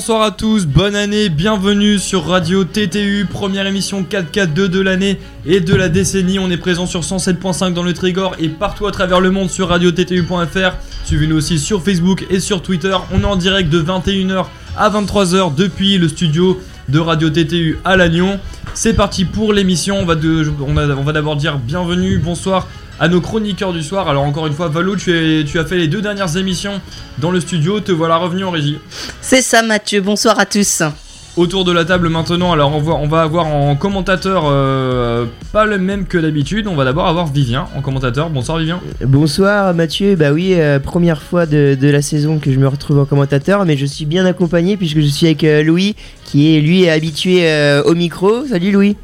Bonsoir à tous, bonne année, bienvenue sur Radio TTU, première émission 4K2 de l'année et de la décennie. On est présent sur 107.5 dans le Trégor et partout à travers le monde sur radiottu.fr. Suivez-nous aussi sur Facebook et sur Twitter. On est en direct de 21h à 23h depuis le studio de Radio TTU à Lannion. C'est parti pour l'émission. On va d'abord dire bienvenue, bonsoir à nos chroniqueurs du soir. Alors encore une fois, Valou, tu, tu as fait les deux dernières émissions dans le studio, te voilà revenu en régie. C'est ça Mathieu, bonsoir à tous. Autour de la table maintenant, alors on va, on va avoir en commentateur euh, pas le même que d'habitude. On va d'abord avoir Vivien en commentateur. Bonsoir Vivien. Bonsoir Mathieu. Bah oui, euh, première fois de, la saison que je me retrouve en commentateur, mais je suis bien accompagné puisque je suis avec euh, Louis, qui est lui habitué au micro. Salut Louis.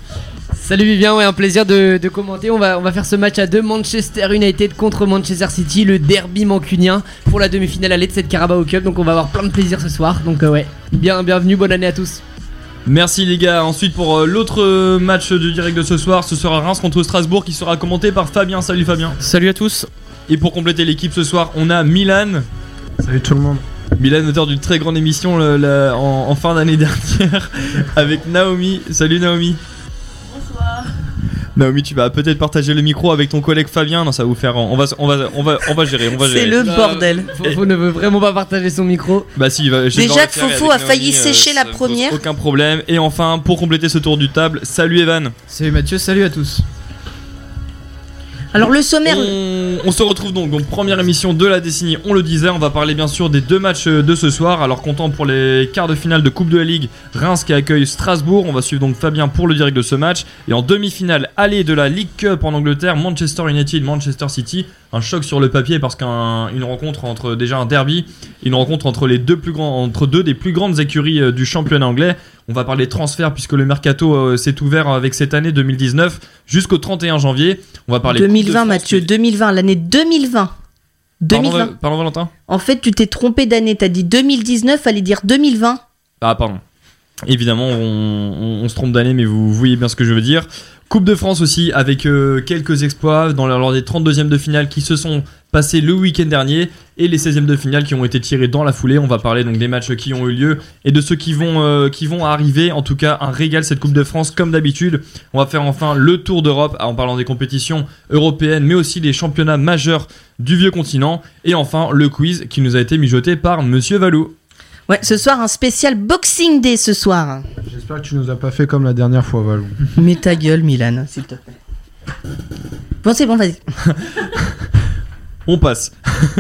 Salut Vivien, ouais, un plaisir de, commenter. On va, on va faire ce match à deux Manchester United contre Manchester City, le derby mancunien pour la demi-finale allée de cette Carabao Cup. Donc on va avoir plein de plaisir ce soir. Donc euh, ouais, bien, bienvenue, bonne année à tous. Merci les gars. Ensuite pour euh, l'autre euh, match du direct de ce soir, ce sera Reims contre Strasbourg qui sera commenté par Fabien. Salut Fabien. Salut à tous. Et pour compléter l'équipe ce soir, on a Milan. Salut tout le monde. Milan, auteur d'une très grande émission en fin d'année dernière avec Naomi. Salut Naomi. Naomi, tu vas peut-être partager le micro avec ton collègue Fabien. Non, ça va vous faire. On va, on va, on va, on va gérer. On va gérer. C'est le bordel. Fofo ne veut vraiment pas partager son micro. Bah si, va, Déjà que Fofo a failli euh, sécher la première. Aucun problème. Et enfin, pour compléter ce tour du table, salut Evan. Salut Mathieu, salut à tous. Alors le sommaire. On, se retrouve donc, donc première émission de la décennie, on le disait, on va parler bien sûr des deux matchs de ce soir. Alors comptant pour les quarts de finale de Coupe de la Ligue, Reims qui accueille Strasbourg. On va suivre donc Fabien pour le direct de ce match. Et en demi-finale, aller de la League Cup en Angleterre, Manchester United, Manchester City. Un choc sur le papier parce qu'une rencontre entre déjà un derby, une rencontre entre les deux plus grands, entre deux des plus grandes écuries euh, du championnat anglais. On va parler transfert puisque le mercato euh, s'est ouvert avec cette année 2019 jusqu'au 31 janvier. On va parler 2020 Mathieu, 2020, l'année 2020. 2020. Pardon, Valentin En fait, tu t'es trompé d'année, t'as dit 2019, fallait dire 2020. Ah pardon. Évidemment, on, se trompe d'année, mais vous voyez bien ce que je veux dire. Coupe de France aussi, avec euh, quelques exploits dans, lors des 32e de finale qui se sont passés le week-end dernier et les 16e de finale qui ont été tirés dans la foulée. On va parler donc des matchs qui ont eu lieu et de ceux qui vont, euh, qui vont arriver. En tout cas, un régal cette Coupe de France comme d'habitude. On va faire enfin le tour d'Europe en parlant des compétitions européennes, mais aussi des championnats majeurs du vieux continent. Et enfin, le quiz qui nous a été mijoté par Monsieur Valou. Ouais, ce soir, un spécial Boxing Day ce soir. J'espère que tu nous as pas fait comme la dernière fois, Valou. Mets ta gueule, Milan, s'il te plaît. Bon, c'est bon, vas-y. On passe.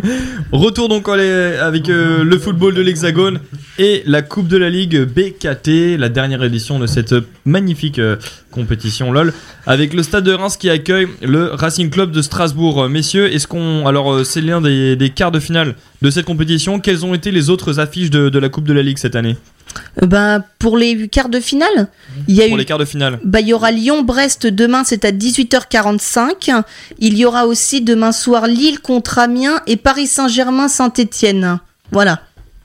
Retour donc avec euh, le football de l'Hexagone et la Coupe de la Ligue BKT, la dernière édition de cette magnifique euh, compétition LOL, avec le Stade de Reims qui accueille le Racing Club de Strasbourg. Messieurs, est-ce qu'on. Alors, euh, c'est l'un des, quarts de finale de cette compétition. Quelles ont été les autres affiches de la Coupe de la Ligue cette année? euh, ben, pour les quarts de finale, il y a pour les quarts de finale. Bah, il y aura Lyon-Brest demain, c'est à 18h45. Il y aura aussi demain soir Lille contre Amiens et Paris Saint-Germain Saint-Étienne. Voilà.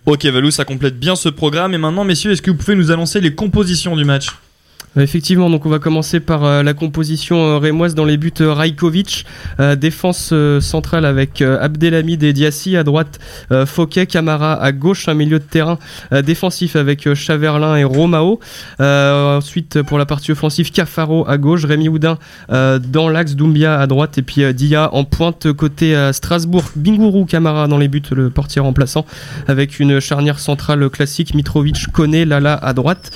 Ok Valou, ça complète bien ce programme. Et maintenant, messieurs, est-ce que vous pouvez nous annoncer les compositions du match? euh, effectivement, donc on va commencer par euh, la composition euh, rémoise dans les buts Rajkovic, défense centrale avec Abdelhamid et Diassi à droite, Fouquet, Camara à gauche, un milieu de terrain défensif avec Chaverlin et Romao. ensuite pour la partie offensive, Cafaro à gauche, Rémi Houdin dans l'axe, Doumbia à droite et puis Dia en pointe côté Strasbourg, Bingourou Camara dans les buts, le portier remplaçant avec une charnière centrale classique, Mitrovic, Koné, Lala à droite,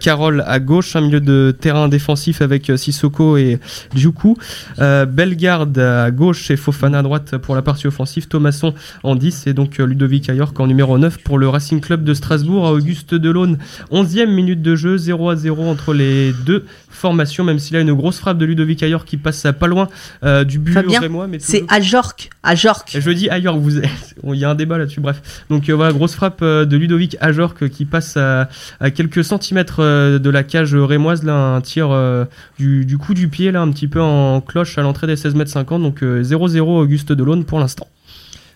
Carole à gauche, un milieu de terrain défensif avec euh, Sissoko et Djoukou. Euh, Bellegarde à gauche et Fofana à droite pour la partie offensive. Thomasson en 10 et donc euh, Ludovic Ayork en numéro 9 pour le Racing Club de Strasbourg. Auguste Delaune, 11e minute de jeu, 0 à 0 entre les deux formations, même s'il a une grosse frappe de Ludovic Ayork qui passe pas loin du but Rémois. C'est Ajork. Ajork. Je dis Ayork, vous... il y a un débat là-dessus, bref. Donc voilà, grosse frappe de Ludovic Ajork qui passe à, à quelques centimètres de la cage rémois là, un tir euh, du, coup du pied, là, un petit peu en cloche à l'entrée des 16 mètres 50. Donc 0-0 euh, Auguste Delaune pour l'instant.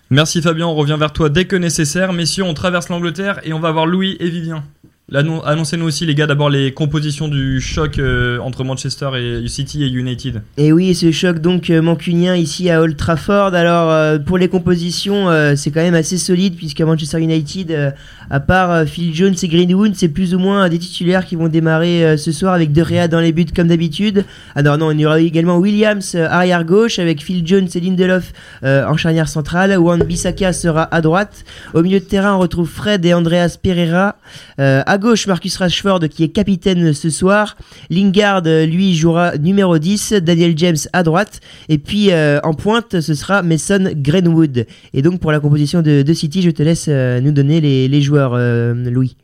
Merci Fabien, on revient vers toi dès que nécessaire. Messieurs, on traverse l'Angleterre et on va voir Louis et Vivien. Annoncez-nous aussi, les gars, d'abord les compositions du choc euh, entre Manchester et City et United. Et oui, ce choc donc euh, mancunien ici à Old Trafford. Alors euh, pour les compositions, c'est quand même assez solide puisqu'à Manchester United, à part Phil Jones et Greenwood, c'est plus ou moins des titulaires qui vont démarrer ce soir avec De Gea dans les buts comme d'habitude. Alors non, il y aura également Williams euh, arrière gauche avec Phil Jones et Lindelof en charnière centrale. Wan Bissaka sera à droite. Au milieu de terrain, on retrouve Fred et Andreas Pereira. À gauche, Marcus Rashford qui est capitaine ce soir. Lingard, lui, jouera numéro 10. Daniel James à droite. Et puis euh, en pointe, ce sera Mason Greenwood. Et donc pour la composition de, de City, je te laisse euh, nous donner les, les joueurs, euh, Louis.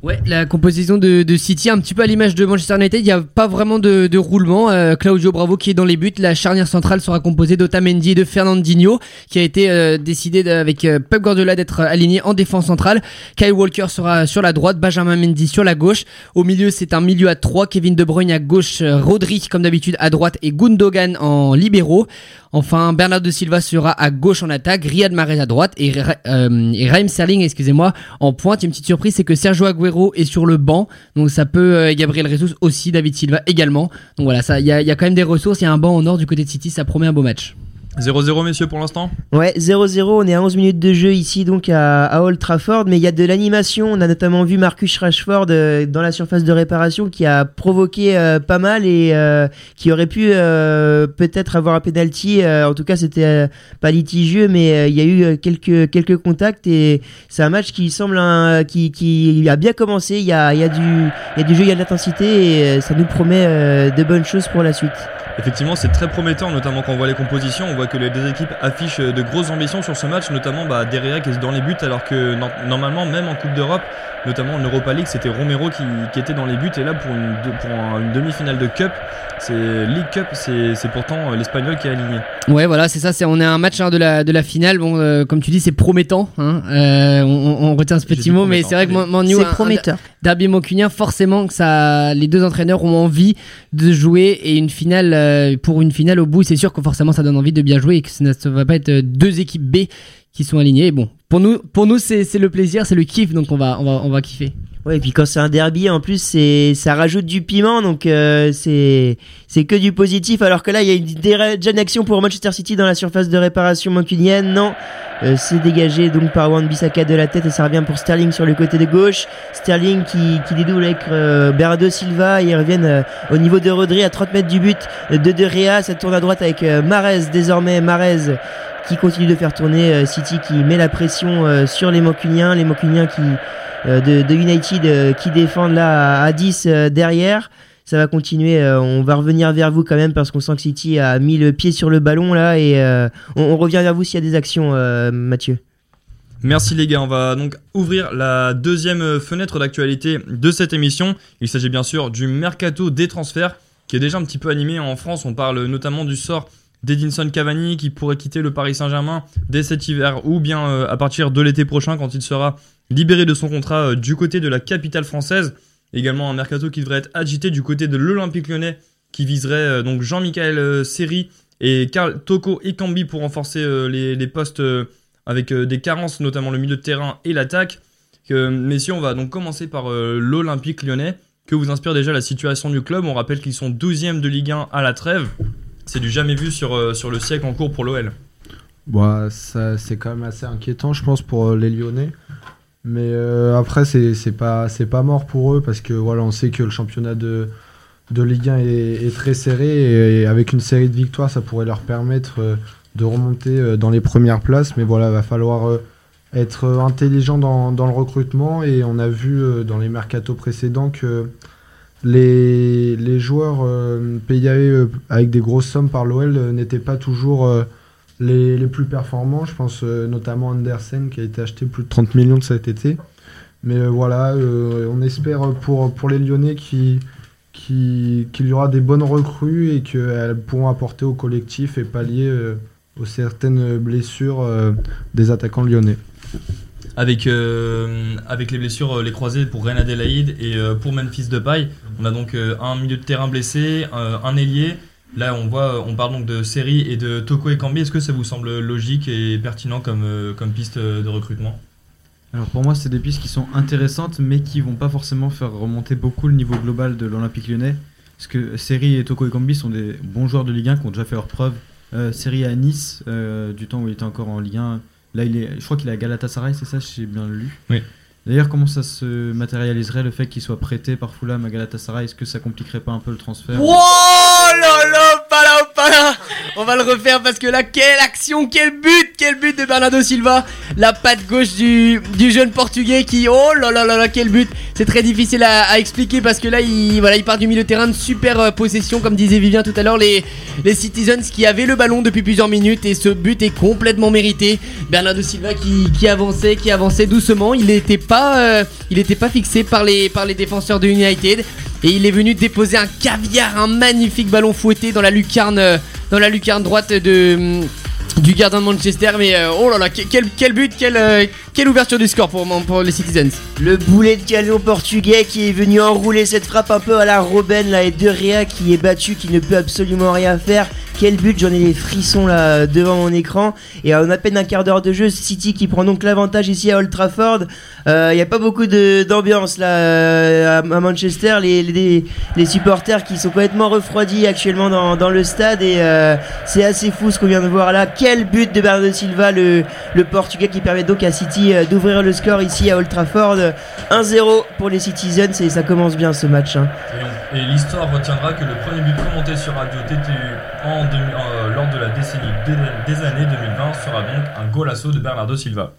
Ouais, la composition de, de City, un petit peu à l'image de Manchester United, il n'y a pas vraiment de, roulement. Euh, Claudio Bravo qui est dans les buts, la charnière centrale sera composée d'Otamendi et de Fernandinho, qui a été euh, décidé avec euh, Pep Guardiola d'être aligné en défense centrale. Kyle Walker sera sur la droite, Benjamin Mendy sur la gauche. Au milieu, c'est un milieu à 3, Kevin De Bruyne à gauche, euh, Rodri comme d'habitude à droite et Gundogan en libéraux. Enfin, Bernardo Silva sera à gauche en attaque, Riyad Mahrez à droite et, euh, et Raheem Sterling, excusez-moi, en pointe. Une petite surprise, c'est que Sergio Aguero est sur le banc, donc ça peut euh, Gabriel Jesus aussi, David Silva également. Donc voilà, ça, il y a, y a quand même des ressources. Il y a un banc en or du côté de City, ça promet un beau match. 0-0, messieurs, pour l'instant Ouais, 0-0, on est à 11 minutes de jeu ici donc à, Old Trafford, mais il y a de l'animation. On a notamment vu Marcus Rashford euh, dans la surface de réparation qui a provoqué euh, pas mal et euh, qui aurait pu peut-être avoir un penalty. en tout cas, c'était pas litigieux, mais il y a eu quelques quelques contacts et c'est un match qui semble un, qui, qui a bien commencé. Il y a y a du il y a du jeu, il y a de l'intensité et ça nous promet de bonnes choses pour la suite. Effectivement, c'est très prometteur, notamment quand on voit les compositions. On voit que les deux équipes affichent de grosses ambitions sur ce match, notamment bah, Derrea qui dans les buts, alors que no- normalement, même en Coupe d'Europe, notamment en Europa League, c'était Romero qui, qui était dans les buts. Et là, pour une, pour demi-finale de Cup, c'est League Cup, c'est pourtant l'Espagnol qui est aligné. Ouais, voilà, c'est ça. C'est on est à un match hein, de la de la finale. Bon, euh, comme tu dis, c'est promettant. Hein. Euh, on, retient ce petit mot, mais c'est vrai que Manu, C'est prometteur. derby mancunien, forcément que ça, les deux entraîneurs ont envie de jouer et une finale euh, pour une finale au bout, c'est sûr que forcément ça donne envie de bien jouer et que ça ne va pas être deux équipes B qui sont alignées. Et bon, pour nous, pour nous c'est le plaisir, c'est le kiff, donc on va on va on va kiffer. Ouais, et puis quand c'est un derby, en plus, c'est ça rajoute du piment, donc euh, c'est c'est que du positif. Alors que là, il y a une dé- déjà une action pour Manchester City dans la surface de réparation mancunienne. Non, Euh, c'est dégagé donc par Wan Bissaka de la tête et ça revient pour Sterling sur le côté de gauche. Sterling qui, qui dédouble avec euh, Bernardo Silva ils reviennent euh, au niveau de Rodri à 30 mètres du but de De Gea. Ça tourne à droite avec euh, Mahrez désormais. Mahrez qui continue de faire tourner euh, City qui met la pression euh, sur les Mancuniens. Les Mancuniens qui euh, de, United qui défendent là à, à 10 euh, derrière. Ça va continuer, on va revenir vers vous quand même parce qu'on sent que City a mis le pied sur le ballon là et on, revient vers vous s'il y a des actions, Mathieu. Merci les gars, on va donc ouvrir la deuxième fenêtre d'actualité de cette émission. Il s'agit bien sûr du mercato des transferts qui est déjà un petit peu animé en France. On parle notamment du sort d'Edinson Cavani qui pourrait quitter le Paris Saint-Germain dès cet hiver ou bien euh, à partir de l'été prochain quand il sera libéré de son contrat euh, du côté de la capitale française. Également un mercato qui devrait être agité du côté de l'Olympique lyonnais qui viserait euh, donc Jean-Michel Seri et Karl Toko Ekambi pour renforcer les, les postes avec des carences, notamment le milieu de terrain et l'attaque. Que, messieurs, on va donc commencer par l'Olympique lyonnais. Que vous inspire déjà la situation du club? On rappelle qu'ils sont 12e de Ligue 1 à la trêve. C'est du jamais vu sur, euh, sur le siècle en cours pour l'OL. Bah, c'est quand même assez inquiétant, je pense, pour euh, les Lyonnais. Mais euh, après, c'est pas, pas mort pour eux parce que voilà, on sait que le championnat de, de Ligue 1 est, très serré et, avec une série de victoires, ça pourrait leur permettre de remonter dans les premières places. Mais voilà, va falloir être intelligent dans, dans le recrutement et on a vu dans les mercatos précédents que les, les joueurs euh, payés euh, avec des grosses sommes par l'OL euh, n'étaient pas toujours les, les plus performants. Je pense notamment Andersen qui a été acheté plus de 30 millions cet été. Mais voilà, on espère pour, pour les Lyonnais qui- qui- qu'il y aura des bonnes recrues et qu'elles pourront apporter au collectif et pallier aux certaines blessures des attaquants lyonnais. Avec, euh, avec les blessures, euh, les croisés pour Reine Adélaïde et euh, pour Memphis Depay. On a donc un milieu de terrain blessé, un ailier. Là, on voit, on parle donc de série et de Toko Ekambi. Est-ce que ça vous semble logique et pertinent comme, comme piste de recrutement? Alors pour moi, c'est des pistes qui sont intéressantes, mais qui vont pas forcément faire remonter beaucoup le niveau global de l'Olympique lyonnais. Parce que Seri et Toko Ekambi sont des bons joueurs de Ligue 1 qui ont déjà fait leurs preuves. Euh, Seri à Nice, du temps où il était encore en Ligue 1. Là, il est, je crois qu'il est à Galatasaray, c'est ça, j'ai bien lu. Oui. D'ailleurs, comment ça se matérialiserait le fait qu'il soit prêté par Fulham à Galatasaray? Est-ce que ça compliquerait pas un peu le transfert? Oh là là, On va le refaire parce que là, quelle action, quel but, quel but de Bernardo Silva La patte gauche du, jeune portugais qui, oh là là là là, quel but C'est très difficile à, expliquer parce que là, il, voilà, il part du milieu de terrain de super euh, possession, comme disait Vivien tout à l'heure, les, Citizens qui avaient le ballon depuis plusieurs minutes et ce but est complètement mérité. Bernardo Silva qui, avançait, qui avançait doucement, il n'était pas, euh, pas fixé par les, par les défenseurs de United. Et il est venu déposer un caviar, un magnifique ballon fouetté dans la lucarne, euh, dans la lucarne droite de, du gardien de Manchester. Mais euh, oh là là, que- quel, but, quelle, euh, quelle ouverture du score pour, les Citizens. Le boulet de canon portugais qui est venu enrouler cette frappe un peu à la Robben là et De Rea qui est battu, qui ne peut absolument rien faire. Quel but, j'en ai des frissons là devant mon écran. Et en à peine un quart d'heure de jeu, City qui prend donc l'avantage ici à Old Trafford. Il n'y a pas beaucoup d'ambiance là euh, à, Manchester. Les, supporters qui sont complètement refroidis actuellement dans, le stade. Et euh, c'est assez fou ce qu'on vient de voir là. But de Bernardo Silva, le, le portugais qui permet donc à City euh, d'ouvrir le score ici à Old Trafford. 1-0 pour les Citizens et ça commence bien ce match. hein. Et, l'histoire retiendra que le premier but commenté sur Radio TTU en euh, lors de la décennie des, des années 2020 sera donc un golasso de Bernardo Silva.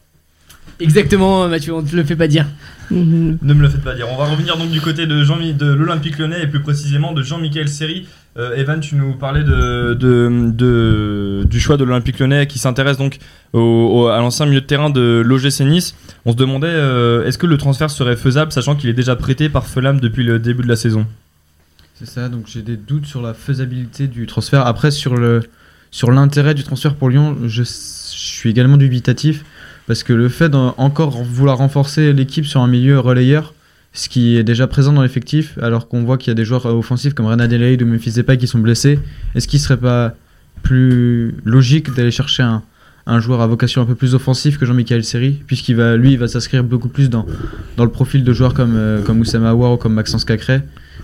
Exactement, Mathieu, on te le fait pas dire. Mhm. Ne me le faites pas dire. On va revenir donc du côté de, Jean de l'Olympique lyonnais et plus précisément de Jean-Michel Seri. Euh, Evan, tu nous parlais de, de, de- du choix de l'Olympique lyonnais qui s'intéresse donc au, au- à l'ancien milieu de terrain de l'OGC Nice. On se demandait euh, est-ce que le transfert serait faisable sachant qu'il est déjà prêté par Fulham depuis le début de la saison? C'est ça, donc j'ai des doutes sur la faisabilité du transfert. Après, sur le sur l'intérêt du transfert pour Lyon, je, je suis également dubitatif parce que le fait d'encore vouloir renforcer l'équipe sur un milieu relayeur, ce qui est déjà présent dans l'effectif, alors qu'on voit qu'il y a des joueurs offensifs comme Renan Adelaide ou Memphis Depay qui sont blessés, est-ce qu'il serait pas plus logique d'aller chercher un, joueur à vocation un peu plus offensif que Jean-Michel Seri, puisqu'il va lui va s'inscrire beaucoup plus dans, le profil de joueurs comme, euh, comme Oussama ou comme Maxence Cacré.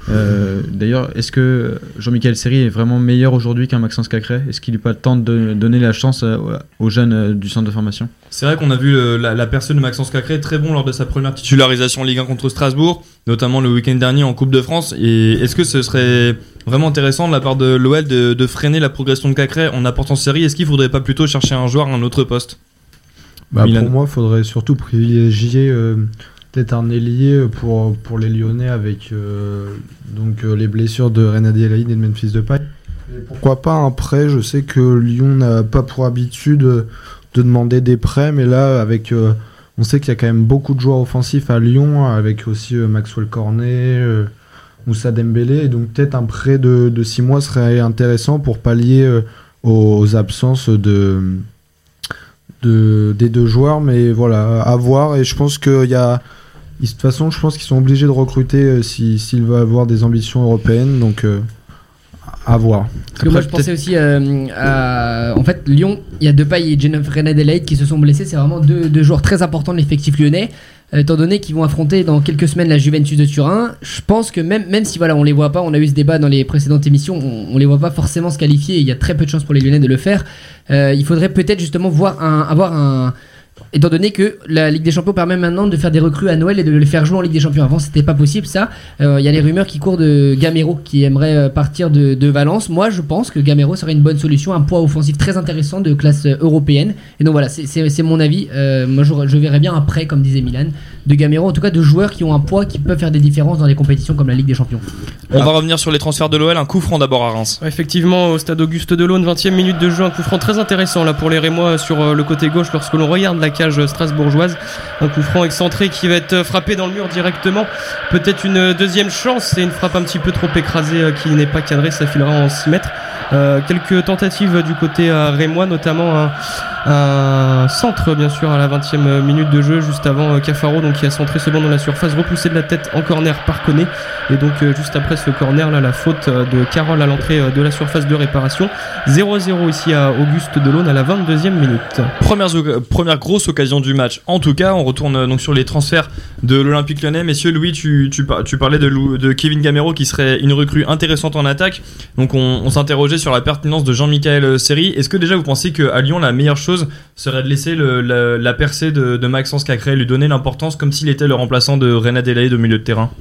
Euh, D'ailleurs, est-ce que Jean-Michel Seri est vraiment meilleur aujourd'hui qu'un Maxence Cacré? Est-ce qu'il n'est pas le temps de donner la chance euh, aux jeunes euh, du centre de formation? C'est vrai qu'on a vu le- la, la personne de Maxence Cacré très bon lors de sa première titularisation en Ligue 1 contre Strasbourg, notamment le week-end dernier en Coupe de France. Et est-ce que ce serait vraiment intéressant de la part de l'OL de, de freiner la progression de Cacré en apportant série Est-ce qu'il faudrait pas plutôt chercher un joueur à un autre poste? Bah, pour moi, il faudrait surtout privilégier euh, peut-être un ailier pour, pour les Lyonnais avec euh, donc, euh, les blessures de Renan Adelaide et de Memphis Depay. Et pourquoi pas un prêt? Je sais que Lyon n'a pas pour habitude de demander des prêts, mais là, avec, euh, on sait qu'il y a quand même beaucoup de joueurs offensifs à Lyon, avec aussi Maxwell Cornet, euh, Moussa Dembélé, donc peut-être un prêt de 6 mois serait intéressant pour pallier euh, aux absences de de, des deux joueurs, mais voilà, à voir. Et je pense qu'il y a. De toute façon, je pense qu'ils sont obligés de recruter euh, si- s'il va avoir des ambitions européennes, donc euh, à voir. Parce que moi je pensais aussi euh, à. En fait, Lyon, il y a Depay et Jennifer Renadelaide qui se sont blessés. C'est vraiment deux, deux joueurs très importants de l'effectif lyonnais. Euh, étant donné qu'ils vont affronter dans quelques semaines la Juventus de Turin, je pense que même, même si voilà, on les voit pas, on a eu ce débat dans les précédentes émissions, on, on les voit pas forcément se qualifier il y a très peu de chances pour les Lyonnais de le faire. Il faudrait peut-être justement voir un, avoir un. Étant donné que la Ligue des Champions permet maintenant de faire des recrues à Noël et de les faire jouer en Ligue des Champions. Avant, c'était pas possible ça. Euh, Il y a les rumeurs qui courent de Gamero qui aimerait euh, partir de, de Valence. Moi, je pense que Gamero serait une bonne solution, un poids offensif très intéressant de classe euh, européenne. Et donc voilà, c'est- mon avis. Euh, moi, je, je verrais bien un prêt, comme disait Milan, de Gamero, en tout cas de joueurs qui ont un poids qui peuvent faire des différences dans des compétitions comme la Ligue des Champions. On va revenir sur les transferts de l'OL. Un coup franc d'abord à Reims. Effectivement, au stade Auguste Delaune, 20 e minute de jeu, un coup franc très intéressant là pour les Rémois sur euh, le côté gauche lorsque l'on regarde la cage strasbourgeoise. Un coup franc excentré qui va être frappé dans le mur directement. Peut-être une deuxième chance, c'est une frappe un petit peu trop écrasée euh, qui n'est pas cadrée, ça filera en 6 mètres. Euh, quelques tentatives du côté euh, rémois, notamment un, à centre bien sûr à la 20e minute de jeu juste avant euh, Cafaro donc qui a centré ce banc dans la surface repoussé de la tête en corner par Koné et donc euh, juste après ce corner là la faute euh, de Carole à l'entrée de la surface de réparation 0-0 ici à Auguste Delaune à la 22e minute. Première, première grosse occasion du match. En tout cas, on retourne donc sur les transferts de l'Olympique lyonnais. Messieurs, Louis, tu, tu, tu parlais de, Kevin Gamero qui serait une recrue intéressante en attaque. Donc on, on s'interrogeait sur la pertinence de Jean-Michel Seri. Est-ce que déjà vous pensez qu'à Lyon, la meilleure chose serait de laisser la, percée de, Maxence Cacré, lui donner l'importance comme s'il était le remplaçant de René Adelaide au milieu de terrain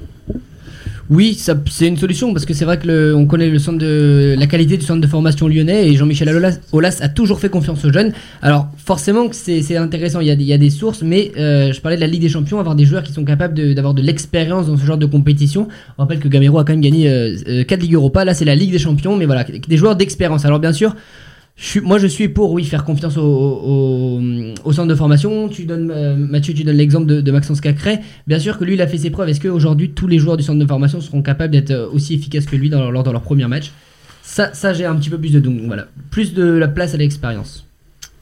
Oui, c'est une solution parce que c'est vrai que on connaît le de la qualité du centre de formation lyonnais et Jean-Michel Aulas, a toujours fait confiance aux jeunes. Alors forcément que c'est intéressant, il y, a, des- sources, mais euh, je parlais de la Ligue des Champions, avoir des joueurs qui sont capables d'avoir de, l'expérience dans ce genre de compétition. On rappelle que Gamero a quand même gagné 4 Ligues Europa, là c'est la Ligue des Champions, mais voilà, des joueurs d'expérience. Alors bien sûr. Je suis- moi, je suis pour, oui, faire confiance au, au, au centre de formation. Tu donnes, euh, Mathieu, tu donnes l'exemple de, de Maxence Cacré. Bien sûr que lui, il a fait ses preuves. Est-ce qu'aujourd'hui, tous les joueurs du centre de formation seront capables d'être euh, aussi efficaces que lui dans, lors de leur premier match? Ça, ça j'ai un petit peu plus de doute. Donc voilà, plus de la place à l'expérience.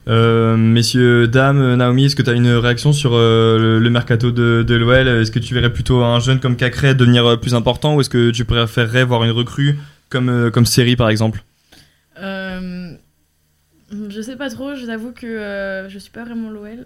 Euh, messieurs, dames, Naomi, est-ce que tu as une réaction sur euh, le, le mercato de, de l'OL Est-ce que tu verrais plutôt un jeune comme Cacré devenir plus important ou est-ce que tu préférerais voir une recrue comme, comme Série par exemple? Euh, je sais pas trop, je t'avoue que euh, je suis pas vraiment l'OL.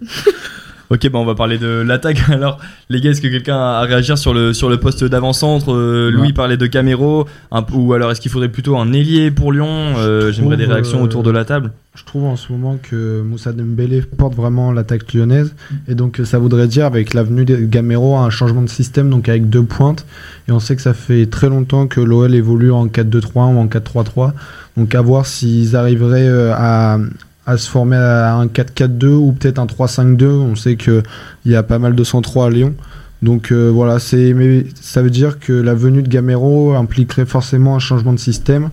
Ok, bah on va parler de l'attaque alors. Les gars, est-ce que quelqu'un a à réagir sur le, sur le poste d'avant-centre Euh, Louis Ouais. parlait de Camero, un, ou alors est-ce qu'il faudrait plutôt un ailier pour Lyon Euh, J'aimerais des réactions euh, autour de la table. Je trouve en ce moment que Moussa Dembélé porte vraiment l'attaque lyonnaise. Et donc euh, ça voudrait dire avec l'avenue de Gamero un changement de système donc avec deux pointes. Et on sait que ça fait très longtemps que l'OL évolue en 4-2-3 ou en 4-3-3 donc à voir s'ils arriveraient euh, à, à se former à un 4-4-2 ou peut-être un 3-5-2 on sait que il y a pas mal de centraux à Lyon. Donc euh, voilà c'est ça veut dire que la venue de Gamero impliquerait forcément un changement de système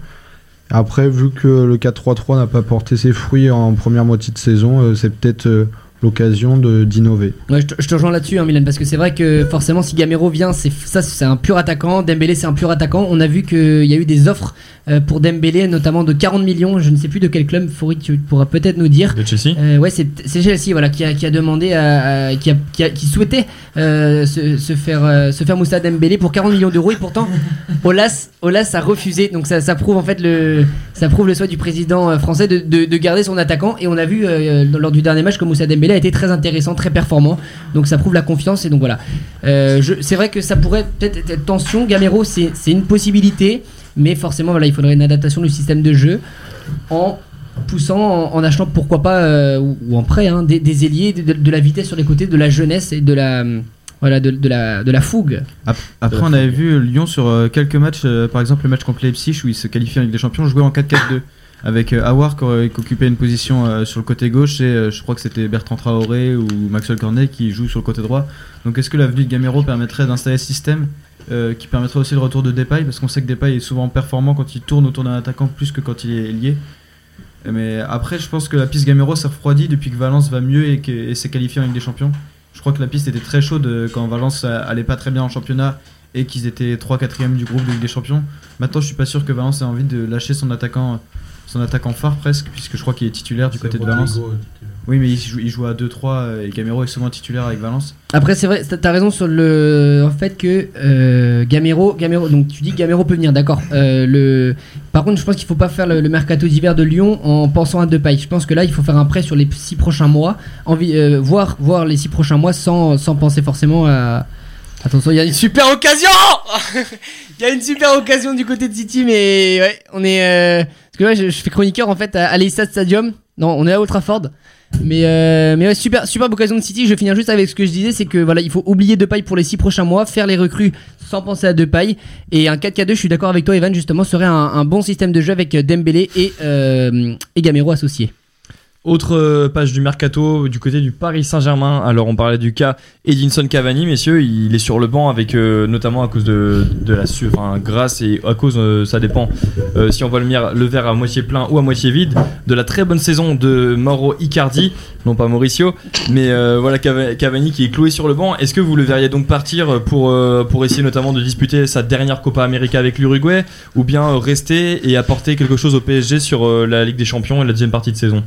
après, vu que le 4-3-3 n'a pas porté ses fruits en première moitié de saison, euh, c'est peut-être euh, l'occasion de- d'innover. Ouais, je, te, je te rejoins là-dessus, hein, Milan, parce que c'est vrai que forcément, si Gamero vient, c'est ça, c'est un pur attaquant. Dembélé, c'est un pur attaquant. On a vu qu'il y a eu des offres euh, pour Dembélé, notamment de 40 millions. Je ne sais plus de quel club. Fauri, tu pourras peut-être nous dire. De Chelsea Euh, ouais, c'est Chelsea, voilà, qui a, qui a demandé, à, à- qui, a, qui, a- qui souhaitait euh, se, se faire, euh, se faire Moussa Dembélé pour 40 millions d'euros et pourtant Olas, Olas a refusé. Donc ça, ça prouve en fait le, ça prouve le souhait du président français de, de, de garder son attaquant. Et on a vu euh, lors du dernier match que Moussa Dembélé a été très intéressant, très performant. Donc ça prouve la confiance et donc voilà. Euh, c'est vrai que ça pourrait peut-être être tension. Gamero, c'est une possibilité, mais forcément voilà, il faudrait une adaptation du système de jeu en poussant, en, achetant pourquoi pas euh, ou, en prêt hein, des, des ailiers, de, la vitesse sur les côtés, de la jeunesse et de la voilà de, la de la fougue. Ap- Après, on avait vu Lyon sur euh, quelques matchs, par exemple le match contre Leipzig où il se qualifie en Ligue des Champions, jouer en 4-4-2 avec euh, Awar qui, aurait- qui occupait une position euh, sur le côté gauche et euh, je crois que c'était Bertrand Traoré ou Maxwell Cornet qui joue sur le côté droit. Donc est-ce que l'avenue de Gamero permettrait d'installer ce système euh, qui permettrait aussi le retour de Depay? Parce qu'on sait que Depay est souvent performant quand il tourne autour d'un attaquant plus que quand il est lié. Mais après, je pense que la piste Gamero s'est refroidie depuis que Valence va mieux et, s'est qualifié en Ligue des Champions. Je crois que la piste était très chaude euh, quand Valence euh, allait pas très bien en championnat et qu'ils étaient 3-4ème du groupe de Ligue des Champions. Maintenant, je suis pas sûr que Valence ait envie de lâcher son attaquant, son attaquant phare presque, puisque je crois qu'il est titulaire du côté de Valence. Oui, mais il joue, il joue à 2-3 euh, et Gamero est souvent titulaire avec Valence. Après c'est vrai, t'as raison sur le en fait que euh, Gamero, Gamero, donc tu dis que Gamero peut venir, d'accord. Euh, le, par contre, je pense qu'il faut pas faire le, le mercato d'hiver de Lyon en pensant à Depay. Je pense que là, il faut faire un prêt sur les six prochains mois, envie, euh, voir voir les six prochains mois sans, sans penser forcément à. Attention, il y a une super occasion. Il y a une super occasion du côté de City, mais ouais, on est. Parce que ouais, je, fais chroniqueur en fait à, à Stadium. Non, on est à Old Trafford. Mais, euh, mais ouais, super, superbe occasion de City. Je vais finir juste avec ce que je disais, c'est que voilà, il faut oublier Depay pour les 6 prochains mois, faire les recrues sans penser à Depay. Et un 4K2, je suis d'accord avec toi, Evan, justement, serait un, un bon système de jeu avec Dembélé et, euh, et Gamero associés. Autre euh, page du mercato du côté du Paris Saint-Germain. Alors on parlait du cas Edinson Cavani, messieurs, il est sur le banc avec euh, notamment à cause de, de la enfin grâce et à cause, euh, ça dépend euh, si on voit le, le verre à moitié plein ou à moitié vide, de la très bonne saison de Mauro Icardi, non pas Mauricio, mais euh, voilà Cava- Cavani qui est cloué sur le banc. Est-ce que vous le verriez donc partir pour euh, pour essayer notamment de disputer sa dernière Copa América avec l'Uruguay, ou bien rester et apporter quelque chose au PSG sur la Ligue des Champions et la deuxième partie de saison?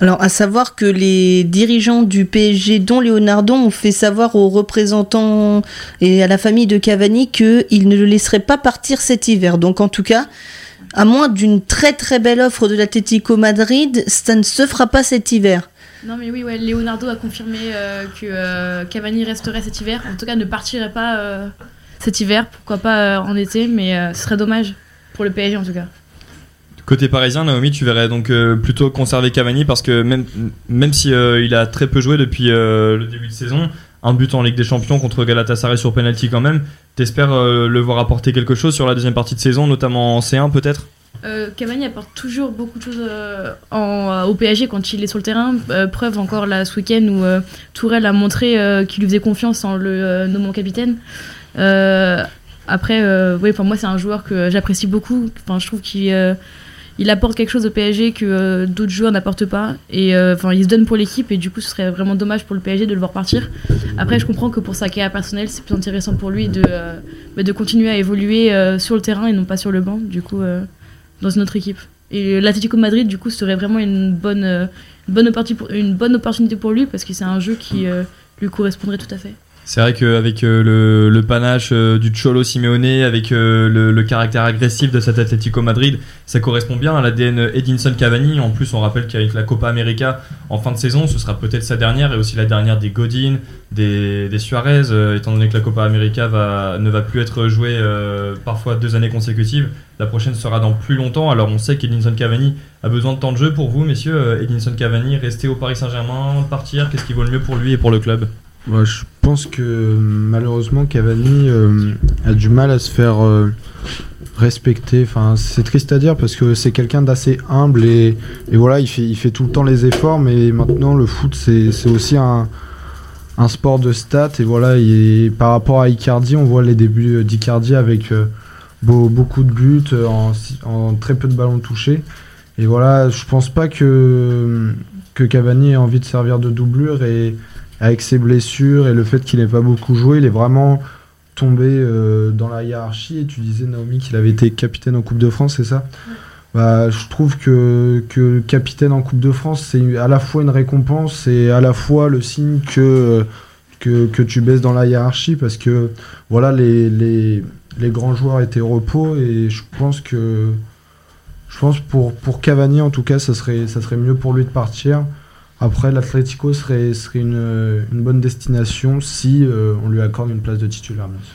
Alors, à savoir que les dirigeants du PSG, dont Leonardo, ont fait savoir aux représentants et à la famille de Cavani qu'ils ne le laisseraient pas partir cet hiver. Donc, en tout cas, à moins d'une très très belle offre de l'Atlético Madrid, ça ne se fera pas cet hiver. Non mais oui, Leonardo a confirmé euh, que euh, Cavani resterait cet hiver. En tout cas, ne partirait pas euh, cet hiver. Pourquoi pas en été, mais ce serait dommage pour le PSG en tout cas. Côté parisien, Naomi, tu verrais donc euh, plutôt conserver Cavani parce que même, même si euh, il a très peu joué depuis euh, le début de saison, un but en Ligue des Champions contre Galatasaray sur penalty quand même, t'espères le voir apporter quelque chose sur la deuxième partie de saison, notamment en C1 peut-être? Cavani apporte toujours beaucoup de choses au PSG quand il est sur le terrain. Preuve encore là ce week-end où Tourelle a montré qu'il lui faisait confiance en le nommant capitaine. Après, oui, pour moi c'est un joueur que j'apprécie beaucoup. Enfin, je trouve qu'il il apporte quelque chose au PSG que euh, d'autres joueurs n'apportent pas. Et euh, enfin, il se donne pour l'équipe et du coup, ce serait vraiment dommage pour le PSG de le voir partir. Après, je comprends que pour sa carrière personnelle, c'est plus intéressant pour lui de, euh, bah, de continuer à évoluer sur le terrain et non pas sur le banc. Du coup. dans une autre équipe. Et l'Atlético Madrid, du coup, serait vraiment une bonne, une bonne, opportunité pour, lui parce que c'est un jeu qui lui correspondrait tout à fait. C'est vrai qu'avec euh, le, le panache euh, du Cholo Simeone, avec euh, le, caractère agressif de cet Atlético Madrid, ça correspond bien à l'ADN Edinson Cavani. En plus, on rappelle qu'avec la Copa América en fin de saison, ce sera peut-être sa dernière et aussi la dernière des Godin, des, Suarez, étant donné que la Copa América ne va plus être jouée parfois deux années consécutives. La prochaine sera dans plus longtemps. Alors on sait qu'Edinson Cavani a besoin de temps de jeu pour vous, messieurs. Edinson Cavani, rester au Paris Saint-Germain, partir, qu'est-ce qui vaut le mieux pour lui et pour le club? Je pense que malheureusement Cavani euh, a du mal à se faire euh, respecter. Enfin, c'est triste à dire parce que c'est quelqu'un d'assez humble et, et voilà, il fait, il fait tout le temps les efforts. Mais maintenant, le foot, c'est aussi un, un sport de stats. Et voilà, il- par rapport à Icardi, on voit les débuts d'Icardi avec euh, beau- beaucoup de buts en, en très peu de ballons touchés. Et voilà, je pense pas que, que Cavani ait envie de servir de doublure et avec ses blessures et le fait qu'il n'ait pas beaucoup joué, il est vraiment tombé euh, dans la hiérarchie. Et tu disais, Naomi, qu'il avait été capitaine en Coupe de France, c'est ça? Bah, Je trouve que, que capitaine en Coupe de France, c'est à la fois une récompense et à la fois le signe que, que, que tu baisses dans la hiérarchie parce que voilà, les, les, les grands joueurs étaient au repos et je pense que. Je pense pour, pour Cavani en tout cas, ça serait, ça serait mieux pour lui de partir. Après, l'Atlético serait, serait une, une bonne destination si euh, on lui accorde une place de titulaire, bien sûr.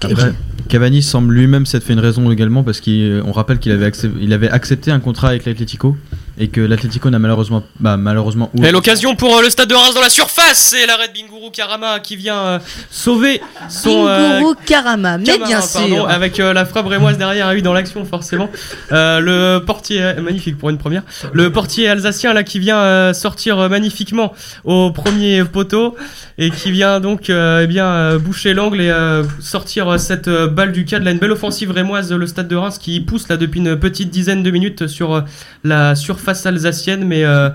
Après, Cavani semble lui-même s'être fait une raison également parce qu'on rappelle qu'il avait, accep- avait accepté un contrat avec l'Atlético et que l'Atlético n'a malheureusement, bah, malheureusement ou- Et l'occasion pour euh, le stade de Reims dans la surface, c'est l'arrêt de Binguru Karama qui vient euh, sauver son euh, Binguru Karama, mais bien pardon, sûr. avec euh, la frappe rémoise derrière, eu dans l'action forcément. Euh, le portier magnifique pour une première. Le portier alsacien là qui vient euh, sortir euh, magnifiquement au premier poteau et qui vient donc euh, eh bien euh, boucher l'angle et euh, sortir euh, cette euh, balle du cadre. Là une belle offensive rémoise le stade de Reims qui pousse là depuis une petite dizaine de minutes sur euh, la surface alsacienne, mais euh,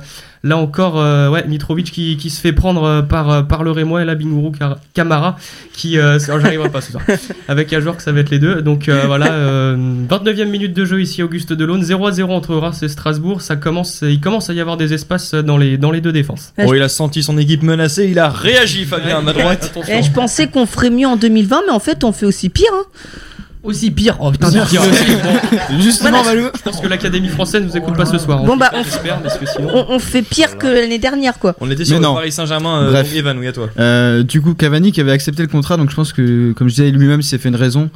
Là encore, euh, ouais, Mitrovic qui, qui se fait prendre euh, par, par le Rémois et la Binguru Camara qui. Euh, j'arriverai pas ce soir. Avec un joueur que ça va être les deux. Donc euh, voilà, euh, 29e minute de jeu ici, Auguste Delaune. 0 à 0 entre Reims et Strasbourg. Ça commence, il commence à y avoir des espaces dans les, dans les deux défenses. Ouais, Oh, il a senti son équipe menacée, il a réagi, Fabien, à ma droite. Eh, je pensais qu'on ferait mieux en 2020, mais en fait, on fait aussi pire. hein. Aussi pire. Oh putain, pire. Bon, Justement, je pense que l'Académie française nous écoute pas ce soir. Bon, bah, on- j'espère, parce que sinon. On, on fait pire que l'année dernière, quoi. On était sur le. Paris Saint-Germain, euh, Evan, oui, à toi. Euh, du coup, Cavani qui avait accepté le contrat, donc je pense que, comme je disais, lui-même il s'est fait une raison.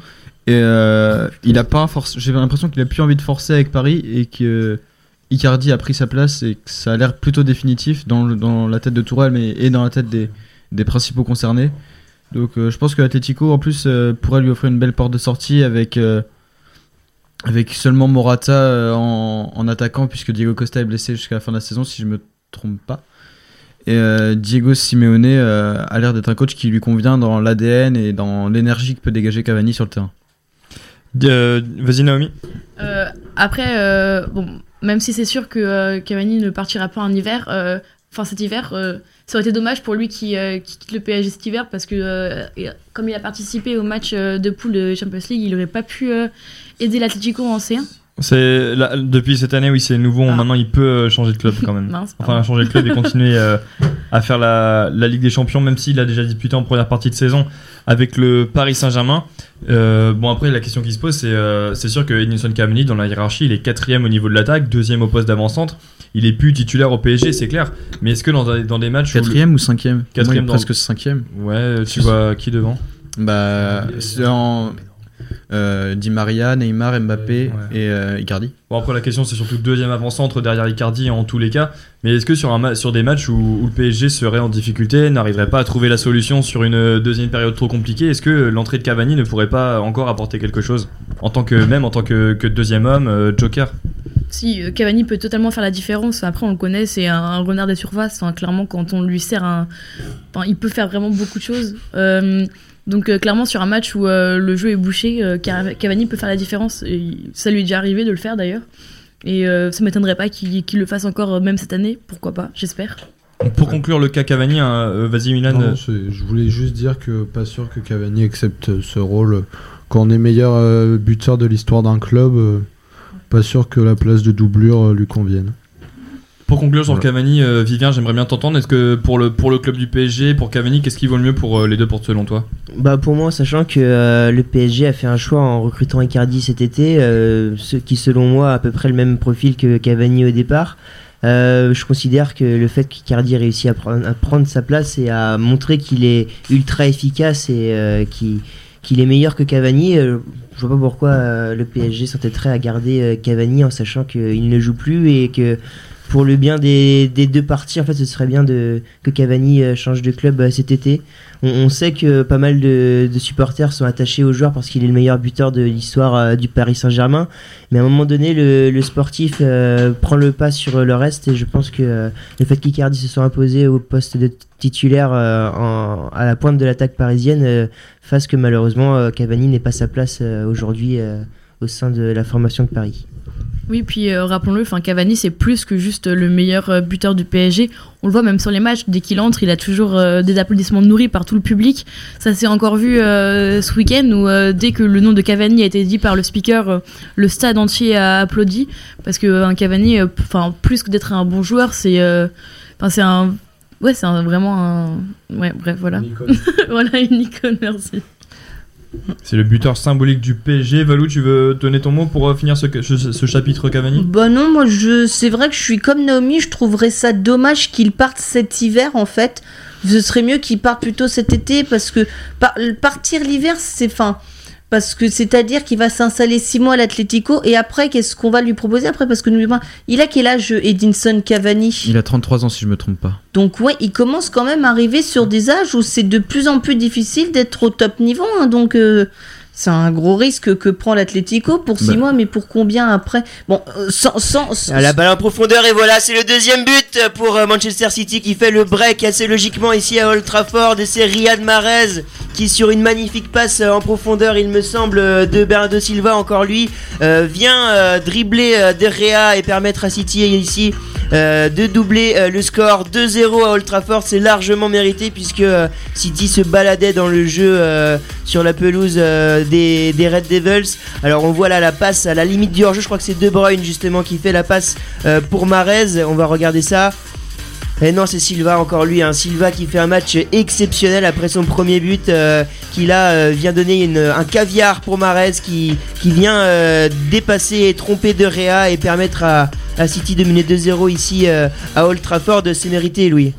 Et euh, il a pas forcé. J'ai l'impression qu'il a plus envie de forcer avec Paris et que Icardi a pris sa place et que ça a l'air plutôt définitif dans, le- dans la tête de Tourelle mais, et dans la tête des, des principaux concernés. Donc euh, je pense que l'Atletico en plus euh, pourrait lui offrir une belle porte de sortie avec, euh, avec seulement Morata euh, en, en attaquant puisque Diego Costa est blessé jusqu'à la fin de la saison si je me trompe pas. Et euh, Diego Simeone euh, a l'air d'être un coach qui lui convient dans l'ADN et dans l'énergie que peut dégager Cavani sur le terrain. Euh, Vas-y, Naomi. Euh, après, euh, bon, même si c'est sûr que euh, Cavani ne partira pas en hiver, euh, enfin cet hiver, euh, ça aurait été dommage pour lui qui, euh, qui quitte le PSG cet parce que euh, comme il a participé au match euh, de poule de Champions League, il aurait pas pu aider l'Atlético en C1. C'est là, depuis cette année, oui, c'est nouveau. Ah. Maintenant, il peut euh, changer de club quand même. Mince, Enfin, changer de club et continuer euh, à faire la, la Ligue des Champions, même s'il a déjà disputé en première partie de saison avec le Paris Saint-Germain. Euh, bon, après, la question qui se pose, c'est euh, c'est sûr que Edinson Cavani, dans la hiérarchie, il est quatrième au niveau de l'attaque, deuxième au poste d'avant-centre. Il est plus titulaire au PSG, c'est clair. Mais est-ce que dans, dans des matchs. où le- Quatrième ou cinquième? Quatrième Moi, dans- presque cinquième. Ouais, tu vois qui devant? Bah, c'est en euh, Di Maria, Neymar, Mbappé Ouais. et euh, Icardi. Bon, après, la question, c'est surtout deuxième avant-centre derrière Icardi en tous les cas. Mais est-ce que sur, un sur des matchs où, où le PSG serait en difficulté, n'arriverait pas à trouver la solution sur une euh, deuxième période trop compliquée, est-ce que l'entrée de Cavani ne pourrait pas encore apporter quelque chose? En tant que même en tant que, que deuxième homme, euh, Joker Si Cavani peut totalement faire la différence, après on le connaît, c'est un, un renard des surfaces. Enfin, clairement, quand on lui sert un. Enfin, il peut faire vraiment beaucoup de choses. Donc, euh, clairement, sur un match où euh, le jeu est bouché, euh, Ca- Cavani peut faire la différence. Et ça lui est déjà arrivé de le faire d'ailleurs. Et euh, ça m'étonnerait pas qu'il le fasse encore, même cette année. Pourquoi pas J'espère. Pour conclure le cas Cavani, hein, vas-y Milan. Non, je voulais juste dire que pas sûr que Cavani accepte ce rôle. Quand on est meilleur euh, buteur de l'histoire d'un club, euh, pas sûr que la place de doublure euh, lui convienne. Pour conclure sur Voilà. Cavani, euh, Vivien, j'aimerais bien t'entendre. Est-ce que pour le, pour le club du PSG, pour Cavani, qu'est-ce qui vaut le mieux pour euh, les deux portes selon toi? Bah pour moi, sachant que euh, le PSG a fait un choix en recrutant Icardi cet été, euh, ce qui selon moi a à peu près le même profil que Cavani au départ. euh, je considère que le fait qu'Icardi ait réussi à, prendre- à prendre sa place et à montrer qu'il est ultra efficace et euh, qu'il qu'il est meilleur que Cavani, euh, je vois pas pourquoi euh, le PSG s'entêterait à garder euh, Cavani en sachant qu'il ne joue plus et que pour le bien des, des deux parties, en fait, ce serait bien de, que Cavani euh, change de club euh, cet été. On, sait que pas mal de, de supporters sont attachés au joueur parce qu'il est le meilleur buteur de l'histoire euh, du Paris Saint-Germain. Mais à un moment donné, le, le sportif euh, prend le pas sur le reste et je pense que le fait qu'Icardi se soit imposé au poste de titulaire euh, en- à la pointe de l'attaque parisienne fasse que malheureusement Cavani n'ait pas sa place aujourd'hui au sein de la formation de Paris. Oui, puis euh, rappelons-le, Cavani c'est plus que juste le meilleur euh, buteur du PSG. On le voit même sur les matchs, dès qu'il entre, il a toujours euh, des applaudissements nourris par tout le public. Ça s'est encore vu euh, ce week-end où dès que le nom de Cavani a été dit par le speaker, le stade entier a applaudi parce que Cavani, enfin plus que d'être un bon joueur, c'est, c'est un, ouais c'est vraiment un, ouais bref voilà, voilà une icône, merci. C'est le buteur symbolique du PSG. Valou, tu veux donner ton mot pour euh, finir ce, ce- chapitre Cavani? Bah non, moi je, c'est vrai que je suis comme Naomi, je trouverais ça dommage qu'il parte cet hiver en fait. Ce serait mieux qu'il parte plutôt cet été parce que par- partir l'hiver c'est fin. Parce que c'est-à-dire qu'il va s'installer six mois à l'Atlético et après qu'est-ce qu'on va lui proposer après? Parce que pas, il a quel âge Edinson Cavani? Il a 33 ans si je me trompe pas. Donc ouais, il commence quand même à arriver sur des âges où c'est de plus en plus difficile d'être au top niveau. hein. donc euh, c'est un gros risque que prend l'Atlético pour six Bah. mois, mais pour combien après? Bon, euh, sans, sans, sans- Ah, La balle en profondeur et voilà, c'est le deuxième but pour euh, Manchester City qui fait le break assez logiquement ici à Old Trafford et c'est Riyad Mahrez qui sur une magnifique passe euh, en profondeur, il me semble, de Bernardo Silva encore lui, euh, vient euh, dribbler euh, De Gea et permettre à City ici de doubler le score 2-0 à Old Trafford, c'est largement mérité puisque City se baladait dans le jeu sur la pelouse des, Red Devils. Alors on voit là la passe à la limite du hors-jeu, je crois que c'est De Bruyne justement qui fait la passe euh, pour Marez. On va regarder ça. Et non, c'est Silva encore lui, hein. Silva qui fait un match exceptionnel après son premier but, euh, qui là euh, vient donner un caviar pour Marez, qui, vient dépasser et tromper De Réa et permettre à, à City de mener 2-0 ici à Old Trafford. C'est mérité, Louis.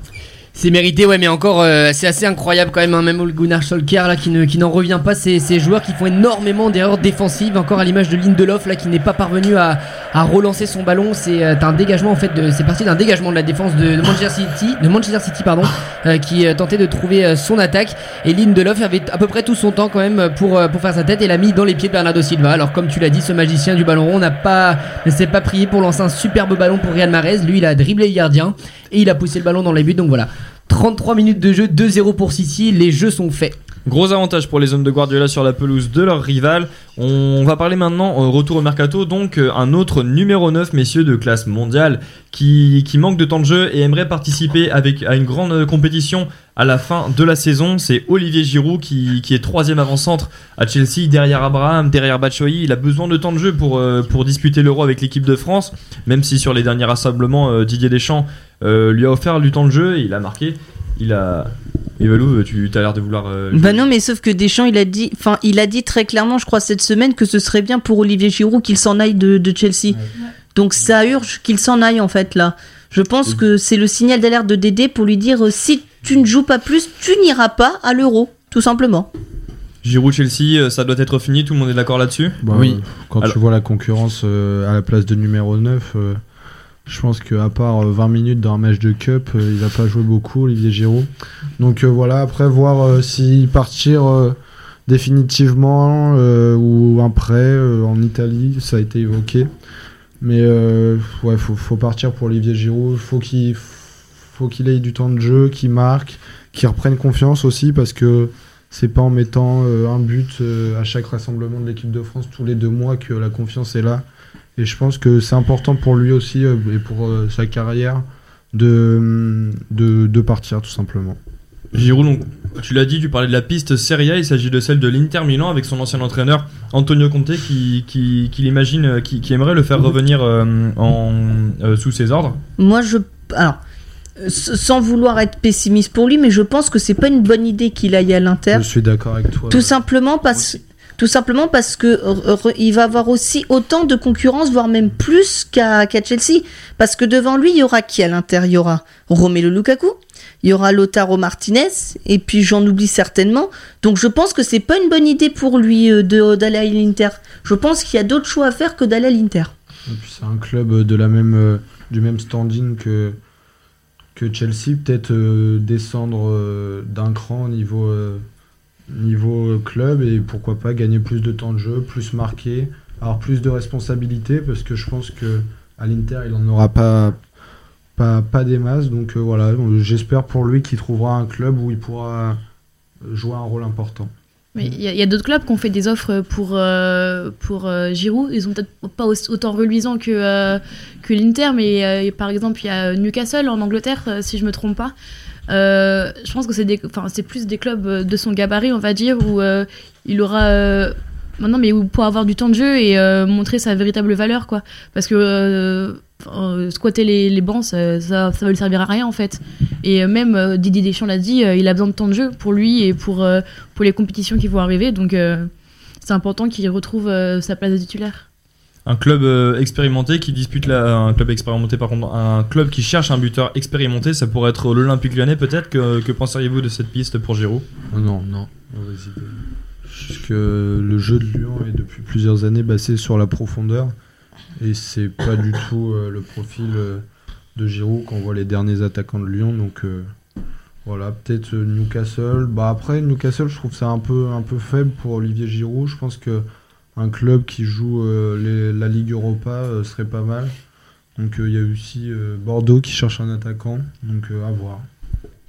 C'est mérité, ouais, mais encore, euh, c'est assez incroyable quand même, hein, même Gunnar Solskjaer là qui ne qui n'en revient pas. Ces, ces joueurs qui font énormément d'erreurs défensives, encore à l'image de Lindelof là qui n'est pas parvenu à, à relancer son ballon. C'est euh, un dégagement en fait, de- c'est parti d'un dégagement de la défense de, Manchester City, de Manchester City pardon, euh, qui tentait de trouver son attaque. Et Lindelof avait à peu près tout son temps quand même pour pour faire sa tête et l'a mis dans les pieds de Bernardo Silva. Alors comme tu l'as dit, ce magicien du ballon rond n'a pas ne s'est pas prié pour lancer un superbe ballon pour Real Mahrez. Lui, il a dribblé le gardien et il a poussé le ballon dans les buts. Donc voilà. 33 minutes de jeu, 2-0 pour City, les jeux sont faits. Gros avantage pour les hommes de Guardiola sur la pelouse de leur rival. On va parler maintenant, euh, retour au mercato, donc euh, un autre numéro 9, messieurs, de classe mondiale, qui, manque de temps de jeu et aimerait participer à une grande euh, compétition à la fin de la saison. C'est Olivier Giroud qui, qui est troisième avant-centre à Chelsea, derrière Abraham, derrière Batshuayi. Il a besoin de temps de jeu pour, pour disputer l'Euro avec l'équipe de France, même si sur les derniers rassemblements, Didier Deschamps euh, lui a offert du temps de jeu et il a marqué. Il a... Evalou, tu as l'air de vouloir... euh, Bah non, mais sauf que Deschamps, il a dit, enfin, il a dit très clairement, je crois cette semaine, que ce serait bien pour Olivier Giroud qu'il s'en aille de, de Chelsea. Donc ça urge qu'il s'en aille en fait là. Je pense que c'est le signal d'alerte de Dédé pour lui dire euh, si tu ne joues pas plus, tu n'iras pas à l'Euro, tout simplement. Giroud Chelsea, ça doit être fini, tout le monde est d'accord là-dessus? Bah, Oui. Quand Alors- tu vois la concurrence euh, à la place de numéro 9, euh, je pense qu'à part euh, 20 minutes dans un match de Cup, euh, il va pas jouer beaucoup, Olivier Giroud. Donc euh, voilà, après voir euh, s'il partir euh, définitivement euh, ou un prêt euh, en Italie, ça a été évoqué. Mais euh, ouais, faut, faut partir pour Olivier Giroud. Faut qu'il faut qu'il ait du temps de jeu, qu'il marque, qu'il reprenne confiance aussi parce que c'est pas en mettant euh, un but euh, à chaque rassemblement de l'équipe de France tous les deux mois que la confiance est là. Et je pense que c'est important pour lui aussi euh, et pour euh, sa carrière de, de, de partir tout simplement. Giroud, donc, tu l'as dit, tu parlais de la piste Serie A, il s'agit de celle de l'Inter Milan avec son ancien entraîneur Antonio Conte qui, qui, qui l'imagine, euh, qui, qui aimerait le faire revenir euh, en, euh, sous ses ordres. Moi, je. Alors, sans vouloir être pessimiste pour lui, mais je pense que c'est pas une bonne idée qu'il aille à l'Inter. Je suis d'accord avec toi. Tout simplement parce, tout simplement parce que euh, il va avoir aussi autant de concurrence, voire même plus qu'à Chelsea. Parce que devant lui, il y aura qui à l'Inter Il y aura Romelu Lukaku, il y aura Lautaro Martinez, et puis j'en oublie certainement. Donc je pense que c'est pas une bonne idée pour lui euh, d'aller à l'Inter. Je pense qu'il y a d'autres choix à faire que d'aller à l'Inter. C'est un club euh, de la même, du même standing que, Chelsea, peut-être descendre d'un cran au niveau, niveau club et pourquoi pas gagner plus de temps de jeu, plus marquer, avoir plus de responsabilités parce que je pense que à l'Inter il en aura pas, pas, pas des masses. Donc euh, voilà, j'espère pour lui qu'il trouvera un club où il pourra jouer un rôle important. Mais il y a, d'autres clubs qui ont fait des offres pour, euh, pour euh, Giroud. Ils ont peut-être pas autant reluisant que, euh, que l'Inter, mais euh, par exemple, il y a Newcastle en Angleterre, si je me trompe pas. Euh, je pense que c'est plus des clubs euh, de son gabarit, on va dire, où euh, il aura. maintenant, mais où pour avoir du temps de jeu et montrer sa véritable valeur, quoi. Parce que squatter les, bancs, ça, ça, va lui servir à rien, en fait. Et même Didier Deschamps l'a dit, il a besoin de temps de jeu pour lui et pour, pour les compétitions qui vont arriver. Donc, c'est important qu'il retrouve sa place de titulaire. Un club euh, expérimenté qui dispute la, un club expérimenté par contre, un club qui cherche un buteur expérimenté, ça pourrait être l'Olympique Lyonnais peut-être? Que, penseriez-vous de cette piste pour Giroud? Oh Non, non, mauvaise idée. Parce que le jeu de Lyon est depuis plusieurs années basé sur la profondeur. Et c'est pas du tout euh, le profil euh, de Giroud qu'on voit les derniers attaquants de Lyon. Donc voilà, peut-être Newcastle. Bah après, Newcastle, je trouve ça un peu, un peu faible pour Olivier Giroud. Je pense que un club qui joue euh, la Ligue Europa euh, serait pas mal. Donc euh, il y a aussi Bordeaux qui cherche un attaquant. Donc à voir.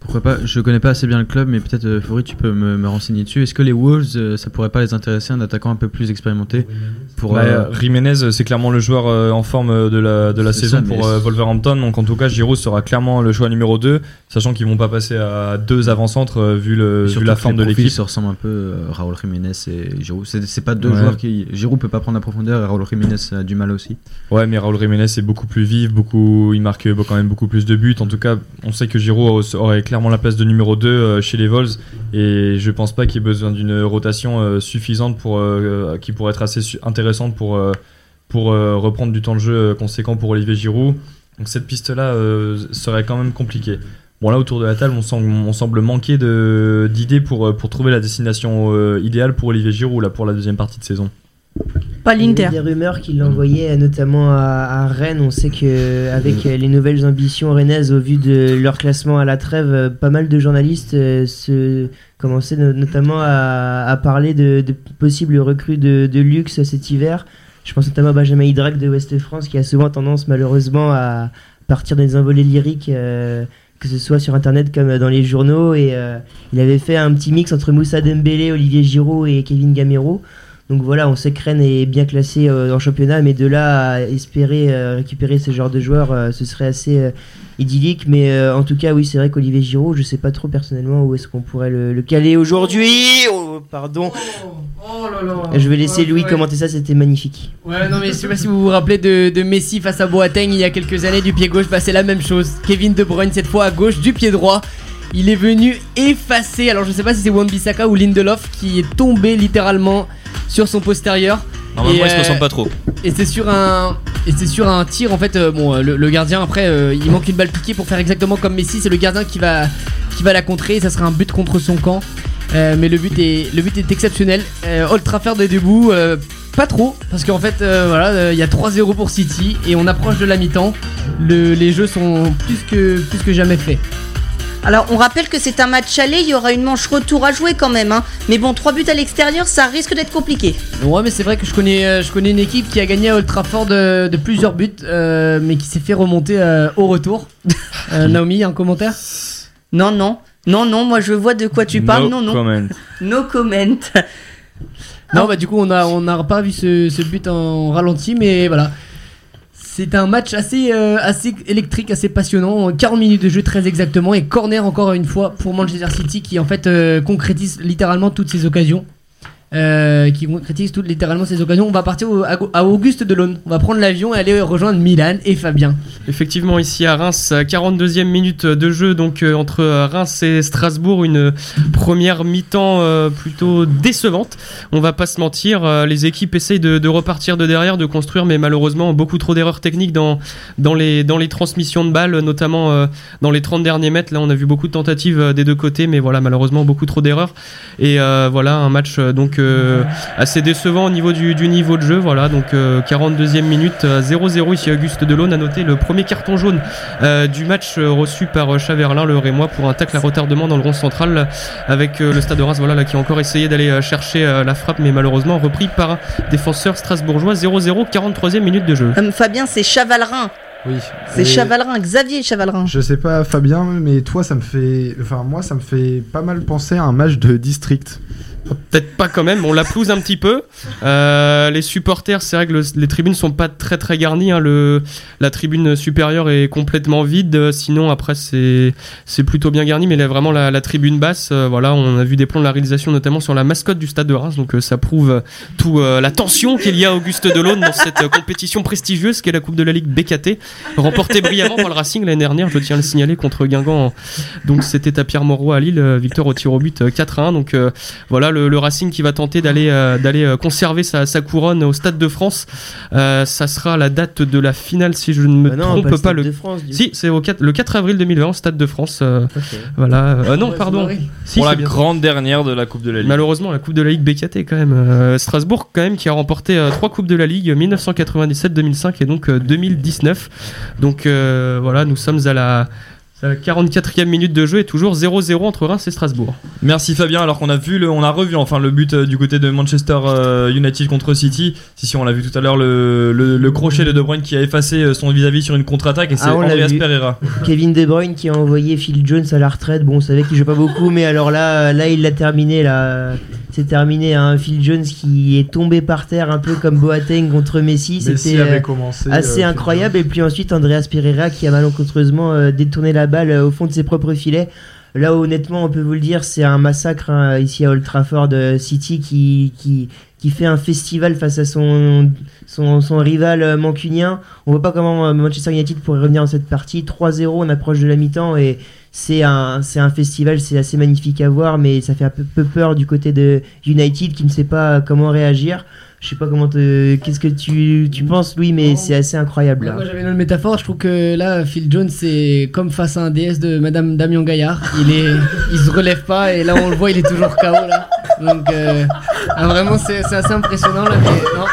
Pourquoi pas Je connais pas assez bien le club, mais peut-être euh, tu peux me, me renseigner dessus. Est-ce que les Wolves, euh, ça pourrait pas les intéresser un attaquant un peu plus expérimenté pour Bah, euh, Jiménez, c'est clairement le joueur euh, en forme de la, de la saison ça, pour Wolverhampton. Donc en tout cas, Giroud sera clairement le choix numéro 2, sachant qu'ils vont pas passer à deux avant-centres vu, le, vu la forme de l'équipe. se ressemblent un peu, Raúl Jiménez et Giroud. C'est pas deux Ouais. joueurs qui. Giroud peut pas prendre la profondeur et Raúl Jiménez a du mal aussi. Ouais, mais Raúl Jiménez est beaucoup plus vif, beaucoup, il marque quand même beaucoup plus de buts. En tout cas, on sait que Giroud aurait clairement la place de numéro 2 euh, chez les Vols et je pense pas qu'il y ait besoin d'une rotation euh, suffisante pour, euh, qui pourrait être assez intéressante pour, reprendre du temps de jeu conséquent pour Olivier Giroud. Donc cette piste-là serait quand même compliquée. Bon là autour de la table on semble, manquer d'idées pour, trouver la destination idéale pour Olivier Giroud pour la deuxième partie de saison. Pas Il y a l'Inter. des rumeurs qui l'envoyaient notamment à, à Rennes. On sait que avec euh, les nouvelles ambitions rennaises au vu de leur classement à la trêve, euh, pas mal de journalistes euh, se commençaient no- notamment à, à parler de, de possibles recrues de, de luxe cet hiver. Je pense notamment à Benjamin Hydrac de Ouest France qui a souvent tendance malheureusement à partir dans des envolées lyriques. euh, que ce soit sur internet comme dans les journaux et euh, il avait fait un petit mix entre Moussa Dembélé, Olivier Giroud et Kevin Gamero Donc voilà, on sait que Rennes est bien classé euh, en championnat, mais de là à espérer euh, récupérer ce genre de joueurs, euh, ce serait assez idyllique. Mais en tout cas, oui, c'est vrai qu'Olivier Giroud, je sais pas trop personnellement où est-ce qu'on pourrait le, le caler aujourd'hui. Oh, pardon. Oh là là. Je vais laisser Louis Ouais. commenter ça, c'était magnifique. Ouais, non, mais je sais pas si vous vous rappelez de, de Messi face à Boateng il y a quelques années du pied gauche, bah c'est la même chose. Kevin De Bruyne, cette fois à gauche du pied droit. Il est venu effacer, alors je sais pas si c'est Wan-Bissaka ou Lindelof qui est tombé littéralement sur son postérieur. Normalement, il se euh, ressemble pas trop. Et c'est sur un et c'est sur un tir en fait euh, bon euh, le, le gardien après euh, il manque une balle piquée pour faire exactement comme Messi. C'est le gardien qui va qui va la contrer. Et ça sera un but contre son camp. Euh, mais le but est le but est exceptionnel. Euh, Old Trafford est debout euh, pas trop. Parce qu'en fait euh, voilà euh, il y a 3-0 pour City et on approche de la mi-temps. Le- les jeux sont plus que plus que jamais faits Alors, on rappelle que c'est un match aller, il y aura une manche retour à jouer quand même. Hein. Mais bon, 3 buts à l'extérieur, ça risque d'être compliqué. Ouais, mais c'est vrai que je connais, euh, je connais une équipe qui a gagné à Old Trafford de, de plusieurs buts, euh, mais qui s'est fait remonter euh, au retour. Euh, Naomi, un commentaire? Non, non. Non, non, moi je vois de quoi tu parles. No non, non. comment. No comment. Non, bah du coup, on a, on n'a pas vu ce, ce but en ralenti, mais voilà. C'est un match assez, euh, assez électrique, assez passionnant. 40 minutes de jeu très exactement. Et corner encore une fois pour Manchester City qui en fait euh, concrétise littéralement toutes ses occasions. Euh, qui concrétise toutes littéralement ses occasions. On va partir à, à Auguste Delon. On va prendre l'avion et aller rejoindre Milan et Fabien. Effectivement, ici à Reims, 42e minute de jeu, donc euh, entre euh, Reims et Strasbourg, une première mi-temps plutôt décevante. On va pas se mentir, les équipes essayent de, de repartir de derrière, de construire, mais malheureusement beaucoup trop d'erreurs techniques dans, dans, les, dans les transmissions de balles, notamment dans les 30 derniers mètres. Là, on a vu beaucoup de tentatives des deux côtés, mais voilà, malheureusement beaucoup trop d'erreurs. Et voilà, un match donc assez décevant au niveau du, du niveau de jeu. Voilà, donc euh, 42e minute, euh, 0-0 ici. Auguste Delon a noté le premier carton jaune euh, du match euh, reçu par euh, Chaverlin, le Rémois, pour un tacle à retardement dans le rond central, euh, avec euh, le Stade de Reims, voilà, là, qui a encore essayé d'aller euh, chercher euh, la frappe, mais malheureusement repris par un défenseur strasbourgeois. 0-0, 43e minute de jeu. Euh, Fabien, c'est Chavalrin. Oui. C'est Et Chavalrin, Xavier Chavalrin. Je sais pas, Fabien, mais toi, ça me fait. Enfin, moi, ça me fait pas mal penser à un match de district. Peut-être pas quand même, on la un petit peu. Euh, les supporters, c'est vrai que le- les tribunes sont pas très très garnies. hein. Le, la tribune supérieure est complètement vide. Sinon, après, c'est plutôt bien garni. Mais là, vraiment, la, tribune basse, euh, voilà, on a vu des plans de la réalisation, notamment sur la mascotte du stade de Reims. Donc, euh, ça prouve tout la tension qu'il y a à Auguste Delaune dans cette compétition prestigieuse qu'est la Coupe de la Ligue BKT, remportée brillamment par le Racing l'année dernière. Je tiens à le signaler contre Guingamp. Donc, c'était à Pierre Mauroy à Lille, victoire au tir au but euh, 4 à 1. Donc, euh, voilà le, le Racing qui va tenter d'aller euh, d'aller euh, conserver sa, sa couronne au Stade de France. Euh, ça sera la date de la finale si je ne me Bah non, trompe pas. Stade le de France, du si c'est au 4, le 4 avril 2020 au Stade de France. euh, Ok. voilà. Euh, non pardon. Si, pour la bien. grande dernière de la Coupe de la Ligue. Malheureusement, la Coupe de la Ligue BKT quand même. Euh, Strasbourg quand même qui a remporté euh, trois Coupes de la Ligue 1997, 2005 et donc euh, 2019. Donc euh, voilà, nous sommes à la, la 44e minute de jeu et toujours 0-0 entre Reims et Strasbourg. Merci Fabien. Alors qu'on a vu, le, on a revu enfin le but euh, du côté de Manchester euh, United contre City. Si si, on l'a vu tout à l'heure le, le, le crochet de De Bruyne qui a effacé euh, son vis-à-vis sur une contre-attaque et c'est Ah, Andreas. Pereira. Kevin De Bruyne qui a envoyé Phil Jones à la retraite. Bon, on savait qu'il joue pas beaucoup, mais alors là, là, il l'a terminé. Là, c'est terminé. Hein. Phil Jones qui est tombé par terre, un peu comme Boateng contre Messi. Messi C'était avait euh, commencé. assez euh, incroyable. Et puis ensuite, Andreas Pereira qui a malencontreusement euh, détourné la balle euh, au fond de ses propres filets. Là, honnêtement, on peut vous le dire, c'est un massacre hein, ici à Old Trafford euh, City qui, qui, qui fait un festival face à son, son, rival euh, mancunien. On voit pas comment Manchester United pourrait revenir dans cette partie. 3-0, on approche de la mi-temps et c'est un, c'est un festival, c'est assez magnifique à voir, mais ça fait un peu peur du côté de United qui ne sait pas comment réagir. Je sais pas comment te. Qu'est-ce que tu, tu penses, Louis, mais c'est assez incroyable. là. Moi j'avais une autre métaphore, je trouve que là Phil Jones c'est comme face à un DS de Madame Damien Gaillard, il est il se relève pas et là on le voit il est toujours KO là. Donc euh, ah, vraiment c'est c'est assez impressionnant là mais non,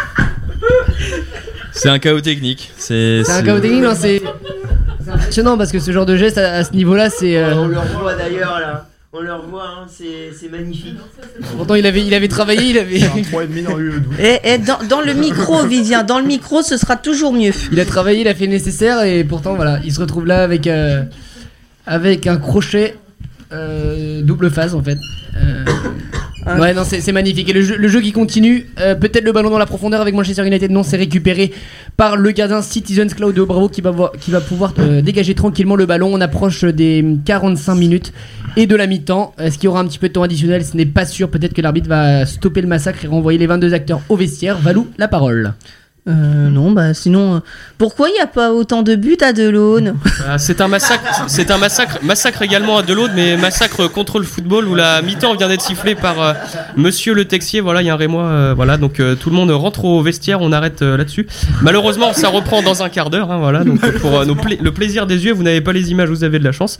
C'est un chaos technique. C'est c'est un chaos technique non c'est c'est impressionnant parce que ce genre de geste à, à ce niveau-là c'est euh, On le revoit d'ailleurs là. On le revoit, hein, c'est magnifique. pourtant il avait il avait travaillé, il avait Un 3,5 dans le Et, et dans, dans le micro, Vivien, dans le micro, ce sera toujours mieux. il a travaillé, il a fait le nécessaire et pourtant voilà, il se retrouve là avec euh, avec un crochet euh, double phase en fait. Euh, Ah. Ouais, non, c'est magnifique. Et le jeu, le jeu qui continue, euh, peut-être le ballon dans la profondeur avec Manchester United, non, c'est récupéré par le gardien Citizens Claudio Bravo qui va, qui va pouvoir euh, dégager tranquillement le ballon. On approche des 45 minutes et de la mi-temps. Est-ce qu'il y aura un petit peu de temps additionnel? Ce n'est pas sûr. Peut-être que l'arbitre va stopper le massacre et renvoyer les 22 acteurs au vestiaire. Valou, la parole. Euh, non, bah sinon, euh, pourquoi il n'y a pas autant de buts à Delaune Ah, c'est un massacre, c'est un massacre, massacre également à Delaude, mais massacre contre le football où la mi-temps vient d'être sifflée par euh, Monsieur le Texier. Voilà, il y a un Rémois, euh, voilà, donc euh, tout le monde rentre au vestiaire, on arrête euh, là-dessus. Malheureusement, ça reprend dans un quart d'heure, hein, voilà. Donc pour euh, nos pla- le plaisir des yeux, vous n'avez pas les images, vous avez de la chance.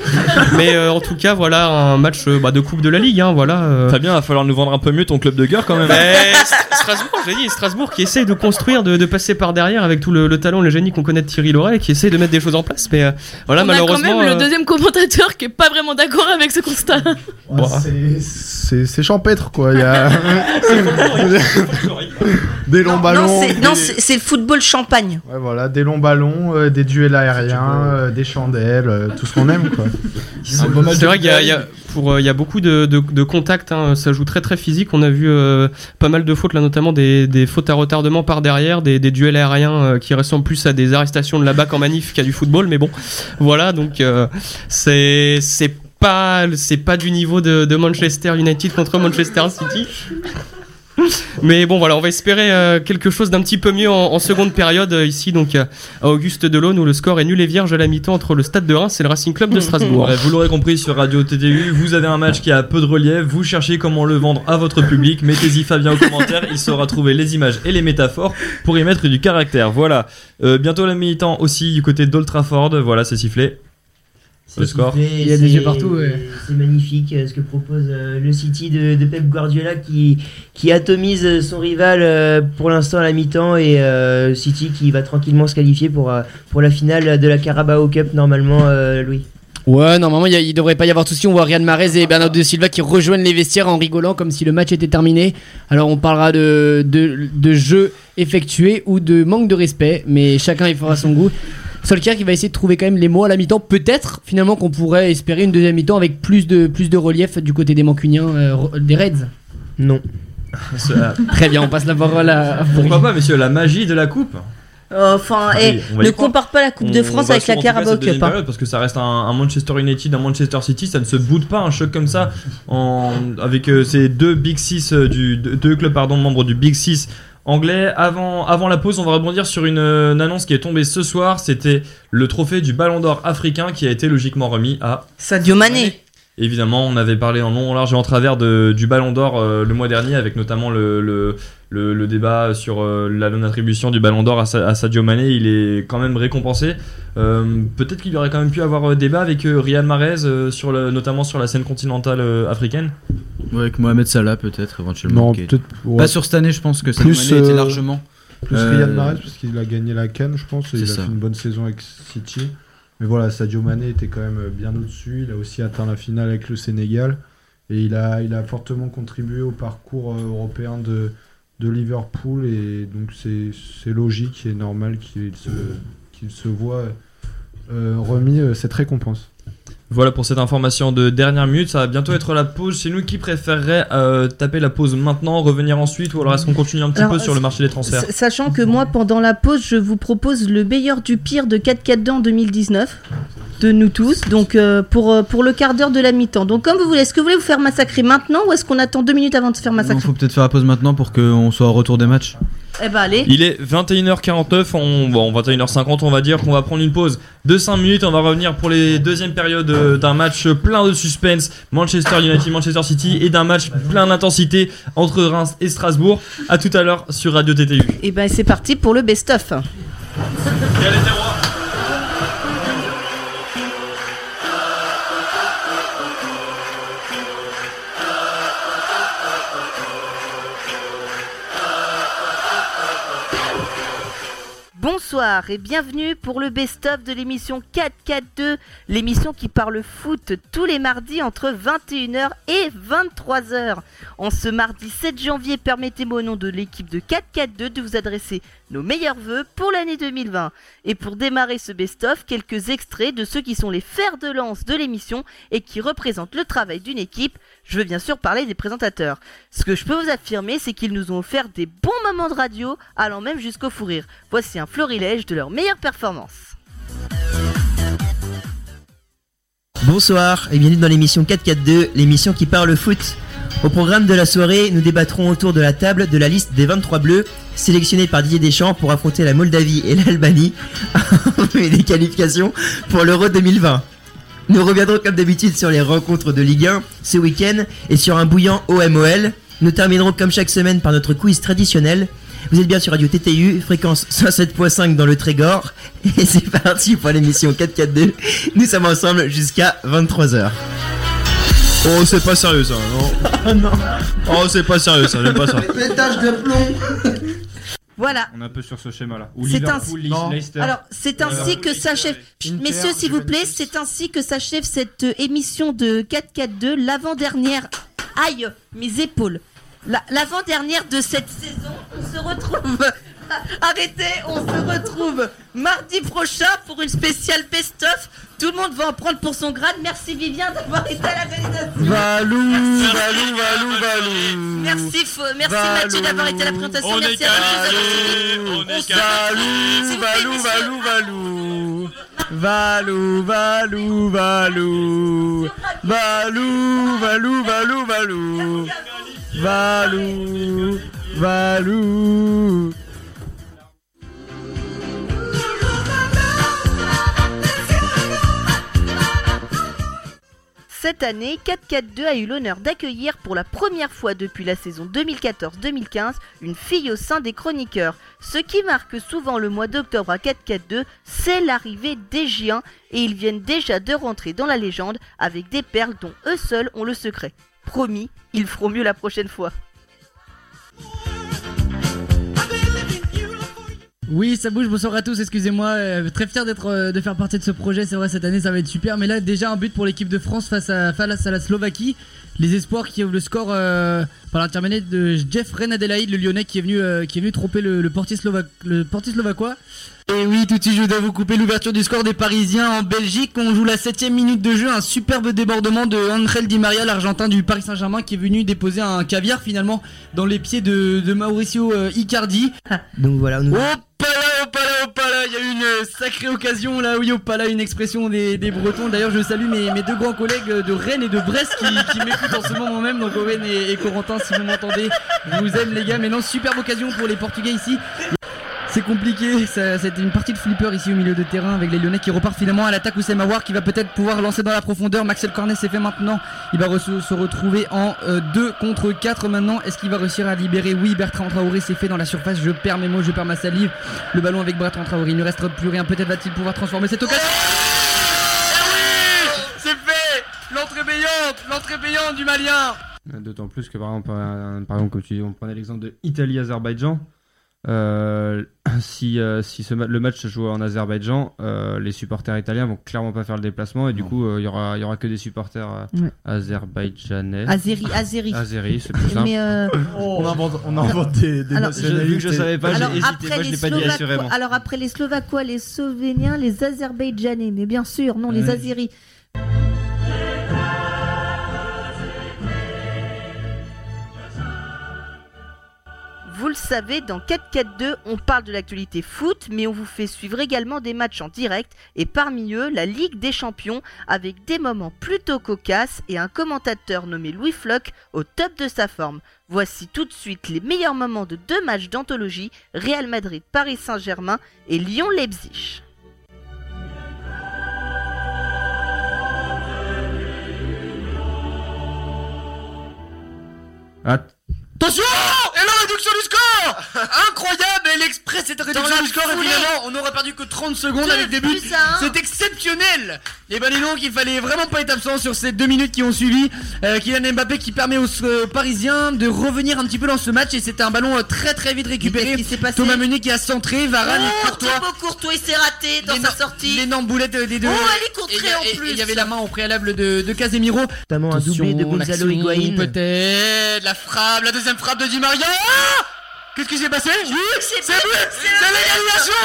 Mais euh, en tout cas, voilà un match euh, bah, de coupe de la Ligue, hein, voilà. euh. Fabien, va falloir nous vendre un peu mieux ton club de gueule quand même. Mais St- Strasbourg, j'ai dit, Strasbourg qui essaye de construire, de, de passer par derrière avec tout le, le talent, le génie qu'on connaît de Thierry Loret, qui essaye de mettre des choses en place. Mais euh, voilà, On a quand malheureusement. même le euh, deuxième commentateur qui est pas vraiment d'accord avec ce constat. Bon. C'est- champêtre quoi. Il y a des longs Non, ballons. non, c'est- des- le football champagne. Ouais, voilà, des longs ballons, euh, des duels aériens, euh, des chandelles, euh, tout ce qu'on aime C'est vrai qu'il y y a- pour, euh, il y a beaucoup de, de, de contacts, hein, ça joue très très physique. On a vu euh, pas mal de fautes là, notamment des, des fautes à retardement par derrière, des, des duels aériens euh, qui ressemblent plus à des arrestations de la BAC en manif qu'à du football. Mais bon, voilà, donc euh, c'est c'est pas c'est pas du niveau de, de Manchester United contre Manchester City. Mais bon voilà, on va espérer euh, quelque chose d'un petit peu mieux en, en seconde période euh, ici donc euh, à Auguste Delaume où le score est nul et vierge à la mi-temps entre le Stade de Reims et le Racing Club de Strasbourg. Vous l'aurez compris sur Radio TTU, vous avez un match qui a peu de relief, vous cherchez comment le vendre à votre public, mettez-y Fabien au commentaire, il saura trouver les images et les métaphores pour y mettre du caractère. Voilà, Euh, bientôt la mi-temps aussi du côté d'Old Trafford, voilà c'est sifflé. C'est Le score. Il y a des yeux partout, ouais. C'est magnifique euh, ce que propose euh, le City de, de Pep Guardiola qui, qui atomise son rival euh, pour l'instant à la mi-temps et euh, City qui va tranquillement se qualifier pour, pour la finale de la Carabao Cup normalement, euh, Louis. Ouais, normalement, il, y a- il devrait pas y avoir de soucis. On voit Riyad Mahrez et Bernardo Silva qui rejoignent les vestiaires en rigolant comme si le match était terminé. Alors, on parlera de, de, de jeu effectué ou de manque de respect, mais chacun y fera son goût. Solskjaer qui va essayer de trouver quand même les mots à la mi-temps. Peut-être finalement qu'on pourrait espérer une deuxième mi-temps avec plus de, plus de relief du côté des Mancuniens, euh, des Reds. Non. Très bien, on passe la parole à. Pourquoi pas messieurs, la magie de la coupe Enfin, Ah ne compare pas la Coupe de France avec la Carabao Cup. hein. parce que ça reste un, un Manchester United, un Manchester City, ça ne se boude pas un choc comme ça en, avec euh, ces deux Big Six euh, du deux, deux clubs pardon membres du Big Six anglais. Avant avant la pause, on va rebondir sur une, euh, une annonce qui est tombée ce soir. C'était le trophée du Ballon d'Or africain qui a été logiquement remis à Sadio Mané. Évidemment, on avait parlé en long, en large et en travers de, du Ballon d'Or euh, le mois dernier, avec notamment le, le, le, le débat sur euh, la non-attribution du Ballon d'Or à, Sa- à Sadio Mané. Il est quand même récompensé. Euh, Peut-être qu'il y aurait quand même pu avoir euh, débat avec euh, Riyad Mahrez, euh, sur le, notamment sur la scène continentale euh, africaine. Ouais, avec Mohamed Salah peut-être éventuellement. Non, peut-être ouais, Pas sur cette année, je pense que Sadio Mané était largement. plus euh, Riyad Mahrez parce qu'il a gagné la Cannes, je pense. et Il a ça. fait une bonne saison avec City. Mais voilà, Sadio Mané était quand même bien au-dessus. Il a aussi atteint la finale avec le Sénégal. Et il a, fortement contribué au parcours euh, européen de, Liverpool. Et donc c'est logique et normal qu'il se, qu'il se voit euh, remis euh, cette récompense. Voilà pour cette information de dernière minute. Ça va bientôt être la pause. C'est nous qui préférerait euh, taper la pause maintenant, revenir ensuite, ou alors est-ce qu'on continue un petit Alors, peu sur le marché des transferts? Sachant que moi, pendant la pause, je vous propose le meilleur du pire de 4-4-2 en 2019. De nous tous. Donc, euh, pour, euh, pour le quart d'heure de la mi-temps. Donc, comme vous voulez, est-ce que vous voulez vous faire massacrer maintenant ou est-ce qu'on attend deux minutes avant de se faire Il massacrer? faut peut-être faire la pause maintenant pour qu'on soit au retour des matchs. Eh ben, allez. Il est 21h49, on, bon, 21h50, on va dire qu'on va prendre une pause de 5 minutes. On va revenir pour les deuxièmes périodes euh, d'un match plein de suspense, Manchester United, Manchester City, et d'un match plein d'intensité entre Reims et Strasbourg. À tout à l'heure sur Radio TTU. Et ben, c'est parti pour le best-of. Bonsoir et bienvenue pour le best-of de l'émission 442, l'émission qui parle foot tous les mardis entre 21h et 23h. En ce mardi 7 janvier, permettez-moi au nom de l'équipe de 442 de vous adresser nos meilleurs voeux pour l'année 2020. Et pour démarrer ce best-of, quelques extraits de ceux qui sont les fers de lance de l'émission et qui représentent le travail d'une équipe. Je veux bien sûr parler des présentateurs. Ce que je peux vous affirmer, c'est qu'ils nous ont offert des bons moments de radio, allant même jusqu'au fou rire. Voici un florilège de leurs meilleures performances. Bonsoir et bienvenue dans l'émission 442, l'émission qui parle foot. Au programme de la soirée, nous débattrons autour de la table de la liste des 23 bleus sélectionnés par Didier Deschamps pour affronter la Moldavie et l'Albanie et des qualifications pour l'Euro 2020. Nous reviendrons comme d'habitude sur les rencontres de Ligue 1 ce week-end et sur un bouillant OMOL. Nous terminerons comme chaque semaine par notre quiz traditionnel. Vous êtes bien sur Radio TTU, fréquence 107.5 dans le Trégor. Et c'est parti pour l'émission 442. Nous sommes ensemble jusqu'à 23h. Oh, c'est pas sérieux ça, non Oh non Oh, c'est pas sérieux ça, j'aime pas ça. Pétage de plomb Voilà. On est un peu sur ce schéma-là. C'est Leicester. Alors, c'est ainsi que s'achève. Messieurs, s'il vous plaît, c'est ainsi que s'achève cette euh, émission de 4-4-2, l'avant-dernière. Aïe, mes épaules. La- L'avant-dernière de cette saison. On se retrouve. Arrêtez, on se retrouve mardi prochain pour une spéciale best-of. Tout le monde va en prendre pour son grade. Merci Vivien d'avoir été à la réalisation. Valou, valou, valou, valou Merci, merci Valou. Mathieu d'avoir été à la présentation. On est merci à vous suivis. on est Valou, messieurs. valou, valou Valou, valou, valou Valou, valou, valou, valou Valou, valou Cette année, 442 a eu l'honneur d'accueillir pour la première fois depuis la saison 2014-2015 une fille au sein des chroniqueurs. Ce qui marque souvent le mois d'octobre à 442, c'est l'arrivée des Giens et ils viennent déjà de rentrer dans la légende avec des perles dont eux seuls ont le secret. Promis, ils feront mieux la prochaine fois. Oui, ça bouge. Bonsoir à tous. Excusez-moi. euh, très fier d'être, euh, de faire partie de ce projet. C'est vrai, cette année, ça va être super. Mais là, déjà un but pour l'équipe de France face à face à la Slovaquie. Les espoirs qui ouvrent le score euh, par l'intermédiaire de Jeff Renadelaide, le Lyonnais, qui est venu, euh, qui est venu tromper le, le portier slovaque, le portier slovaquois. Et oui, tout de suite, je dois vous couper l'ouverture du score des Parisiens en Belgique. On joue la septième minute de jeu, un superbe débordement de Angel Di Maria, l'Argentin du Paris Saint-Germain, qui est venu déposer un caviar finalement dans les pieds de, de Mauricio euh, Icardi. Donc voilà, nous... Opala, opala, opala, il y a eu une sacrée occasion là, oui, opala, une expression des, des Bretons. D'ailleurs, je salue mes, mes deux grands collègues de Rennes et de Brest qui, qui m'écoutent en ce moment même, donc Owen et, et Corentin, si vous m'entendez, je vous aime les gars. Mais non, superbe occasion pour les Portugais ici. C'est compliqué, ça- c'était une partie de flipper ici au milieu de terrain avec les Lyonnais qui repartent finalement à l'attaque où c'est Mawar qui va peut-être pouvoir lancer dans la profondeur. Maxel Cornet s'est fait maintenant. Il va re- se retrouver en 2 contre 4 maintenant. Est-ce qu'il va réussir à libérer? Oui, Bertrand Traoré s'est fait dans la surface. Je perds mes mots, je perds ma salive. Le ballon avec Bertrand Traoré. Il ne reste plus rien. Peut-être va-t-il pouvoir transformer cette occasion. Ah oui C'est fait L'entrée payante L'entrée payante du Malien D'autant plus que par exemple, un- par exemple comme tu dis, on prenait l'exemple de Italie-Azerbaïdjan. Euh, si euh, si ce ma- le match se joue en Azerbaïdjan, euh, les supporters italiens vont clairement pas faire le déplacement et du coup euh, il y aura il y aura que des supporters euh, Ouais. azerbaïdjanais. Azeri, Azeri. Azéri, c'est plus simple. Mais euh, On invente, on invente des, des Alors, Je- vu que je savais pas, j'ai alors hésité. après Moi je les l'ai pas dit Slovaques, assurément. alors après les Slovaquois, les Slovéniens, les Azerbaïdjanais, mais bien sûr, non, les Ouais. Vous le savez, dans 4-4-2, on parle de l'actualité foot, mais on vous fait suivre également des matchs en direct, et parmi eux, la Ligue des Champions, avec des moments plutôt cocasses et un commentateur nommé Louis Floch au top de sa forme. Voici tout de suite les meilleurs moments de deux matchs d'anthologie, Real Madrid, Paris Saint-Germain et Lyon-Leipzig. Attention Et la réduction du score Incroyable Et l'express cette réduction du score foulée. évidemment On n'aurait perdu que 30 secondes Deux avec des buts un. C'est exceptionnel Et ben dis donc il fallait vraiment pas être absent sur ces deux minutes qui ont suivi euh, Kylian Mbappé qui permet aux euh, Parisiens de revenir un petit peu dans ce match Et c'était un ballon euh, très très vite récupéré qui passé Thomas Meunier qui a centré, Varane et Oh, Courtois Thibaut Courtois, il s'est raté dans sa sortie. L'énorme boulette euh, des deux Oh, elle est Et contrée il y a- en et- et plus. Il y avait la main au préalable de, de Casemiro Notamment un doublé de Gonzalo Higuain. Peut-être la frappe, la deuxième frappe de Di Maria. Ah Qu'est-ce qui s'est passé? Oui, c'est c'est l'égalisation!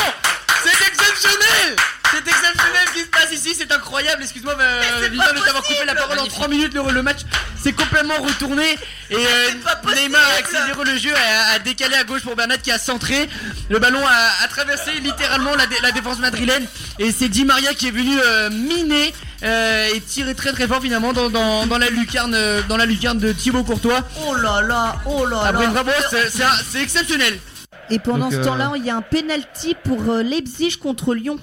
C'est exceptionnel c'est exceptionnel ce qui se passe ici, c'est incroyable. Excuse-moi, euh, Vivien, de t'avoir coupé la parole en 3 minutes. Le, le match s'est complètement retourné et euh, Neymar a accéléré le jeu, a, a décalé à gauche pour Bernat qui a centré. Le ballon a, a traversé littéralement la, dé- la défense madrilène et c'est Di Maria qui est venu euh, miner euh, et tirer très très fort finalement dans, dans, dans la lucarne dans la lucarne de Thibaut Courtois. Oh là là, oh là Après là. bravo, c'est- exceptionnel. Et pendant Donc, ce euh, temps-là, il y a un penalty pour euh, Leipzig contre Lyon.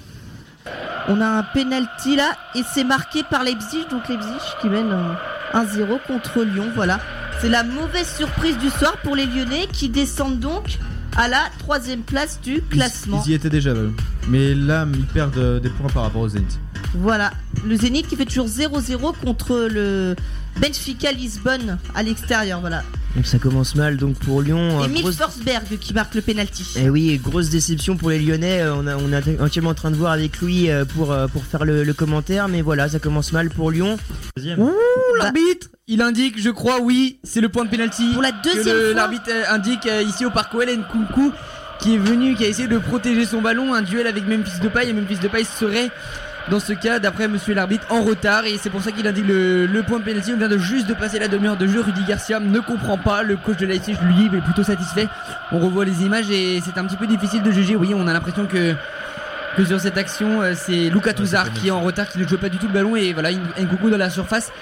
On a un penalty là et c'est marqué par Leipzig, donc Leipzig qui mène euh, 1-0 contre Lyon. Voilà. C'est la mauvaise surprise du soir pour les Lyonnais qui descendent donc à la troisième place du classement. Ils y étaient déjà, mais là, ils perdent euh, des points par rapport aux Zénith. Voilà. Le Zénith qui fait toujours 0-0 contre le Benfica Lisbonne à l'extérieur. Voilà. Donc ça commence mal donc pour Lyon. Et euh, Emile grosse- Forsberg qui marque le penalty. Eh oui, grosse déception pour les Lyonnais. euh, On, a, on est entièrement en train de voir avec Louis euh, pour, euh, pour faire le, le commentaire, mais voilà, ça commence mal pour Lyon. Deuxième. Ouh, l'arbitre, il indique, je crois, oui, c'est le point de pénalty. Pour la que deuxième le- fois. L'arbitre indique ici au parc OL Nkunku qui est venu, qui a essayé de protéger son ballon, un duel avec Memphis Depay et Memphis Depay serait dans ce cas, d'après monsieur l'arbitre, en retard et c'est pour ça qu'il indique le, le point de pénalty. On vient de juste de passer la demi-heure de jeu. Rudy Garcia ne comprend pas. Le coach de Leipzig lui est plutôt satisfait. On revoit les images et c'est un petit peu difficile de juger. Oui, on a l'impression que que sur cette action, euh, c'est Luka Touzard qui est en retard, qui ne joue pas du tout le ballon et voilà, Nkunku dans la surface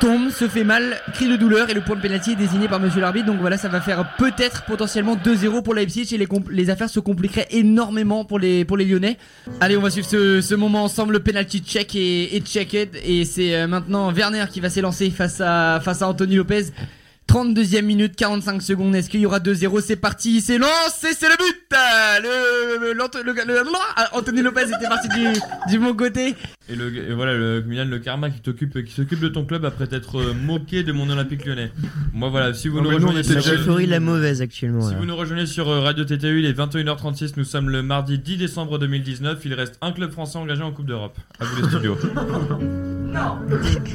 tombe, se fait mal, crie de douleur et le point de pénalty est désigné par monsieur l'arbitre. Donc voilà, ça va faire peut-être potentiellement 2-0 pour Leipzig et les, affaires se compliqueraient énormément pour les, pour les Lyonnais. Allez, on va suivre ce, ce moment ensemble, le penalty check et, et checked et c'est euh, maintenant Werner qui va s'élancer face à, face à Anthony Lopez. 32e minute, 45 secondes. Est-ce qu'il y aura 2-0 C'est parti, c'est lancé, c'est le but Ah, Le, le, le, le- ah, Anthony Lopez était parti du, du bon côté. Et, le, et voilà, le, Milan, le karma qui t'occupe, qui s'occupe de ton club après t'être euh, moqué de mon Olympique lyonnais. Moi voilà, si vous Non, nous rejoignez La sur, la mauvaise actuellement. si là. vous nous rejoignez sur euh, Radio TTU, il est 21h36, nous sommes le mardi 10 décembre 2019, il reste un club français engagé en Coupe d'Europe. À vous les studios.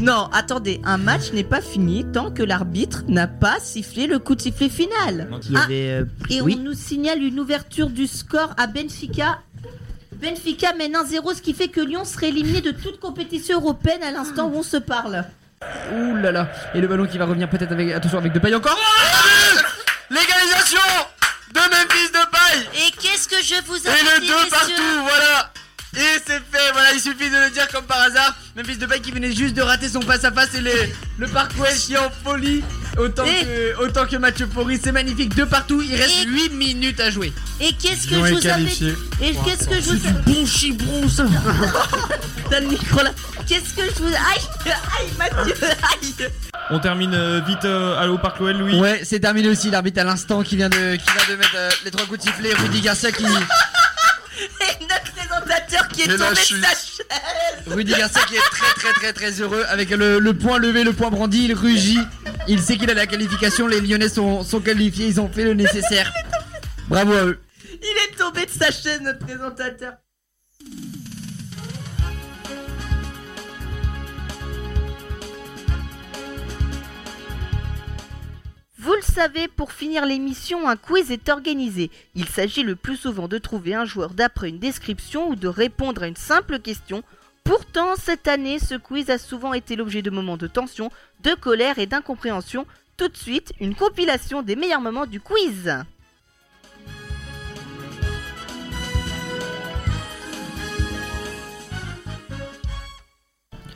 Non, attendez, un match n'est pas fini tant que l'arbitre n'a pas sifflé le coup de sifflet final. Il y Ah, avait, euh, Et oui. on nous signale une ouverture du score à Benfica. Benfica mène 1-0, ce qui fait que Lyon serait éliminé de toute compétition européenne à l'instant où on se parle. Ouh là là. Et le ballon qui va revenir peut-être avec, attention, avec Depay encore. Oh Légalisation de Memphis Depay Et qu'est-ce que je vous Et le 2 partout, voilà Et c'est fait, voilà, il suffit de le dire comme par hasard. Memphis Depay qui venait juste de rater son face-à-face et les- le parc Ouest qui est en folie. Autant, Et- que, autant que match euphorie, c'est magnifique. Deux partout, il reste Et- 8 minutes à jouer. Et qu'est-ce que je vous avais qualifié. Et qu'est-ce que je C'est vous du bon chibron ça T'as le micro là. Qu'est-ce que je vous Aïe Aïe Mathieu Aïe On termine euh, vite euh, à- au Parc Noël, Louis. Ouais, c'est terminé aussi, l'arbitre à l'instant qui vient de, qui vient de mettre euh, les trois coups de sifflet. Rudy Garcia qui. Et notre présentateur qui est tombé de sa chaise Rudy Garcia qui est très très très très heureux avec le, le point levé, le point brandi, il rugit. Il sait qu'il a la qualification, les Lyonnais sont, sont qualifiés, ils ont fait le nécessaire. Bravo à eux. Il est tombé de sa chaise, notre présentateur. Vous le savez, pour finir l'émission, un quiz est organisé. Il s'agit le plus souvent de trouver un joueur d'après une description ou de répondre à une simple question. Pourtant, cette année, ce quiz a souvent été l'objet de moments de tension, de colère et d'incompréhension. Tout de suite, une compilation des meilleurs moments du quiz.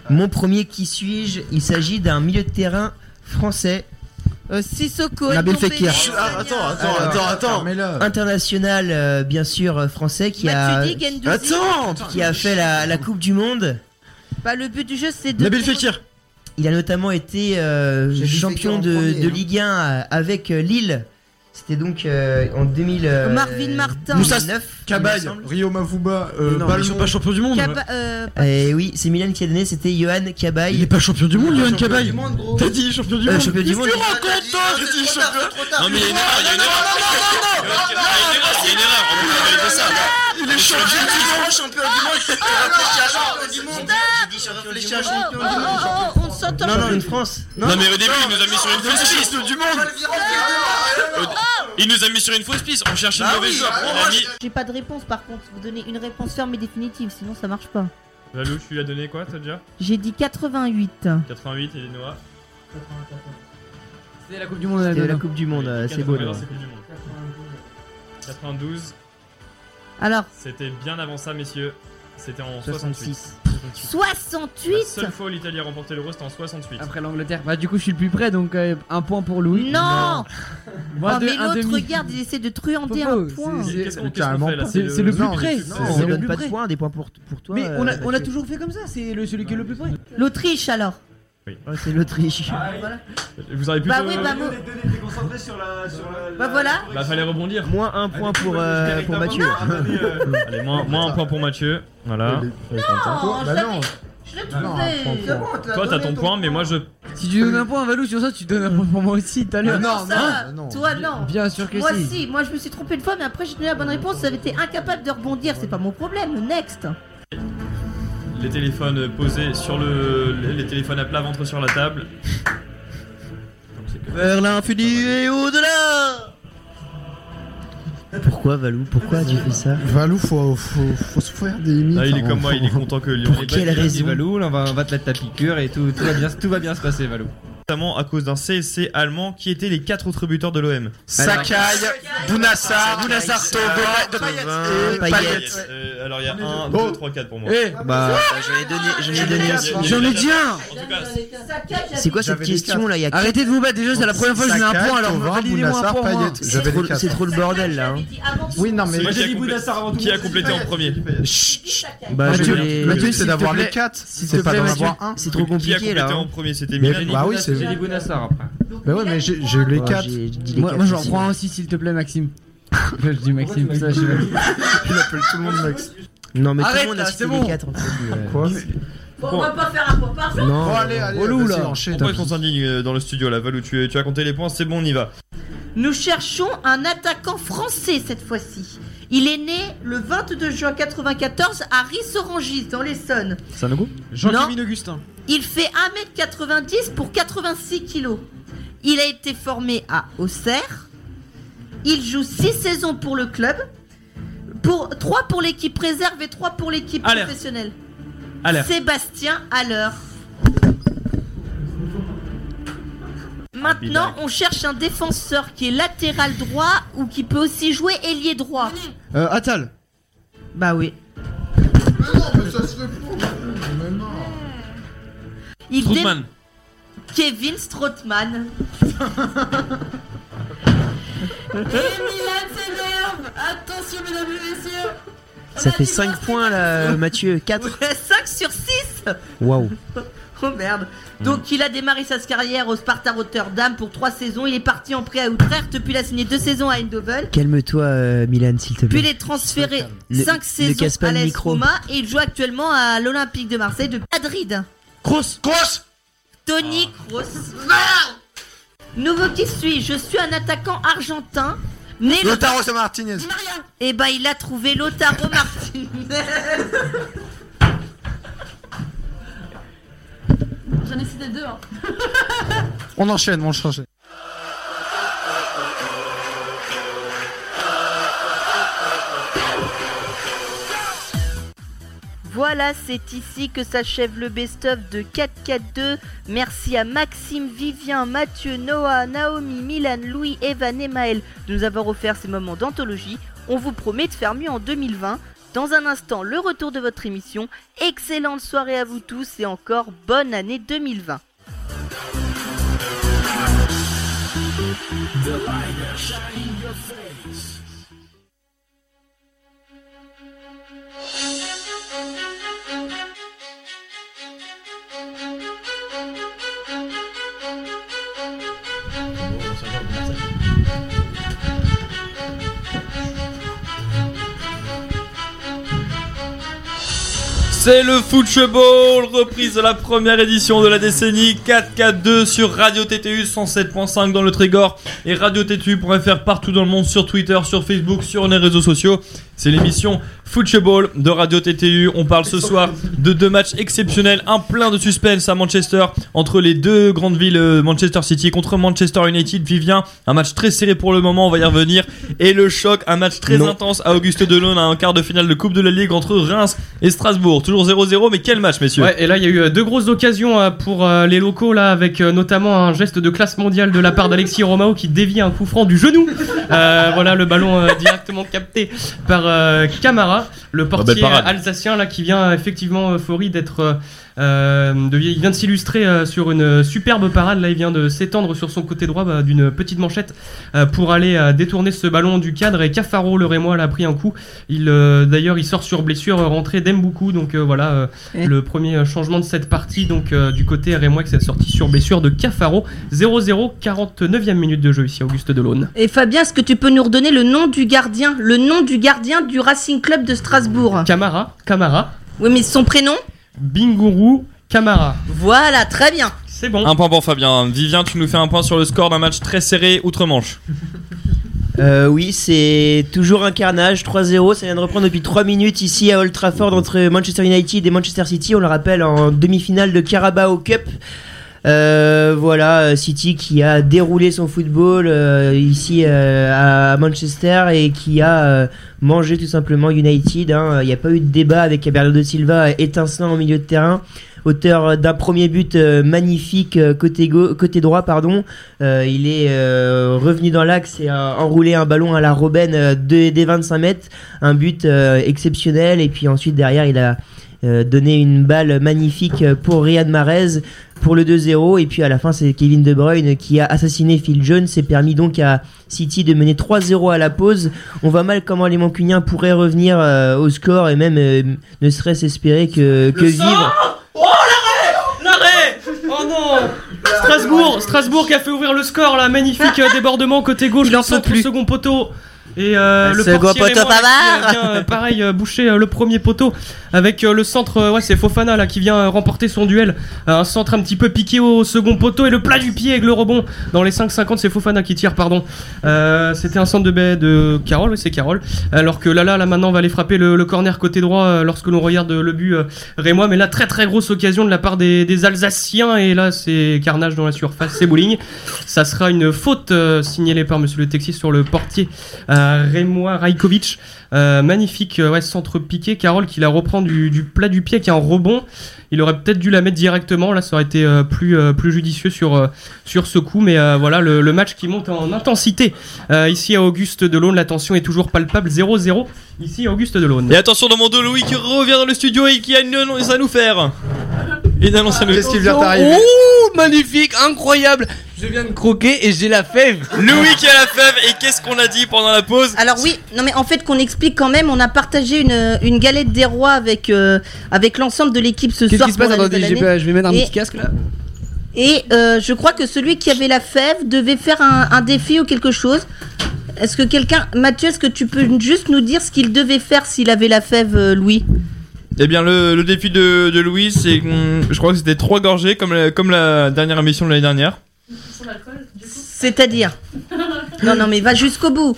Mon premier qui suis-je? Il s'agit d'un milieu de terrain français, Euh, Sissoko Nabil Fekir. Espagnol. attends, attends, attends, attends. International euh, bien sûr euh, français qui a Matuidi Guendouzi. Attends qui a fait la, la Coupe du Monde. Bah, le but du jeu, c'est de. Nabil Fekir Il a notamment été euh, J'ai dit champion Fekir en de, premier, de hein. Ligue 1 euh, avec euh, Lille. C'était donc euh, en 2000. euh, Marvin Martin. Moussa 2009, Cabaye. il. Rio Mavuba, euh, Non, ils sont pas champions du monde Caba- euh, oui, c'est Milan qui a donné, c'était Johan Il est Cabaye. pas champion du monde, Johan Cabaye gros. T'as dit champion du Euh, monde champion du monde. racontes, toi Je dis champion Non mais il y a une erreur, il y a une erreur. Il y a une erreur, il y a une erreur. On peut pas parler de ça. Il est champion du monde oh, oh, oh, oh, on Non, non, une France. Non, mais au début, il nous a mis sur une fausse piste. du monde. Il nous a mis sur une fausse piste. On cherchait une mauvaise mis. J'ai pas de réponse par contre. Vous donnez une réponse ferme et définitive, sinon ça marche pas. Valou, tu lui as donné quoi, toi déjà J'ai dit 88. 88 et Noah C'était la Coupe du Monde. C'était la. Coupe du Monde, c'est beau. 92, là. c'est Coupe du Monde. 92, Alors, c'était bien avant ça, messieurs. C'était en 68. 66. 68 La seule fois où l'Italie a remporté l'Euro, c'était en 68. Après l'Angleterre. Bah, du coup, je suis le plus près, donc euh, un point pour Louis. Non Moi, Oh, deux, mais un l'autre, demi. regarde, il essaie de truander un Popo, point. c'est- Qu'est-ce qu'on qu'est-ce qu'on Carrément fait là pas. C'est c'est le plus Non, près. mais Non, c'est on le donne plus pas de près. points, des points pour, pour toi. Mais euh, on a, on a Mathieu. toujours fait comme ça, c'est le- celui qui est le plus près. L'Autriche alors Ouais, c'est l'Autriche. Vous auriez pu. Bah oui, bah, moi- bah voilà. Bah, fallait rebondir. Moins un point pour, euh, pour Mathieu. Allez, moins, moins un point pour Mathieu. Voilà. Non, Bah je non. je l'ai Non, trouvé. pour- Toi, t'as ton point, mais moi, je. Si tu donnes un point à Valou sur ça, tu donnes un point pour moi aussi tout à l'heure. Non, ça va. non. Toi, non. Bien sûr que Moi si. si, moi je me suis trompé une fois, mais après j'ai donné la bonne réponse, ça avait été incapable de rebondir, c'est pas mon problème, next. Les téléphones posés sur le. Les téléphones à plat ventre sur la table. Vers l'infini et au-delà Pourquoi Valou Pourquoi tu fais ça Valou, faut, faut, faut se faire des limites. Ah, il est hein, comme moi, faut- il est content que Lyon. Pour quelle raison Valou, là, on va, on va te mettre ta piqûre et tout, tout, va bien, tout va bien se passer, Valou. Notamment à cause d'un CSC allemand qui étaient les quatre autres buteurs de l'OM. Sakai, Bounassar, Bounassar, et Payet. Alors il y a 1, Oh. 2, 3, 4 pour moi. Eh, Bah, j'en ai donné, j'en ai donné aussi. J'en ai dit un C'est quoi cette question là Arrêtez de vous battre, déjà c'est la première fois que je mets un point alors validez-moi un Bounassar, point moi. Payet. C'est trop, le bordel là. hein. Oui, non, mais qui j'ai a, dit Bounassar avant tout qui a complété en premier Bah, Mathieu, c'est d'avoir les 4. s'il C'est pas d'en avoir un. C'est trop Qui a compliqué complété là. en hein. premier C'était Milan. Bah oui, c'est. J'ai dit Bounassar après. Bah ouais, mais j'ai eu les Ouais, 4. j'ai- j'ai dit les Moi, quatre moi j'en prends un aussi s'il te plaît Maxime. je dis Maxime, ça je. Il appelle tout le monde Max. Non, mais tout Arrête, le monde a cité les bon. 4 en fait. Quoi Bon, on va pas faire un point par jour. Non. Allez, allez, Relou, là. enchaîne. Pourquoi est-ce qu'on s'indigne euh, dans le studio là Valou, tu, tu as compté les points, c'est bon, on y va. Nous cherchons un attaquant français cette fois-ci. Il est né le 22 juin 94 à Rissorangis dans l'Essonne. C'est un logo Jean-Kévin Augustin. Il fait 1m90 pour 86 kg. Il a été formé à Auxerre. Il joue 6 saisons pour le club. Pour 3 pour l'équipe réserve et 3 pour l'équipe professionnelle. Sébastien Haller. Maintenant, on cherche un défenseur qui est latéral droit ou qui peut aussi jouer ailier droit. Euh, Attal. Bah oui. Mais non, mais ça se fait pour. Mais non. Il dé-. Kevin Strootman. Et Milan s'énerve Attention mesdames et messieurs Ça fait 5 points là, Mathieu. 4. 5 sur 6 Waouh. Oh merde Donc il a démarré sa carrière au Sparta Rotterdam pour 3 saisons. Il est parti en prêt à Utrecht, puis il a signé 2 saisons à Eindhoven. Calme-toi, euh, Milan, s'il te Puis il plaît. est transféré 5 ne saisons à le l'AS. Roma et il joue actuellement à l'Olympique de Marseille de Madrid. Grosse. Grosse Tony Kroos. Nouveau qui suis Je suis un attaquant argentin. Né le Lotaro Martinez. Et bah il a trouvé Lotaro Martinez. J'en ai cité deux. Hein. On enchaîne, on enchaîne. Voilà, c'est ici que s'achève le best-of de 4-4-2. Merci à Maxime, Vivien, Mathieu, Noah, Naomi, Milan, Louis, Evan et Maël de nous avoir offert ces moments d'anthologie. On vous promet de faire mieux en 2020. Dans un instant, le retour de votre émission. Excellente soirée à vous tous et encore bonne année 2020. C'est le Football, reprise de la première édition de la décennie 4-4-2 sur Radio TTU 107.5 dans le Trégor et Radio TTU.fr partout dans le monde sur Twitter, sur Facebook, sur les réseaux sociaux. C'est l'émission Football de Radio TTU. On parle ce soir de deux matchs exceptionnels, un plein de suspense à Manchester entre les deux grandes villes, euh, Manchester City contre Manchester United. Vivien, un match très serré pour le moment, on va y revenir. Et le choc, un match très Non. intense à Auguste Delon, à un quart de finale de Coupe de la Ligue entre Reims et Strasbourg. Toujours 0-0, mais quel match, messieurs Ouais, et là il y a eu euh, deux grosses occasions euh, pour les locaux là avec notamment un geste de classe mondiale de la part d'Alexis Romao qui dévie un coup franc du genou. Euh, voilà le ballon directement capté par Camara, le portier alsacien là qui vient effectivement euphorie d'être euh, euh, de- il vient de s'illustrer euh, sur une superbe parade. Là il vient de s'étendre sur son côté droit bah, d'une petite manchette euh, pour aller euh, détourner ce ballon du cadre. Et Cafaro le Rémois là, a pris un coup. Il euh, d'ailleurs il sort sur blessure euh, rentrée d'Emboukou donc euh, voilà euh, le premier euh, changement de cette partie donc euh, du côté Rémois qui s'est sorti sur blessure de Cafaro. 0-0 49e minute de jeu ici Auguste Delaune. Et Fabien, est-ce que tu peux nous redonner le nom du gardien Le nom du gardien du Racing Club de Strasbourg? Camara Camara. Oui, mais son prénom? Bingourou Camara Voilà, très bien. c'est bon Un point pour Fabien. Vivien, tu nous fais un point sur le score d'un match très serré outre-Manche. Euh, oui, c'est toujours un carnage, 3-0. Ça vient de reprendre depuis 3 minutes ici à Old Trafford entre Manchester United et Manchester City. On le rappelle en demi-finale de Carabao Cup. Euh, voilà, euh, City qui a déroulé son football euh, ici à Manchester et qui a mangé tout simplement United. hein. Il n'y a pas eu de débat avec Bernardo Silva étincelant au milieu de terrain. Auteur d'un premier but magnifique côté, droit, pardon. Il est revenu dans l'axe et a enroulé un ballon à la Robben de- des 25 mètres. Un but exceptionnel. Et puis ensuite, derrière, il a donné une balle magnifique pour Riyad Mahrez pour le 2-0. Et puis à la fin, c'est Kevin De Bruyne qui a assassiné Phil Jones et permis donc à City de mener 3-0 à la pause. On voit mal comment les Mancuniens pourraient revenir euh, au score et même euh, ne serait-ce espérer que, que vivre. L'arrêt Oh non Strasbourg Strasbourg qui a fait ouvrir le score là, magnifique euh, débordement côté gauche, Il en peut plus. second poteau. Et euh, Le le second portier poteau Raymond, là, qui, euh, vient, euh, pareil euh, boucher le premier poteau avec le centre ouais c'est Fofana là qui vient remporter son duel. Un centre un petit peu piqué au second poteau et le plat du pied avec le rebond. Dans les 5-50 c'est Fofana qui tire pardon. Euh, c'était un centre de baie de Carole oui c'est Carole. Alors que Lala là maintenant va aller frapper le, le corner côté droit lorsque l'on regarde le but Rémois. Mais là très très grosse occasion de la part des, des Alsaciens. Et là c'est carnage dans la surface c'est bowling ça sera une faute signalée par monsieur le Texis sur le portier euh, Rémois Rajkovic Euh, magnifique euh, ouais, centre piqué. Carole qui la reprend du, du plat du pied qui est en rebond. Il aurait peut-être dû la mettre directement. Là ça aurait été euh, plus, euh, plus judicieux sur, euh, sur ce coup. Mais euh, voilà le, le match qui monte en intensité Euh, ici à Auguste Delaune. La tension est toujours palpable. 0-0 ici à Auguste Delaune. Et attention dans mon dos, Louis qui revient dans le studio et qui a une annonce à nous faire. Une annonce à nous Qu'est-ce qui vient d'arriver Oh, magnifique, incroyable. Je viens de croquer et j'ai la fève. Louis qui a la fève et qu'est-ce qu'on a dit pendant la pause Alors oui, non mais en fait qu'on explique quand même, on a partagé une, une galette des rois avec, euh, avec l'ensemble de l'équipe ce Qu'est-ce soir qui se passe Attendez, je vais mettre un Et- petit casque là. Et euh, je crois que celui qui avait la fève devait faire un, un défi ou quelque chose. Est-ce que quelqu'un, Mathieu, est-ce que tu peux juste nous dire ce qu'il devait faire s'il avait la fève, euh, Louis? Eh bien, le, le défi de, de Louis, c'est. je crois que c'était trois gorgées comme la, comme la dernière émission de l'année dernière. C'est-à-dire Non, non, mais va jusqu'au bout.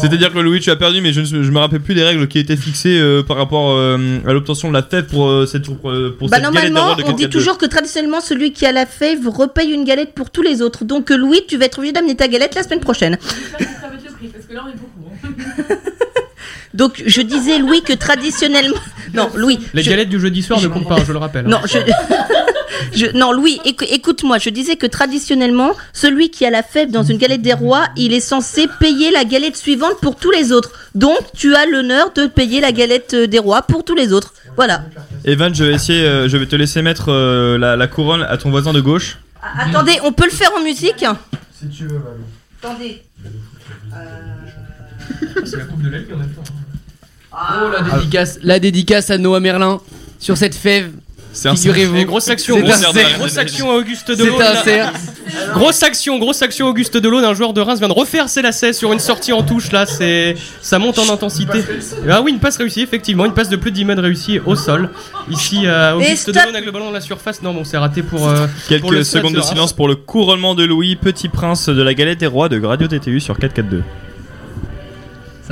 C'est-à-dire que Louis, tu as perdu, mais je ne je me rappelle plus des règles qui étaient fixées euh, par rapport euh, à l'obtention de la fève pour euh, cette, pour, pour Bah cette normalement, on dit 4-4-2. toujours que traditionnellement, celui qui a la fève repaye une galette pour tous les autres. Donc Louis, tu vas être obligé d'amener ta galette la semaine prochaine. Donc je disais Louis que traditionnellement, non Louis, les je- galettes du jeudi soir ne comptent pas je le rappelle Non, je... je- non, Louis, écou- écoute-moi, je disais que traditionnellement, celui qui a la fève dans une galette des rois, il est censé payer la galette suivante pour tous les autres. Donc, tu as l'honneur de payer la galette euh, des rois pour tous les autres. Voilà. Evan, je vais essayer, euh, je vais te laisser mettre euh, la, la couronne à ton voisin de gauche. Ah, Attendez, on peut le faire en musique Si tu veux, Valou. Attendez. c'est la coupe de la Ligue en même temps Oh la dédicace, la dédicace à Noah Merlin sur cette fève. C'est un Figurez-vous. Grosse action, C'est grosse, action à Auguste C'est Delaune. un. Grosse action, grosse action Auguste Delaune, un joueur de Reims vient de refaire ses lacets sur une sortie en touche là, c'est ça monte en intensité. Ah oui, une passe réussie effectivement, une passe de plus de 10 mètres réussie au sol. Ici euh, Auguste. Delaune avec le ballon dans la surface. Non, bon, c'est raté pour euh, Quelques pour le stade secondes de silence pour le couronnement de Louis, petit prince de la galette des rois de Radio TTU sur 442.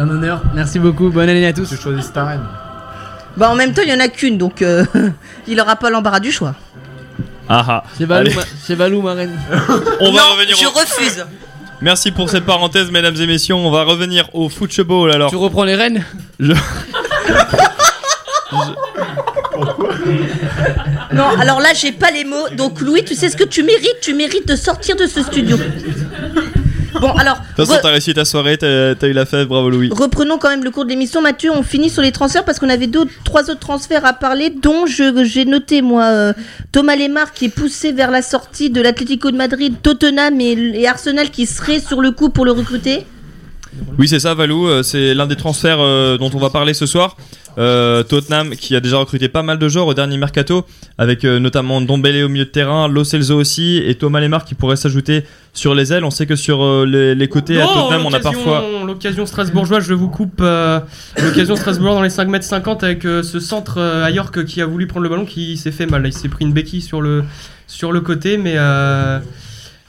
C'est un honneur. Merci beaucoup. Bonne année à tous. Tu choisis ta reine. Bah en même temps, il y en a qu'une, donc euh, il aura pas l'embarras du choix. Ah ah. C'est Valou, Allez. ma... c'est Valou, ma reine. On va non, revenir je au- refuse. Merci pour cette parenthèse, mesdames et messieurs. On va revenir au football alors. Tu reprends les rênes? Non, alors là, j'ai pas les mots. Donc Louis, tu sais ce que tu mérites? Tu mérites de sortir de ce studio. Bon, alors, De toute façon, re- t'as réussi ta soirée, t'as t'as eu la fête, bravo Louis. reprenons quand même le cours de l'émission. Mathieu, on finit sur les transferts parce qu'on avait deux, trois autres transferts à parler, dont j'ai noté, moi, euh, Thomas Lemar qui est poussé vers la sortie de l'Atlético de Madrid, Tottenham et, et Arsenal qui seraient sur le coup pour le recruter. Oui, c'est ça, Valou. euh, C'est l'un des transferts euh, dont on va parler ce soir. Euh, Tottenham qui a déjà recruté pas mal de joueurs au dernier mercato, avec euh, notamment Dombele au milieu de terrain, Lo Celso aussi, et Thomas Lemar qui pourrait s'ajouter sur les ailes. On sait que sur euh, les, les côtés à Non, Tottenham, on a parfois. L'occasion strasbourgeoise, je vous coupe. euh, l'occasion strasbourgeoise dans les 5 mètres 50 avec ce centre à York qui a voulu prendre le ballon qui s'est fait mal. Il s'est pris une béquille sur le, sur le côté, mais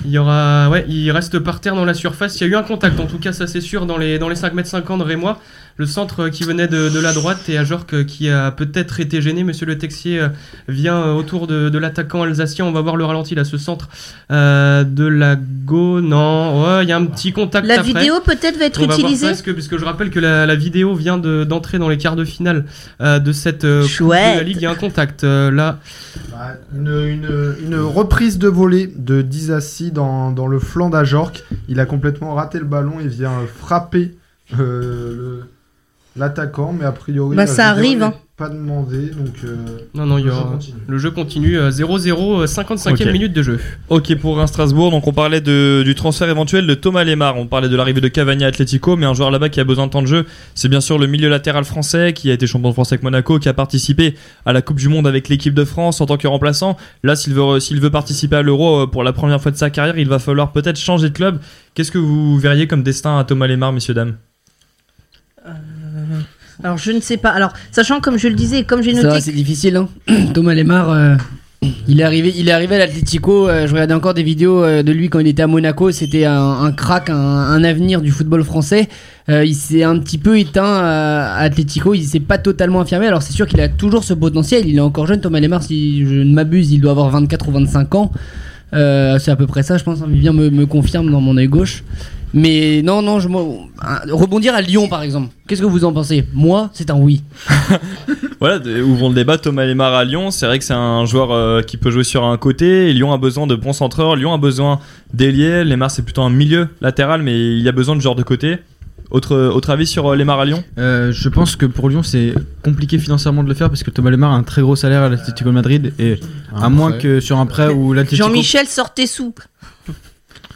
il y aura. Ouais, il reste par terre dans la surface. Il y a eu un contact, en tout cas, ça c'est sûr, dans les, dans les 5 mètres 50 Rémois. Le centre qui venait de, de la droite et Ajorc qui a peut-être été gêné. Monsieur le Texier euh, vient euh, autour de, de l'attaquant alsacien. On va voir le ralenti là, ce centre euh, de la go. Non, ouais, il y a un petit contact La après. vidéo peut-être va être On va voir utilisée. ça, parce que, parce que je rappelle que la, la vidéo vient de- d'entrer dans les quarts de finale euh, de cette euh, Coupe Chouette. de la Ligue. Il y a un contact euh, là. Bah, une, une- une reprise de volée de Dizassi dans, dans le flanc d'Ajorc. Il a complètement raté le ballon et vient frapper euh, le- l'attaquant, mais a priori, Bah, ça arrive, n'est hein. pas demandé. Donc, euh, Non, non, il y le jeu continue. le jeu continue. euh, 0-0, euh, 55e Ok. minute de jeu. Ok pour un Strasbourg, donc on parlait de, du transfert éventuel de Thomas Lemar, on parlait de l'arrivée de Cavani à Atletico, mais un joueur là-bas qui a besoin de temps de jeu, c'est bien sûr le milieu latéral français qui a été champion de France avec Monaco, qui a participé à la Coupe du Monde avec l'équipe de France en tant que remplaçant. Là, s'il veut, s'il veut participer à l'Euro euh, pour la première fois de sa carrière, il va falloir peut-être changer de club. Qu'est-ce que vous verriez comme destin à Thomas Lemar, messieurs dames? Alors je ne sais pas. Alors sachant comme je le disais, comme j'ai noté, c'est difficile. Hein. Thomas Lemar, euh, il est arrivé, il est arrivé à l'Atlético. euh, je regardais encore des vidéos euh, de lui quand il était à Monaco. C'était un, un crack, un, un avenir du football français. Il s'est un petit peu éteint à, Atlético. Il s'est pas totalement affirmé. Alors c'est sûr qu'il a toujours ce potentiel. Il est encore jeune. Thomas Lemar, si je ne m'abuse, il doit avoir 24 ou 25 ans. C'est à peu près ça, je pense. hein. Vivien me, me confirme dans mon œil gauche. Mais non, non, je rebondir à Lyon par exemple. Qu'est-ce que vous en pensez? Moi, c'est un oui. Voilà, ouvrons le débat. Thomas Lemar à Lyon, c'est vrai que c'est un joueur euh, qui peut jouer sur un côté. Et Lyon a besoin de bons centreurs. Lyon a besoin d'ailier. Lemar, c'est plutôt un milieu latéral, mais il y a besoin de genre de côté. Autre, autre avis sur euh, Lemar à Lyon? Euh, je pense que pour Lyon, c'est compliqué financièrement de le faire parce que Thomas Lemar a un très gros salaire à l'Atlético de Madrid et à moins que sur un prêt où l'Atlético Jean-Michel sortait sous.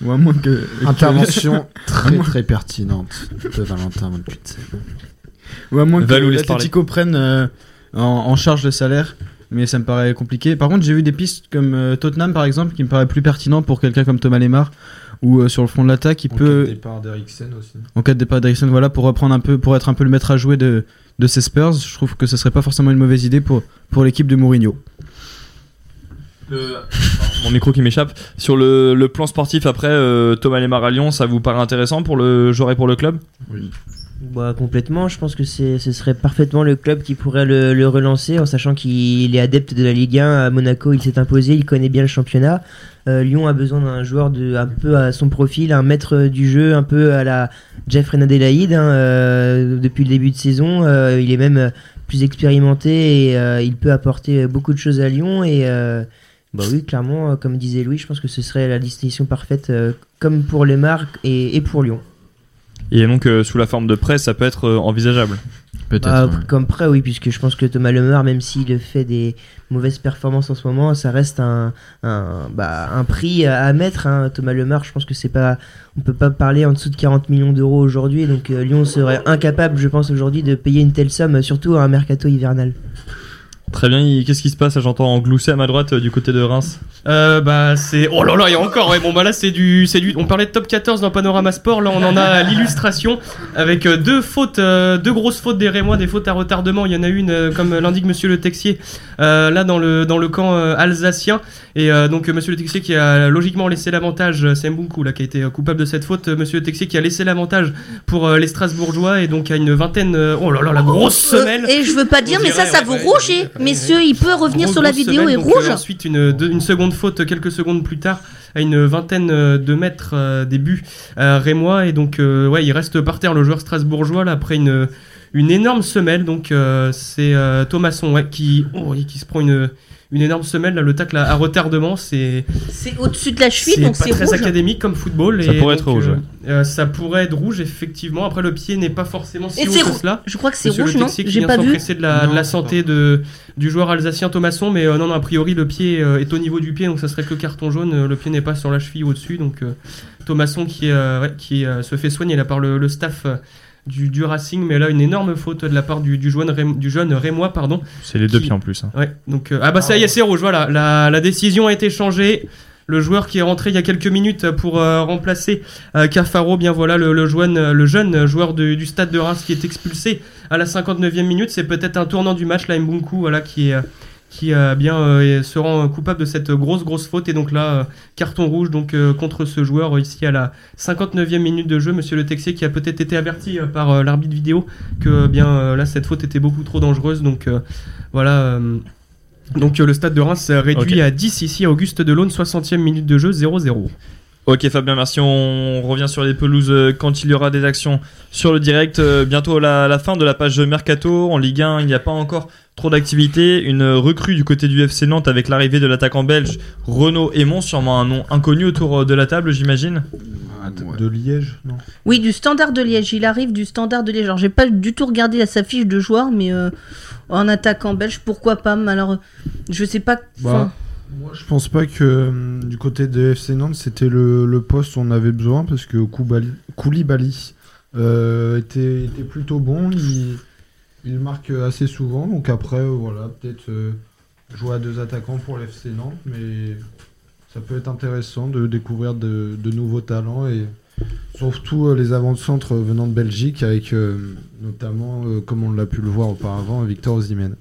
Ou à moins que Intervention très très pertinente de Valentin Van ou à moins que Valou, l'Atlético prenne euh, en, en charge le salaire. Mais ça me paraît compliqué. Par contre, j'ai vu des pistes comme euh, Tottenham par exemple qui me paraît plus pertinent pour quelqu'un comme Thomas Lemar ou euh, sur le front de l'attaque qui En peut cas de départ d'Eriksen aussi. en cas de départ d'Eriksson, voilà, pour reprendre un peu, pour être un peu le maître à jouer de, de ces Spurs, je trouve que ce serait pas forcément une mauvaise idée pour, pour l'équipe de Mourinho. Mon micro qui m'échappe. Sur le, le plan sportif, après, euh, Thomas Lemar à Lyon, ça vous paraît intéressant pour le joueur et pour le club? Bah, complètement, je pense que ce serait parfaitement le club qui pourrait le, le relancer en sachant qu'il est adepte de la Ligue 1. À Monaco, il s'est imposé, il connaît bien le championnat. Euh, Lyon a besoin d'un joueur de, un peu à son profil, un maître du jeu, un peu à la Jeff Renadelaïde hein, euh, depuis le début de saison. Euh, il est même plus expérimenté et euh, il peut apporter beaucoup de choses à Lyon. Et euh, bah oui, clairement, euh, comme disait Louis, je pense que ce serait la distinction parfaite euh, comme pour les marques et, et pour Lyon. Et donc, euh, sous la forme de prêt, ça peut être euh, envisageable. Peut-être. Bah, ouais. Comme prêt, oui, puisque je pense que Thomas Lemar, même s'il fait des mauvaises performances en ce moment, ça reste un, un, bah, un prix à à mettre. hein. Thomas Lemar, je pense que c'est pas, on peut pas parler en dessous de 40 millions d'euros aujourd'hui, donc euh, Lyon serait incapable, je pense aujourd'hui, de payer une telle somme, surtout à un mercato hivernal. Très bien, qu'est-ce qui se passe J'entends en glousser à ma droite euh, du côté de Reims. Euh, bah c'est oh là là il y a encore ouais bon bah là c'est du c'est du on parlait de top 14 dans Panorama Sport là on en a l'illustration avec euh, deux fautes euh, deux grosses fautes des Rémois des fautes à retardement. Il y en a une euh, comme l'indique monsieur le Texier euh, là dans le dans le camp euh, alsacien. Et euh, donc monsieur le Texier qui a logiquement laissé l'avantage c'est Mbunku là qui a été coupable de cette faute. Monsieur le Texier qui a laissé l'avantage pour euh, les Strasbourgeois et donc à une vingtaine euh, oh là là la grosse semelle. Euh, et je veux pas dire, mais ça, ça ouais, vous ouais. Messieurs, il peut revenir sur la vidéo semelle, et donc, rouge. euh, ensuite, une, deux- une seconde faute quelques secondes plus tard, à une vingtaine euh, de mètres euh, des buts euh, rémois. Et donc, euh, ouais, il reste par terre le joueur strasbourgeois là, après une, une énorme semelle. Donc, euh, c'est euh, Thomasson ouais, qui, oh, qui se prend une, une énorme semelle. Là, le tacle à, à retardement, c'est C'est au-dessus de la cheville, c'est donc pas c'est très rouge. académique comme football. Ça et pourrait donc, être rouge, euh, ouais. euh, ça pourrait être rouge, effectivement. Après, le pied n'est pas forcément si Et haut c'est que cela. Je crois que c'est rouge, le non J'ai pas vu. de la, Non, de la c'est santé de, du joueur alsacien Thomasson, mais euh, non, non, a priori le pied euh, est au niveau du pied, donc ça serait que carton jaune. euh, le pied n'est pas sur la cheville au-dessus, donc euh, Thomasson qui, euh, ouais, qui euh, se fait soigner là par le, le staff euh, du, du Racing, mais là une énorme faute de la part du, du jeune, Rém- du jeune Rémois, pardon. C'est les deux Qui- pieds en plus. hein. Ouais, donc euh, ah bah ça y est, c'est rouge. Voilà, la, la décision a été changée. Le joueur qui est rentré il y a quelques minutes pour euh, remplacer euh, Cafaro, bien voilà le, le jeune, le jeune joueur de- du stade de Reims qui est expulsé à la 59e minute. C'est peut-être un tournant du match là, Mbunku, voilà qui est euh, qui euh, bien euh, se rend coupable de cette grosse grosse faute et donc là euh, carton rouge donc contre ce joueur ici à la 59e minute de jeu monsieur le Texier qui a peut-être été averti par l'arbitre vidéo que bien là cette faute était beaucoup trop dangereuse donc voilà donc le stade de Reims réduit à 10 ici à Auguste Delaune 60e minute de jeu 0-0 Ok Fabien, merci. On revient sur les pelouses quand il y aura des actions sur le direct. Bientôt la, la fin de la page Mercato. En Ligue 1, il n'y a pas encore trop d'activité. Une recrue du côté du FC Nantes avec l'arrivée de l'attaquant belge Renaud Aymon, sûrement un nom inconnu autour euh, de la table, j'imagine. De Liège, non? Oui, du Standard de Liège. Il arrive du Standard de Liège. Alors, j'ai pas du tout regardé sa fiche de joueur, mais euh, en attaquant belge, pourquoi pas Mais Alors, je sais pas. Bah, Moi, je pense pas que hum, du côté de FC Nantes, c'était le, le poste où on avait besoin parce que Koulibaly euh, était, était plutôt bon. Il, il marque assez souvent. Donc après, voilà, peut-être euh, jouer à deux attaquants pour l'FC Nantes. Mais ça peut être intéressant de découvrir de, nouveaux talents et surtout euh, les avant-centres venant de Belgique avec euh, notamment, comme on l'a pu le voir auparavant, Victor Osimhen.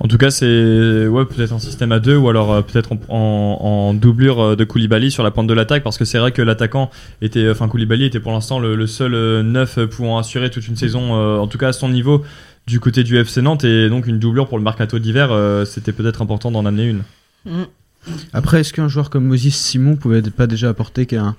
En tout cas, c'est ouais, peut-être un système à deux ou alors euh, peut-être en, en- en doublure euh, de Koulibaly sur la pointe de l'attaque parce que c'est vrai que l'attaquant était, enfin Koulibaly était pour l'instant le, le seul euh, neuf euh, pouvant assurer toute une saison, euh, en tout cas à son niveau du côté du FC Nantes et donc une doublure pour le mercato d'hiver, euh, c'était peut-être important d'en amener une. mm. Après, est-ce qu'un joueur comme Moses Simon pouvait pas déjà apporter qu'un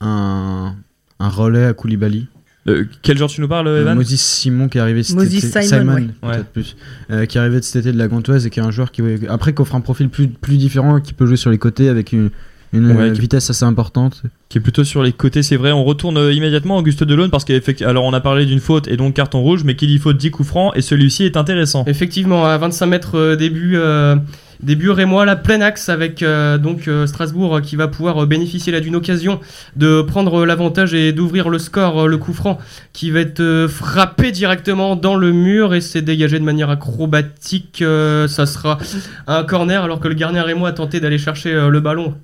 un, un relais à Koulibaly? Euh, quel genre tu nous parles, Evan Moses Simon qui est arrivé cet Moses été, Simon, ouais. peut-être Ouais. plus, euh, qui est arrivé de cet été de la Gantoise et qui est un joueur qui après qui offre un profil plus, plus différent, qui peut jouer sur les côtés avec une, une Ouais, vitesse assez importante. qui est plutôt sur les côtés, c'est vrai. On retourne euh, immédiatement à Auguste Delaune parce qu'effectivement, alors on a parlé d'une faute et donc carton rouge, mais qui dit faute dit coup franc et celui-ci est intéressant. Effectivement, à 25 mètres euh, début, euh, début Rémois, la plein axe avec euh, donc euh, Strasbourg qui va pouvoir bénéficier là d'une occasion de prendre l'avantage et d'ouvrir le score, le coup franc qui va être euh, frappé directement dans le mur et c'est dégagé de manière acrobatique. euh, ça sera un corner alors que le gardien Rémois a tenté d'aller chercher euh, le ballon.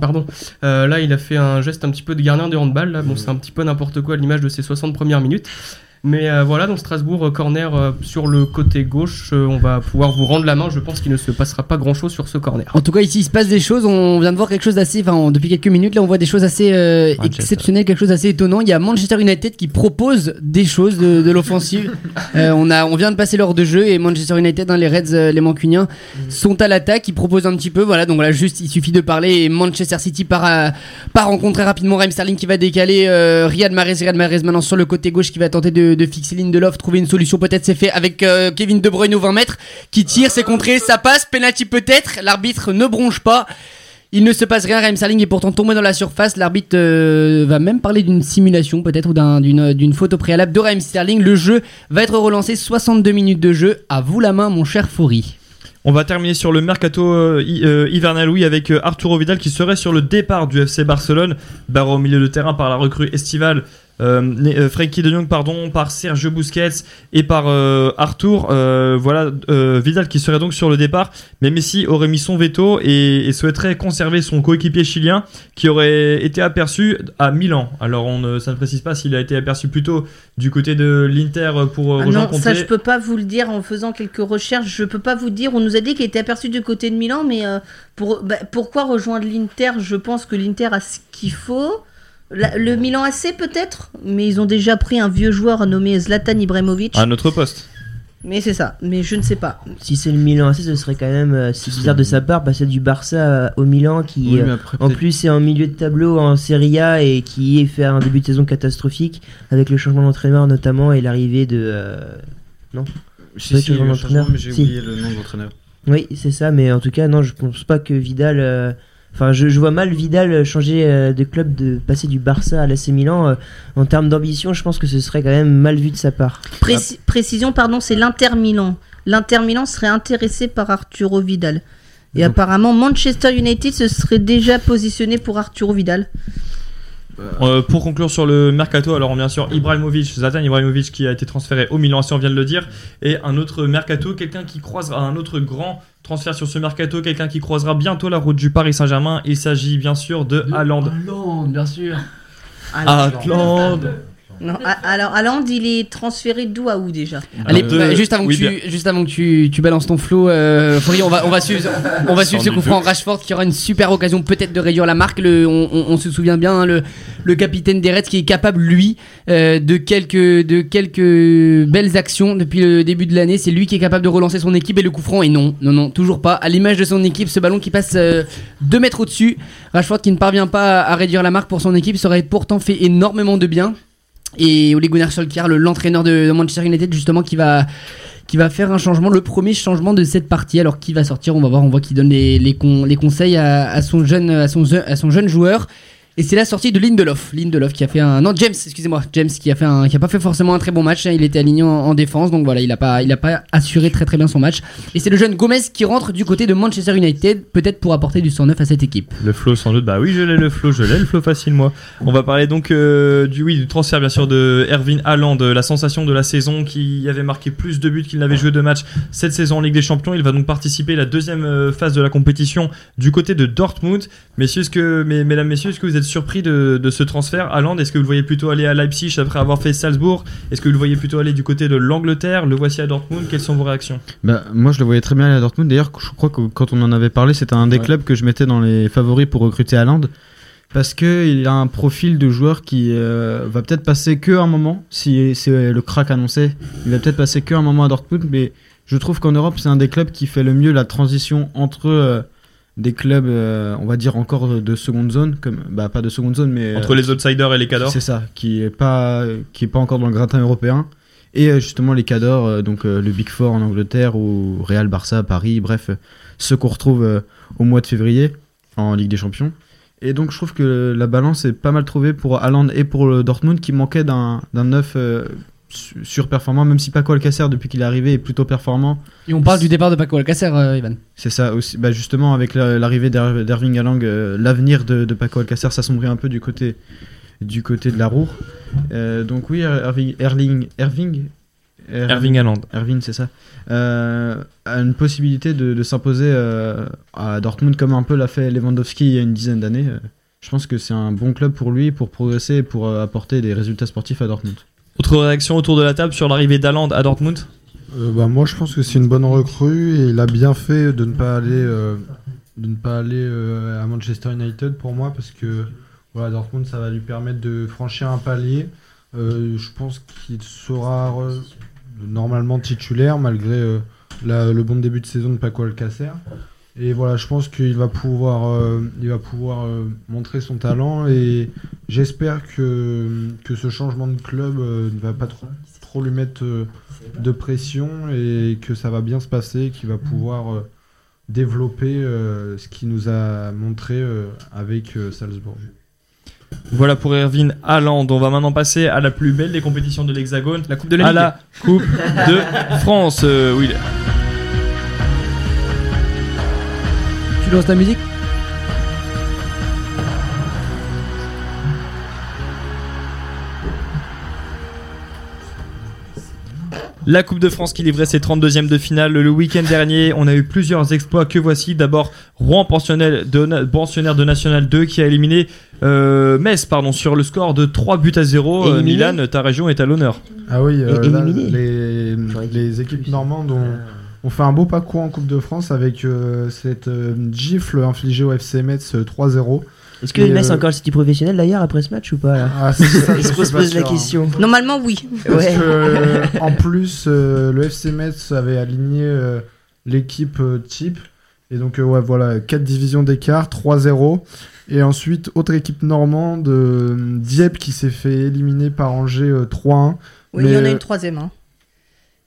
Pardon. Euh, là, il a fait un geste un petit peu de gardien de handball. Là, bon, c'est un petit peu n'importe quoi à l'image de ses 60 premières minutes. Mais euh, voilà, donc Strasbourg, euh, corner euh, sur le côté gauche. euh, on va pouvoir vous rendre la main. Je pense qu'il ne se passera pas grand chose sur ce corner. En tout cas, ici, il se passe des choses. On vient de voir quelque chose d'assez. Enfin, on- depuis quelques minutes, là, on voit des choses assez euh, Manchester. exceptionnelles, quelque chose d'assez étonnant. Il y a Manchester United qui propose des choses de, de l'offensive. Euh, on, a, on vient de passer l'heure de jeu et Manchester United, hein, les Reds, euh, les Mancuniens, sont à l'attaque. Ils proposent un petit peu. Voilà, donc voilà, juste, il suffit de parler. Et Manchester City part, à- part rencontrer rapidement Raheem Sterling qui va décaler euh, Riyad Mahrez. Riyad Mahrez maintenant sur le côté gauche qui va tenter de, de fixer Lindelof, trouver une solution. Peut-être c'est fait avec euh, Kevin De Bruyne au 20 mètres qui tire, c'est contré, ça passe. Penalty peut-être. L'arbitre ne bronche pas. Il ne se passe rien, Raheem Sterling est pourtant tombé dans la surface. L'arbitre euh, va même parler d'une simulation peut-être ou d'un- d'une d'une faute au préalable de Raheem Sterling. Le jeu va être relancé, 62 minutes de jeu. À vous la main, mon cher Foury. On va terminer sur le mercato euh, euh, hivernal, oui, avec euh, Arturo Vidal qui serait sur le départ du FC Barcelone, barré au milieu de terrain par la recrue estivale euh, euh, Frankie de Jong pardon, par Sergio Busquets et par euh, Arthur. Euh, voilà Vidal qui serait donc sur le départ, mais Messi aurait mis son veto et, et souhaiterait conserver son coéquipier chilien qui aurait été aperçu à Milan. Alors on ne, ça ne précise pas s'il a été aperçu plutôt du côté de l'Inter pour Ah rejoindre non, ça je peux pas vous le dire en faisant quelques recherches. Je peux pas vous dire. On nous a dit qu'il était aperçu du côté de Milan, mais pour, bah, pourquoi rejoindre l'Inter? Je pense que l'Inter a ce qu'il faut. La- le Milan AC peut-être, mais ils ont déjà pris un vieux joueur nommé Zlatan Ibrahimovic. À notre poste. Mais c'est ça. Mais je ne sais pas. Si c'est le Milan AC, ce serait quand même euh, si bizarre de sa part, passer du Barça euh, au Milan qui. Oui, euh, après, En plus, c'est en milieu de tableau en Serie A et qui est fait un début de saison catastrophique avec le changement d'entraîneur notamment et l'arrivée de. euh, Si, Ouais, si, changement le d'entraîneur? changement, mais j'ai Si. oublié le nom de l'entraîneur. Oui, c'est ça, mais en tout cas, non, je pense pas que Vidal. euh, Enfin, je, je vois mal Vidal changer euh, de club, de passer du Barça à l'AC Milan. euh, en termes d'ambition, je pense que ce serait quand même mal vu de sa part. Préci- Précision, pardon, c'est l'Inter Milan. L'Inter Milan serait intéressé par Arturo Vidal. Et Donc- apparemment, Manchester United se serait déjà positionné pour Arturo Vidal. Euh, pour conclure sur le mercato, alors bien sûr Ibrahimovic, Zlatan Ibrahimovic qui a été transféré au Milan AC, on vient de le dire, et un autre mercato, quelqu'un qui croisera un autre grand transfert sur ce mercato, quelqu'un qui croisera bientôt la route du Paris Saint-Germain. Il s'agit bien sûr de Haaland. Haaland, bien sûr. Haaland. Non, alors, Haaland, il est transféré d'où à où déjà Allez, de- bah, juste avant oui, que tu, juste avant que tu, tu balances ton flow, euh, on va, on va suivre, on va suivre ce coup franc Rashford qui aura une super occasion peut-être de réduire la marque. Le, on, on- on se souvient bien, hein, le, le capitaine des Reds qui est capable lui euh, de quelques, de quelques belles actions depuis le début de l'année. C'est lui qui est capable de relancer son équipe et le coup franc. Et non, non, non, toujours pas. À l'image de son équipe, ce ballon qui passe 2 mètres au-dessus. Rashford qui ne parvient pas à réduire la marque pour son équipe, ça aurait pourtant fait énormément de bien. Et Ole Gunnar Solskjaer, le- l'entraîneur de, Manchester United, justement, qui va, qui va faire un changement, le premier changement de cette partie. Alors, qui va sortir? On va voir. On voit qu'il donne les, les, les conseils à, à son jeune, à, son, à son jeune joueur. Et c'est la sortie de Lindelof. Lindelof qui a fait un. Non, James, excusez-moi. James qui a, fait un, qui a pas fait forcément un très bon match. hein. Il était aligné en, en défense. Donc voilà, il a, pas, il a pas assuré très très bien son match. Et c'est le jeune Gomez qui rentre du côté de Manchester United, peut-être pour apporter du 109 à cette équipe. Le flow sans doute, bah oui je l'ai le flow, je l'ai le flow facile moi. On va parler donc euh, du oui du transfert bien sûr de Erwin Haaland, la sensation de la saison qui avait marqué plus de buts qu'il n'avait joué de matchs cette saison en Ligue des Champions. Il va donc participer à la deuxième euh, phase de la compétition du côté de Dortmund. Messieurs, que, mais, mesdames, messieurs, est-ce que vous êtes surpris de, de ce transfert Haaland Est-ce que vous le voyez plutôt aller à Leipzig après avoir fait Salzbourg? Est-ce que vous le voyez plutôt aller du côté de l'Angleterre? Le voici à Dortmund. Quelles sont vos réactions? Bah, moi, je le voyais très bien aller à Dortmund. D'ailleurs, je crois que quand on en avait parlé, c'était un des Ouais. clubs que je mettais dans les favoris pour recruter Haaland. Parce qu'il a un profil de joueur qui euh, va peut-être passer que un moment, si c'est le crack annoncé, il va peut-être passer que un moment à Dortmund, mais je trouve qu'en Europe, c'est un des clubs qui fait le mieux la transition entre euh, des clubs, euh, on va dire encore de seconde zone, comme bah pas de seconde zone, mais Entre les outsiders et les cadors c'est ça, qui est pas qui est pas encore dans le gratin européen. Et euh, justement les cadors, euh, donc le Big Four en Angleterre ou Real, Barça, Paris, bref, ceux qu'on retrouve au mois de février en Ligue des Champions. Et donc je trouve que la balance est pas mal trouvée pour Haaland et pour le Dortmund qui manquait d'un neuf surperformant, même si Paco Alcacer depuis qu'il est arrivé est plutôt performant. Et on parle du départ de Paco Alcacer, euh, Ivan. C'est ça aussi. Bah justement, avec la- l'arrivée d'Er- d'Erving Haaland, euh, l'avenir de, de Paco Alcacer s'assombrit un peu du côté, du côté de la roue. Euh, donc oui, Erving, Erling, Erving, Er- Erving Haaland. Erving, c'est ça. Euh, a une possibilité de, de s'imposer euh, à Dortmund comme un peu l'a fait Lewandowski il y a une dizaine d'années. Je pense que c'est un bon club pour lui, pour progresser et pour euh, apporter des résultats sportifs à Dortmund. Autre réaction autour de la table sur l'arrivée d'Haaland à Dortmund Euh, bah, moi, je pense que c'est une bonne recrue et il a bien fait de ne pas aller, euh, de ne pas aller euh, à Manchester United pour moi parce que voilà, Dortmund, ça va lui permettre de franchir un palier. Je pense qu'il sera normalement titulaire malgré le bon début de saison de Paco Alcacer. Et voilà, je pense qu'il va pouvoir, euh, il va pouvoir euh, montrer son talent et j'espère que, que ce changement de club euh, ne va pas trop, trop lui mettre euh, de pression et que ça va bien se passer, qu'il va pouvoir euh, développer euh, ce qu'il nous a montré euh, avec euh, Salzbourg. Voilà pour Erwin Haaland. On va maintenant passer à la plus belle des compétitions de l'Hexagone, La Coupe de la à la Coupe de France. Euh, oui. tu lances la musique La Coupe de France qui livrait ses 32e de finale le week-end dernier. On a eu plusieurs exploits que voici. D'abord, Rouen, pensionnaire de, National 2, qui a éliminé euh, Metz pardon, sur le score de 3 buts à 0. Euh, Milan, ta région est à l'honneur. Ah oui, euh, les, équipes normandes ont ont fait un beau parcours en Coupe de France avec euh, cette euh, gifle infligée au FC Metz euh, 3-0. Est-ce que Et, Metz euh, a encore le City professionnel d'ailleurs après ce match ou pas là Ah, ça, se pose, pas pose la sûr, hein. question. Normalement, oui. Parce Ouais. que, euh, en plus, euh, le FC Metz avait aligné euh, l'équipe euh, type. Et donc, euh, ouais, voilà, 4 divisions d'écart, 3-0. Et ensuite, autre équipe normande, euh, Dieppe, qui s'est fait éliminer par Angers euh, 3-1. Oui, il y en a euh, une troisième, hein,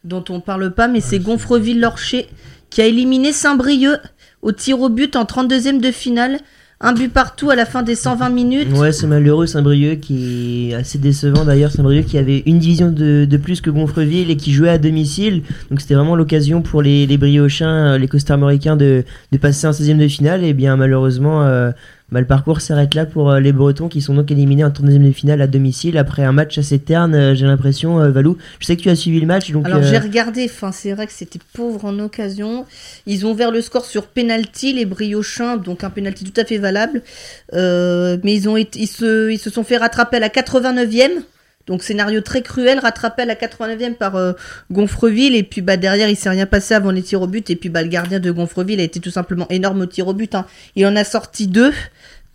dont on parle pas, mais c'est Gonfreville-Lorcher qui a éliminé Saint-Brieuc au tir au but en 32e de finale. Un but partout à la fin des 120 minutes. Ouais, c'est malheureux Saint-Brieuc qui est assez décevant d'ailleurs. Saint-Brieuc qui avait une division de, de plus que Gonfreville et qui jouait à domicile. Donc c'était vraiment l'occasion pour les, les Briochins, euh, les costarmoricains de, de passer en 16e de finale. Et bien malheureusement, euh, bah, le parcours s'arrête là pour euh, les Bretons qui sont donc éliminés en 32e de finale à domicile après un match assez terne. euh, J'ai l'impression, euh, Valou. Je sais que tu as suivi le match. Donc, Alors euh, j'ai regardé, enfin c'est vrai que c'était pauvre en occasion. Ils ont ouvert le score sur penalty, les Briochins, donc un penalty tout à fait valable. Euh, mais ils ont été, ils se, ils se sont fait rattraper à la 89e. Donc scénario très cruel, rattrapé à la 89e par euh, Gonfreville et puis bah derrière il s'est rien passé avant les tirs au but et puis bah le gardien de Gonfreville a été tout simplement énorme au tir au but. hein. Il en a sorti deux,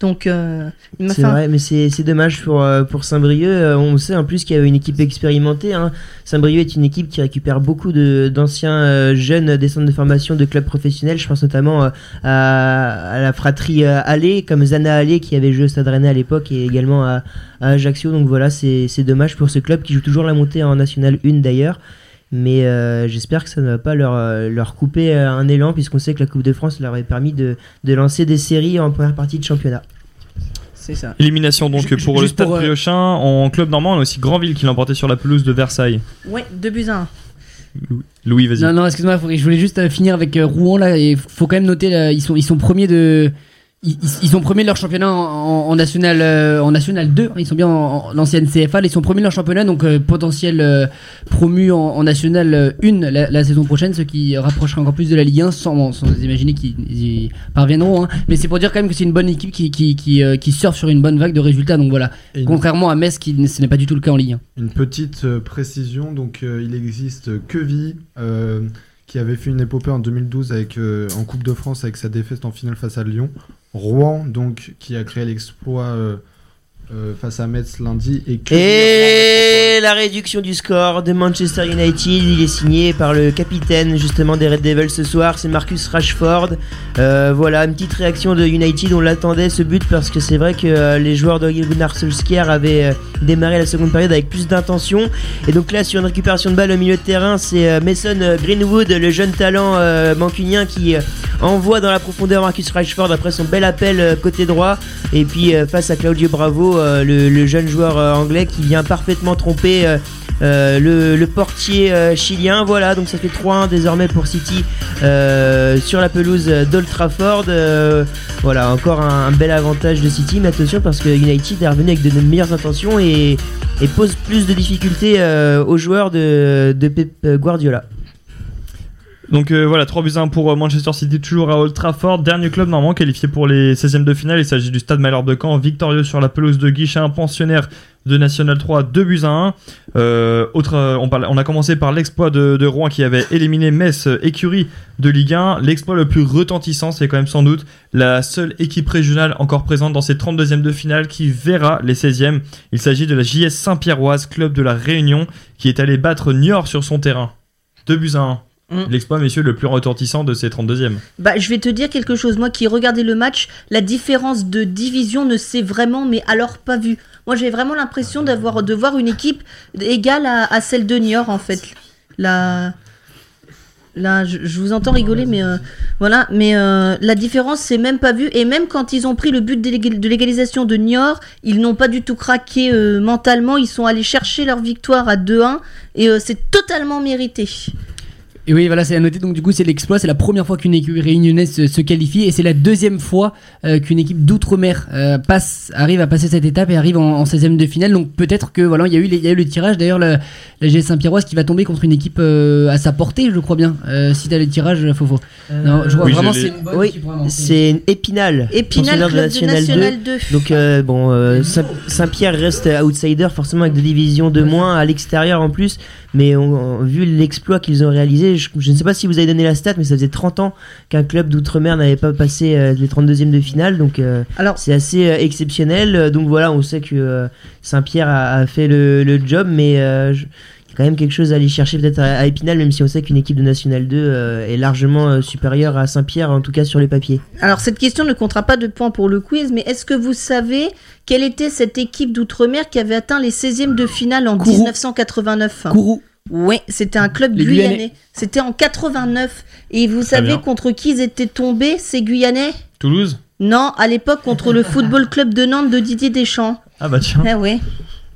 donc euh, C'est vrai, mais c'est dommage pour, euh, pour Saint-Brieuc. Euh, on sait en plus qu'il y a une équipe expérimentée. Hein. Saint-Brieuc est une équipe qui récupère beaucoup de- d'anciens euh, jeunes des centres de formation de clubs professionnels. Je pense notamment euh, à, à la fratrie Allais, comme Zana Allais qui avait joué au Stade Rennais à l'époque et également à, à Ajaccio. Donc voilà, c'est c'est dommage pour ce club qui joue toujours la montée en National 1 d'ailleurs. Mais euh, j'espère que ça ne va pas leur, euh, leur couper euh, un élan, puisqu'on sait que la Coupe de France leur avait permis de, de lancer des séries en première partie de championnat. C'est ça. Élimination donc pour le Stade pour, euh, Briochin en club normand. On a aussi Grandville qui l'a emporté sur la pelouse de Versailles. Ouais, deux buts à un. Louis, vas-y. Non, non, excuse-moi, je voulais juste finir avec Rouen là. Et faut quand même noter, là, ils sont, ils sont premiers de. Ils, ils- sont premiers de leur championnat en, en- en national euh, en national 2 ils sont bien en, en ancienne CFA ils sont premiers de leur championnat donc euh, potentiel euh, promu en, national 1 la, la saison prochaine ce qui rapprochera encore plus de la Ligue 1 sans, sans imaginer qu'ils y parviendront hein. mais c'est pour dire quand même que c'est une bonne équipe qui, qui, qui, euh, qui surfe sur une bonne vague de résultats. Donc voilà. Et contrairement à Metz qui ce n'est pas du tout le cas en Ligue 1 Une petite euh, précision, donc euh, il existe Queville euh, qui avait fait une épopée en 2012 avec, euh, en Coupe de France avec sa défaite en finale face à Lyon. Rouen, donc, qui a créé l'exploit euh, face à Metz lundi. Et, Queville Et la réduction du score de Manchester United, il est signé par le capitaine justement des Red Devils ce soir, c'est Marcus Rashford. Euh, voilà, une petite réaction de United, on l'attendait ce but parce que c'est vrai que euh, les joueurs de Gunnar Solskjaer avaient démarré la seconde période avec plus d'intention. Et donc là, sur une récupération de balle au milieu de terrain, c'est Mason Greenwood, le jeune talent mancunien qui envoie dans la profondeur Marcus Rashford après son bel appel côté droit. Et puis face à Claudio Bravo, euh, le, jeune joueur euh, anglais qui vient parfaitement tromper euh, le, portier chilien. Voilà, donc ça fait 3-1 désormais pour City sur la pelouse d'Old Trafford. Voilà, encore un, bel avantage de City, mais attention parce que United est revenu avec de meilleures intentions et, pose plus de difficultés aux joueurs de, Guardiola. Donc euh, voilà, 3 buts à 1 pour euh, Manchester City, toujours à Old Trafford. Dernier club normand qualifié pour les 16e de finale. Il s'agit du Stade Malherbe de Caen, victorieux sur la pelouse de Guichet, pensionnaire de National 3, 2 buts à 1. Euh, autre, on, parle- on a commencé par l'exploit de, Rouen qui avait éliminé Metz, écurie de Ligue 1. L'exploit le plus retentissant, c'est quand même sans doute la seule équipe régionale encore présente dans ces 32e de finale qui verra les 16e. Il s'agit de la JS Saint-Pierroise, club de la Réunion, qui est allé battre Niort sur son terrain. 2 buts à 1. Mm. L'exploit, messieurs, le plus retentissant de ces 32e. Bah, je vais te dire quelque chose. Moi qui regardais le match, la différence de division ne s'est vraiment, mais alors pas vue. Moi, j'ai vraiment l'impression d'avoir de voir une équipe égale à, à celle de Niort, en fait. La... Là, je, je vous entends rigoler, mais euh, voilà. Mais euh, la différence, c'est même pas vu. Et même quand ils ont pris le but de l'égal- de l'égalisation de Niort, ils n'ont pas du tout craqué euh, mentalement. Ils sont allés chercher leur victoire à 2-1 et c'est totalement mérité. Et oui, voilà, c'est à noter. Donc, du coup, c'est l'exploit. C'est la première fois qu'une équipe réunionnaise se, se qualifie et c'est la deuxième fois euh, qu'une équipe d'outre-mer euh, passe, arrive à passer cette étape et arrive en, en 16e de finale. Donc, peut-être que voilà, il y a eu, les- il y a eu le tirage. D'ailleurs, la, la GS Saint-Pierroise qui va tomber contre une équipe euh, à sa portée, je crois bien. Euh, si t'as le tirage, Fofo. Non, je vois Oui, vraiment, c'est une bonne Oui, c'est une Épinal. Épinal, de National 2. Donc euh, bon, euh, Saint- Saint-Pierre reste outsider forcément avec deux divisions de moins à l'extérieur en plus. Mais on- on- vu l'exploit qu'ils ont réalisé, je, je ne sais pas si vous avez donné la stat, mais ça faisait 30 ans qu'un club d'outre-mer n'avait pas passé euh, les 32e de finale. Donc euh, c'est assez euh, exceptionnel. Donc voilà, on sait que Saint-Pierre a, a fait le, le job, mais je- il y a quand même quelque chose à aller chercher peut-être à, à Épinal, même si on sait qu'une équipe de National 2 euh, est largement supérieure à Saint-Pierre, en tout cas sur les papiers. alors, cette question ne comptera pas de points pour le quiz, mais est-ce que vous savez quelle était cette équipe d'outre-mer qui avait atteint les 16e de finale en Kourou. 1989 Kourou. Oui, c'était un club Les guyanais. Guyanais. C'était en 89. Et vous savez bien. contre qui ils étaient tombés, ces Guyanais? Toulouse? Non, à l'époque contre le Football Club de Nantes de Didier Deschamps. Ah bah tiens. Ah ouais.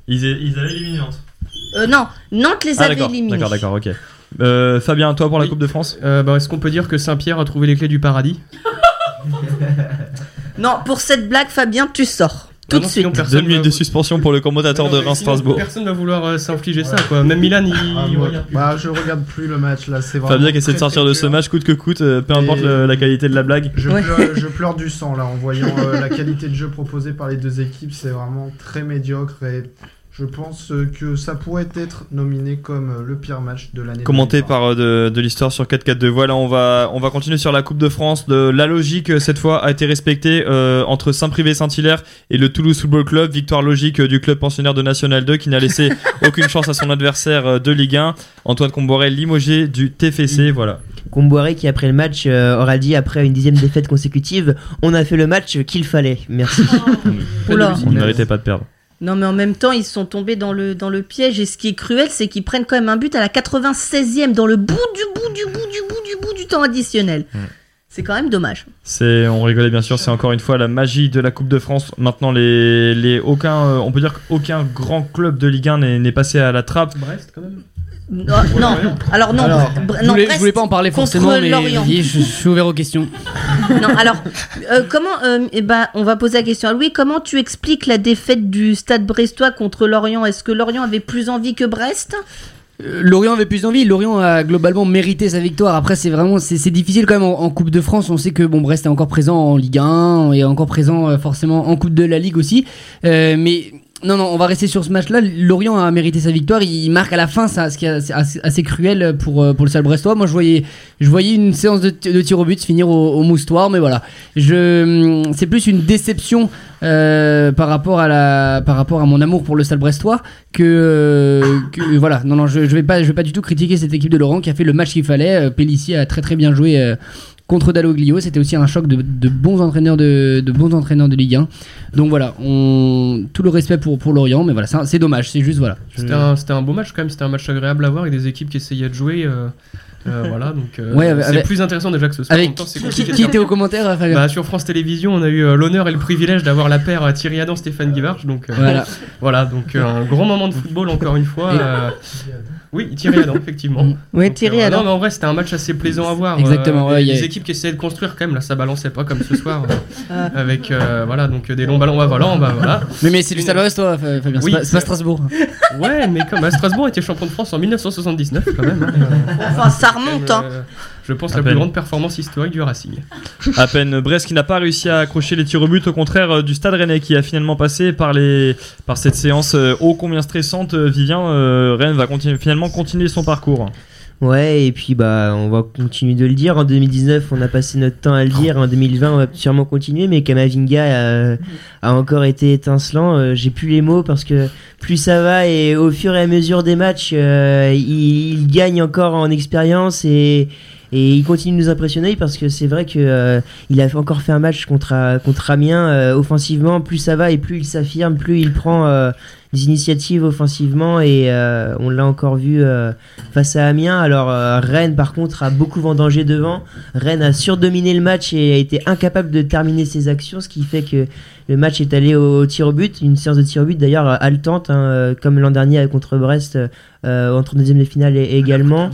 Ils, ils avaient éliminé Nantes. Euh, non, Nantes les Ah avait d'accord, éliminés. d'accord, d'accord, ok. Euh, Fabien, toi pour la Oui. Coupe de France? Euh, bah, Est-ce qu'on peut dire que Saint-Pierre a trouvé les clés du paradis? Non, pour cette blague, Fabien, tu sors. Tout de suite. Deux minutes de suspension pour le commentateur Non, de Reims-Strasbourg. Personne va vouloir euh, s'infliger ça, quoi. Même Milan, il, Ah, bah, je regarde plus le match là, c'est vraiment. Fabien qui essaie de sortir de ce match coûte que coûte, euh, peu importe la qualité de la blague. Je, Ouais. pleure, je pleure du sang là en voyant euh, la qualité de jeu proposée par les deux équipes, c'est vraiment très médiocre et je pense euh, que ça pourrait être nominé comme euh, le pire match de l'année. Commenté 2020. par euh, de, de l'histoire sur 4-4-2. Voilà, on va, on va continuer sur la Coupe de France. De, la logique, cette fois, a été respectée euh, entre Saint-Privé-Saint-Hilaire et le Toulouse Football Club. Victoire logique du club pensionnaire de National 2 qui n'a laissé aucune chance à son adversaire de Ligue 1. Antoine Comboré, limogé du TFC. Voilà. Comboiré qui après le match euh, aura dit après une dixième défaite consécutive on a fait le match qu'il fallait merci. On ne méritait pas de perdre. Non, mais en même temps, ils sont tombés dans le, dans le piège. Et ce qui est cruel, c'est qu'ils prennent quand même un but à la 96e, dans le bout du bout du bout du bout du bout du temps additionnel. C'est quand même dommage. C'est, on rigolait bien sûr, c'est encore une fois la magie de la Coupe de France. Maintenant, les, les, aucun, euh, on peut dire qu'aucun grand club de Ligue 1 n'est, n'est passé à la trappe. Brest, quand même. Non, non. alors non, Alors, Je non, voulais, je Brest- voulais pas en parler forcément, mais je, je suis ouvert aux questions. Non, alors, euh, comment, euh, eh ben, on va poser la question à Louis, comment tu expliques la défaite du stade brestois contre Lorient? Est-ce que Lorient avait plus envie que Brest? Euh, Lorient avait plus envie. Lorient a globalement mérité sa victoire. Après, c'est vraiment c'est c'est difficile quand même en, en Coupe de France. On sait que bon Brest est encore présent en Ligue 1 et encore présent euh, forcément en Coupe de la Ligue aussi. Euh, mais non, non, on va rester sur ce match-là. Lorient a mérité sa victoire. Il marque à la fin, ça, ce qui est assez, cruel pour, euh, pour le Stade Brestois. Moi, je voyais, je voyais une séance de, de tir au but finir au, au moustoir, mais voilà. Je, c'est plus une déception euh, par rapport à la, par rapport à mon amour pour le Stade Brestois que, euh, que voilà. Non, non, je, je vais pas, je vais pas du tout critiquer cette équipe de Laurent qui a fait le match qu'il fallait. Euh, Pellissier a très très bien joué. Contre Dalloglio, c'était aussi un choc de, de bons entraîneurs de, de bons entraîneurs de Ligue 1. Donc voilà, on tout le respect pour pour Lorient, mais voilà, c'est dommage, c'est juste voilà. C'était un, beau match quand même, c'était un match agréable à voir avec des équipes qui essayaient de jouer. euh, euh, voilà, donc euh, Ouais, c'est plus intéressant déjà que ce soir. en Avec même temps, c'est qui, était au commentaire euh, Fabien Bah, sur France Télévisions, on a eu euh, l'honneur et le privilège d'avoir la paire Thierry Adam, Stéphane Guivarch. Donc Voilà. voilà, donc un grand moment de football encore une fois. Oui, Thierry Adam, effectivement. Mm. Oui, Donc, Thierry euh, Adam. Non, mais en vrai, c'était un match assez plaisant à voir. Exactement, Euh, ouais, les, y a- les équipes qui essayaient de construire quand même, là, ça balançait pas comme ce soir. euh, Ah. avec euh, voilà, donc des longs ballons. Voilà, on va voilà. Mais mais c'est du Stade Fa- Fabien, c'est Oui, pas, c'est pas Strasbourg. Ouais, mais comme à Strasbourg était champion de France en 1979 quand même. hein, euh, Enfin, ça remonte, hein. Je pense À la plus grande performance historique du Racing. À peine Brest qui n'a pas réussi à accrocher les tirs au but, au contraire euh, du Stade Rennais qui a finalement passé par, les, par cette séance euh, ô combien stressante. Euh, Vivien, euh, Rennes va continuer, finalement continuer son parcours. Ouais, et puis bah on va continuer de le dire. En 2019, on a passé notre temps à le dire. En 2020, on va sûrement continuer. Mais Kamavinga a, a encore été étincelant. J'ai plus les mots parce que plus ça va et au fur et à mesure des matchs, euh, il, il gagne encore en expérience et et il continue de nous impressionner parce que c'est vrai que euh, il a encore fait un match contre contre Amiens euh, offensivement. Plus ça va et plus il s'affirme, plus il prend euh, des initiatives offensivement et euh, on l'a encore vu euh, face à Amiens. Alors euh, Rennes par contre a beaucoup vendangé devant. Rennes a surdominé le match et a été incapable de terminer ses actions, ce qui fait que le match est allé au, tir au but, une séance de tir au but d'ailleurs haletante, hein, comme l'an dernier contre Brest entre deuxième de finale également.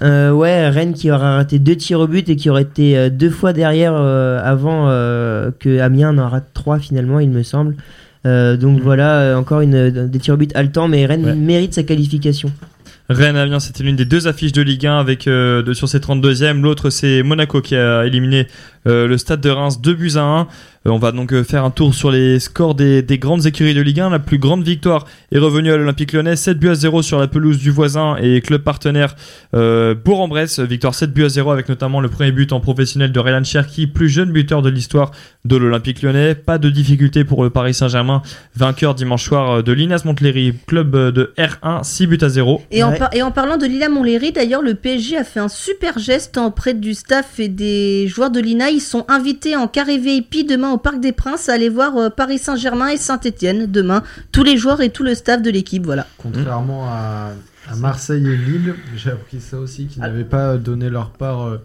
Ouais, Rennes qui aura raté deux tirs au but et qui aurait été deux fois derrière avant que Amiens n'en rate trois finalement, il me semble. Euh, donc voilà, euh, encore une, des tirs au but haletants, mais Rennes Ouais. mérite sa qualification. Rennes Amiens, c'était l'une des deux affiches de Ligue 1 avec euh, de, sur ses 32e. L'autre, c'est Monaco qui a éliminé euh, le Stade de Reims 2 buts à 1. Euh, on va donc euh, faire un tour sur les scores des, des grandes écuries de Ligue 1. La plus grande victoire est revenue à l'Olympique Lyonnais, 7 buts à 0 sur la pelouse du voisin et club partenaire euh, Bourg-en-Bresse. Victoire 7 buts à 0 avec notamment le premier but en professionnel de Ryan Cherki, plus jeune buteur de l'histoire de l'Olympique Lyonnais. Pas de difficulté pour le Paris Saint-Germain, vainqueur dimanche soir de l'Inas Montlhéry, club de R1, 6 buts à 0. Et, en Ouais. par- et en parlant de Lila Montlhéry, d'ailleurs, le PSG a fait un super geste auprès du staff et des joueurs de l'INA. Ils sont invités en carré VIP demain au Parc des Princes à aller voir euh, Paris Saint-Germain et Saint-Etienne demain. Tous les joueurs et tout le staff de l'équipe, voilà. Contrairement à, à Marseille et Lille, j'ai appris ça aussi, qu'ils n'avaient pas donné leur part euh,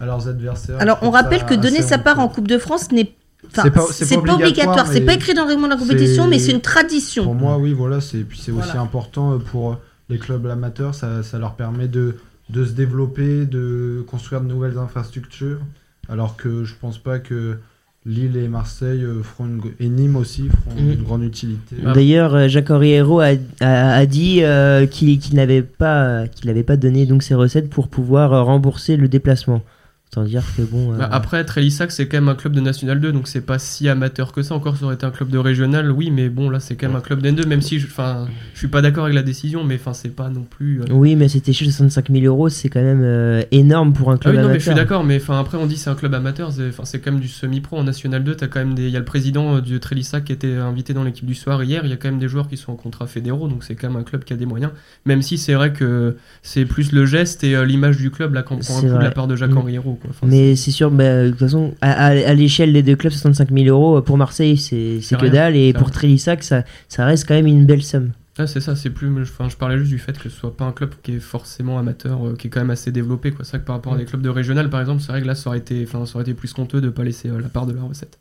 à leurs adversaires. Alors, on rappelle que donner sa part en. Coupe de France n'est Enfin, C'est pas- pas obligatoire, c'est pas écrit dans le règlement de la compétition, mais c'est une tradition. Pour moi, oui, voilà, c'est puis c'est aussi important euh, pour les clubs amateurs, ça, ça leur permet de, de se développer, de construire de nouvelles infrastructures, alors que je pense pas que Lille et Marseille euh, feront une, et Nîmes aussi feront Mm. une grande utilité. D'ailleurs, euh, Jacques Henriero a, a, a dit euh, qu'il qu'il n'avait pas, qu'il n'avait pas donné donc ses recettes pour pouvoir rembourser le déplacement. Autant dire que bon. euh, Bah, après, Trélissac, c'est quand même un club de National 2, donc c'est pas si amateur que ça. Encore, ça aurait été un club de régional, oui, mais bon, là, c'est quand même un club d'N2, même si je, je suis pas d'accord avec la décision, mais enfin, c'est pas non plus. euh, Oui, mais c'était 65 000 euros, c'est quand même euh, énorme pour un Ah club oui, non, mais je suis d'accord, mais enfin après on dit c'est un club amateur, c'est quand même du semi-pro en National 2. T'as quand même des, il y a le président euh, du Trélissac qui était invité dans l'équipe du soir hier. Il y a quand même des joueurs qui sont en contrat fédéraux, donc c'est quand même un club qui a des moyens. Même si c'est vrai que c'est plus le geste et euh, l'image du club là qu'on prend un coup de la part de Jacques Mm. Henriero. Quoi. Enfin, Mais c'est sûr, bah, de toute façon, à, à- à l'échelle des deux clubs, 65 000 euros pour Marseille, c'est c'est que rien, dalle, et pour. Trélissac, ça, ça reste quand même une belle somme. Ah, c'est ça, c'est plus. Enfin, je parlais juste du fait que ce soit pas un club qui est forcément amateur, euh, qui est quand même assez développé. quoi. C'est vrai que par rapport à des clubs de régional, par exemple, c'est vrai que là, ça aurait été, enfin, ça aurait été plus honteux de pas laisser euh, la part de la recette.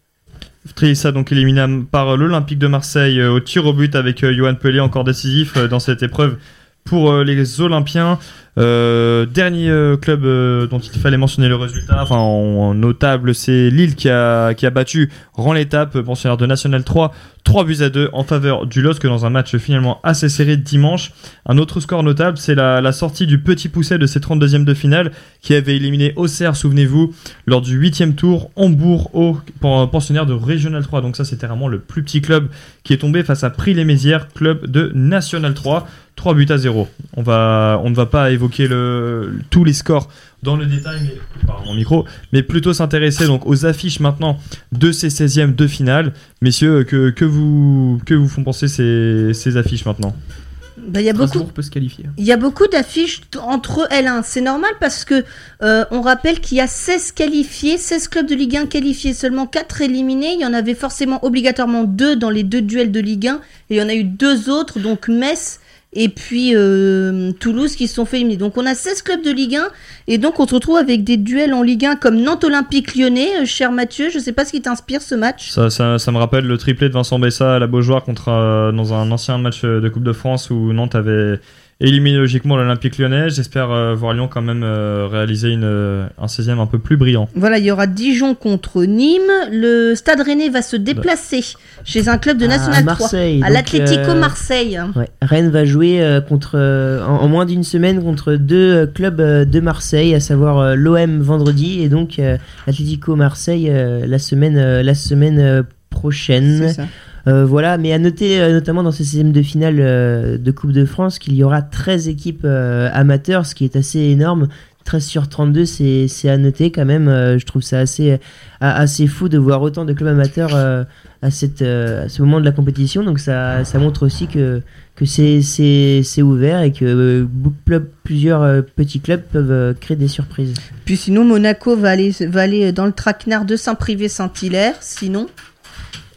Trissa donc éliminé par l'Olympique de Marseille euh, au tir au but avec euh, Johan Pelé encore décisif euh, dans cette épreuve pour euh, les Olympiens. Euh, dernier euh, club euh, dont il fallait mentionner le résultat, enfin en, notable, c'est Lille qui a, qui battu rend l'étape pensionnaire de National 3, 3 buts à 2 en faveur du LOSC dans un match finalement assez serré dimanche. Un autre score notable, c'est la, sortie du petit pousset de ses 32e de finale qui avait éliminé Auxerre, souvenez-vous, lors du 8 tour, Hambourg au pen- pensionnaire de Régional 3. Donc ça c'était vraiment le plus petit club qui est tombé face à Prix-les-Mézières, club de National 3. 3 buts à 0. On, on ne va pas évoquer le, tous les scores dans le détail, mais, pardon, mon micro, mais plutôt s'intéresser donc aux affiches maintenant de ces 16e de finale. Messieurs, que, que, vous, que vous font penser ces, ces affiches maintenant? Bah, Il y a beaucoup, peut se qualifier. Il y a beaucoup d'affiches entre L1. C'est normal parce que euh, on rappelle qu'il y a 16 qualifiés, 16 clubs de Ligue 1 qualifiés, seulement 4 éliminés. Il y en avait forcément obligatoirement deux dans les deux duels de Ligue 1 et il y en a eu deux autres, donc Metz et puis euh, Toulouse qui se sont fait éliminer. Donc on a 16 clubs de Ligue 1 et donc on se retrouve avec des duels en Ligue 1 comme Nantes Olympique Lyonnais. Euh, cher Mathieu, je sais pas ce qui t'inspire ce match. ça, ça, ça me rappelle le triplé de Vincent Bessa à la Beaujoire contre, euh, dans un ancien match de Coupe de France où Nantes avait éliminé logiquement l'Olympique lyonnais. J'espère euh, voir Lyon quand même euh, réaliser une, euh, un 16e un peu plus brillant. Voilà, il y aura Dijon contre Nîmes. Le Stade Rennais va se déplacer chez un club de À National 3. Marseille, À donc, l'Atlético euh, Marseille. Ouais. Rennes va jouer euh, contre, euh, en, en moins d'une semaine contre deux euh, clubs euh, de Marseille, à savoir euh, l'OM vendredi et donc euh, Atlético Marseille euh, la semaine, euh, la semaine euh, prochaine. C'est ça. Euh, voilà, mais à noter euh, notamment dans ces 16 de finale euh, de Coupe de France qu'il y aura 13 équipes amateurs, ce qui est assez énorme. 13 sur 32, c'est à noter quand même. je trouve ça assez, fou de voir autant de clubs amateurs à, cette, ce moment de la compétition. Donc ça, ça montre aussi que, c'est ouvert et que plusieurs petits clubs peuvent créer des surprises. Puis sinon, Monaco va aller, va aller dans le traquenard de Saint-Privé-Saint-Hilaire. Sinon.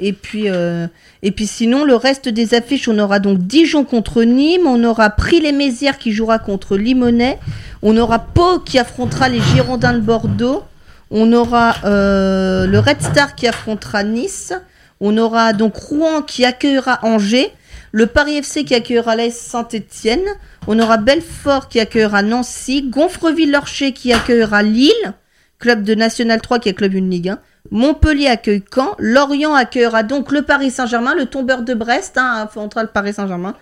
Et puis, euh, et puis sinon, le reste des affiches, on aura donc Dijon contre Nîmes, on aura Pris-les-Mézières qui jouera contre Limonest, on aura Pau qui affrontera les Girondins de Bordeaux, on aura euh, le Red Star qui affrontera Nice, on aura donc Rouen qui accueillera Angers, le Paris FC qui accueillera l'AS Saint-Etienne, on aura Belfort qui accueillera Nancy, Gonfreville-Lorcher qui accueillera Lille, club de National 3 qui est club une Ligue 1. Montpellier accueille Caen, Lorient accueillera donc le Paris Saint-Germain, le tombeur de Brest hein, affrontera le Paris Saint-Germain.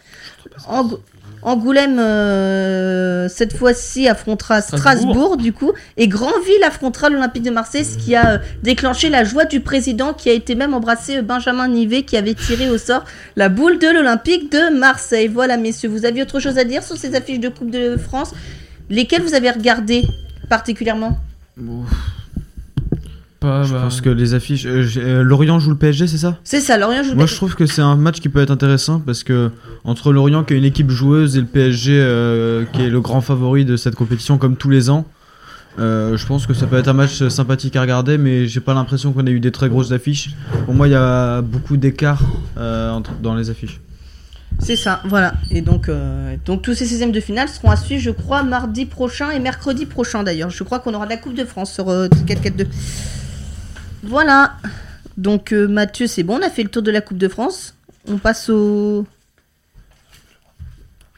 Ang- Angoulême euh, cette fois-ci affrontera Strasbourg. Du coup et Granville affrontera l'Olympique de Marseille ce qui a euh, déclenché la joie du président qui a été même embrassé euh, Benjamin Nivet qui avait tiré au sort la boule de l'Olympique de Marseille. Voilà messieurs, vous aviez autre chose à dire sur ces affiches de Coupe de France Lesquelles vous avez regardé particulièrement? Pas, Je bah, pense que les affiches. euh, euh, Lorient joue le PSG, c'est ça? C'est ça, Lorient joue le Moi, PSG. je trouve que c'est un match qui peut être intéressant parce que entre Lorient, qui est une équipe joueuse, et le PSG, euh, qui est le grand favori de cette compétition, comme tous les ans, euh, je pense que ça peut être un match sympathique à regarder, mais j'ai pas l'impression qu'on ait eu des très grosses affiches. Pour moi, il y a beaucoup d'écart euh, dans les affiches. C'est ça, voilà. Et donc, euh, donc tous ces 16e de finale seront à suivre, je crois, mardi prochain et mercredi prochain d'ailleurs. Je crois qu'on aura de la Coupe de France sur euh, 4-4-2. Voilà. Donc euh, Mathieu, c'est bon, on a fait le tour de la Coupe de France. On passe au...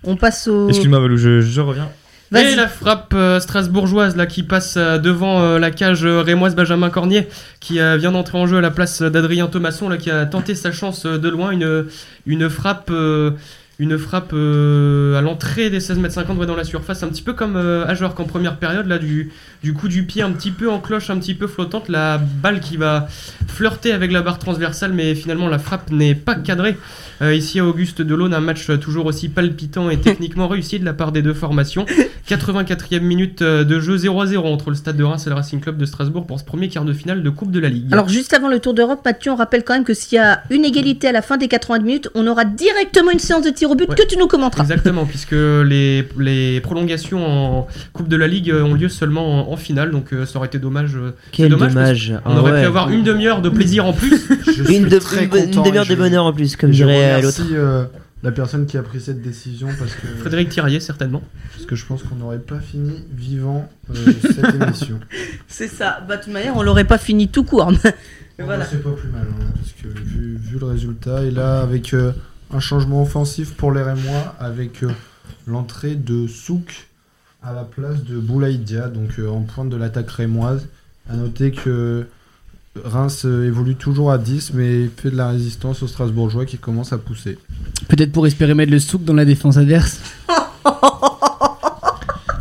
On passe au... Excuse-moi, Valou, je, je reviens. Vas-y. Et la frappe euh, strasbourgeoise là qui passe euh, devant euh, la cage euh, rémoise Benjamin Cornier qui euh, vient d'entrer en jeu à la place d'Adrien Thomasson là qui a tenté sa chance euh, de loin une une frappe euh, une frappe euh, à l'entrée des 16 mètres 50 ouais, dans la surface un petit peu comme euh, Ajorc en première période là du coup du pied un petit peu en cloche un petit peu flottante la balle qui va flirter avec la barre transversale mais finalement la frappe n'est pas cadrée Euh, ici à Auguste Delaune un match toujours aussi palpitant et techniquement réussi de la part des deux formations 84e minute euh, de jeu 0 à 0 entre le Stade de Reims et le Racing Club de Strasbourg pour ce premier quart de finale de Coupe de la Ligue. Alors juste avant le Tour d'Europe, Mathieu, on rappelle quand même que s'il y a une égalité à la fin des 80 minutes, on aura directement une séance de tir au but Ouais. que tu nous commenteras. Exactement, puisque les, les prolongations en Coupe de la Ligue ont lieu seulement en, en finale, donc euh, ça aurait été dommage. euh, Quel dommage, dommage. Ah aurait ouais. pu avoir une demi-heure de plaisir en plus. Je Une, de, demi-heure de bonheur en plus, comme dirait remercie, l'autre. euh, la personne qui a pris cette décision parce que, Frédéric Thirier, certainement. parce que je pense qu'on n'aurait pas fini vivant euh, cette émission. C'est ça. Bah, de toute manière, on l'aurait pas fini tout court. Voilà. c'est pas plus mal, hein, parce que vu, vu le résultat, et là, avec euh, un changement offensif pour les Rémois, avec euh, l'entrée de Souk à la place de Boulaïdia, donc euh, en pointe de l'attaque rémoise. À noter que Reims euh, évolue toujours à 10, mais fait de la résistance aux Strasbourgeois qui commencent à pousser. Peut-être pour espérer mettre le souk dans la défense adverse.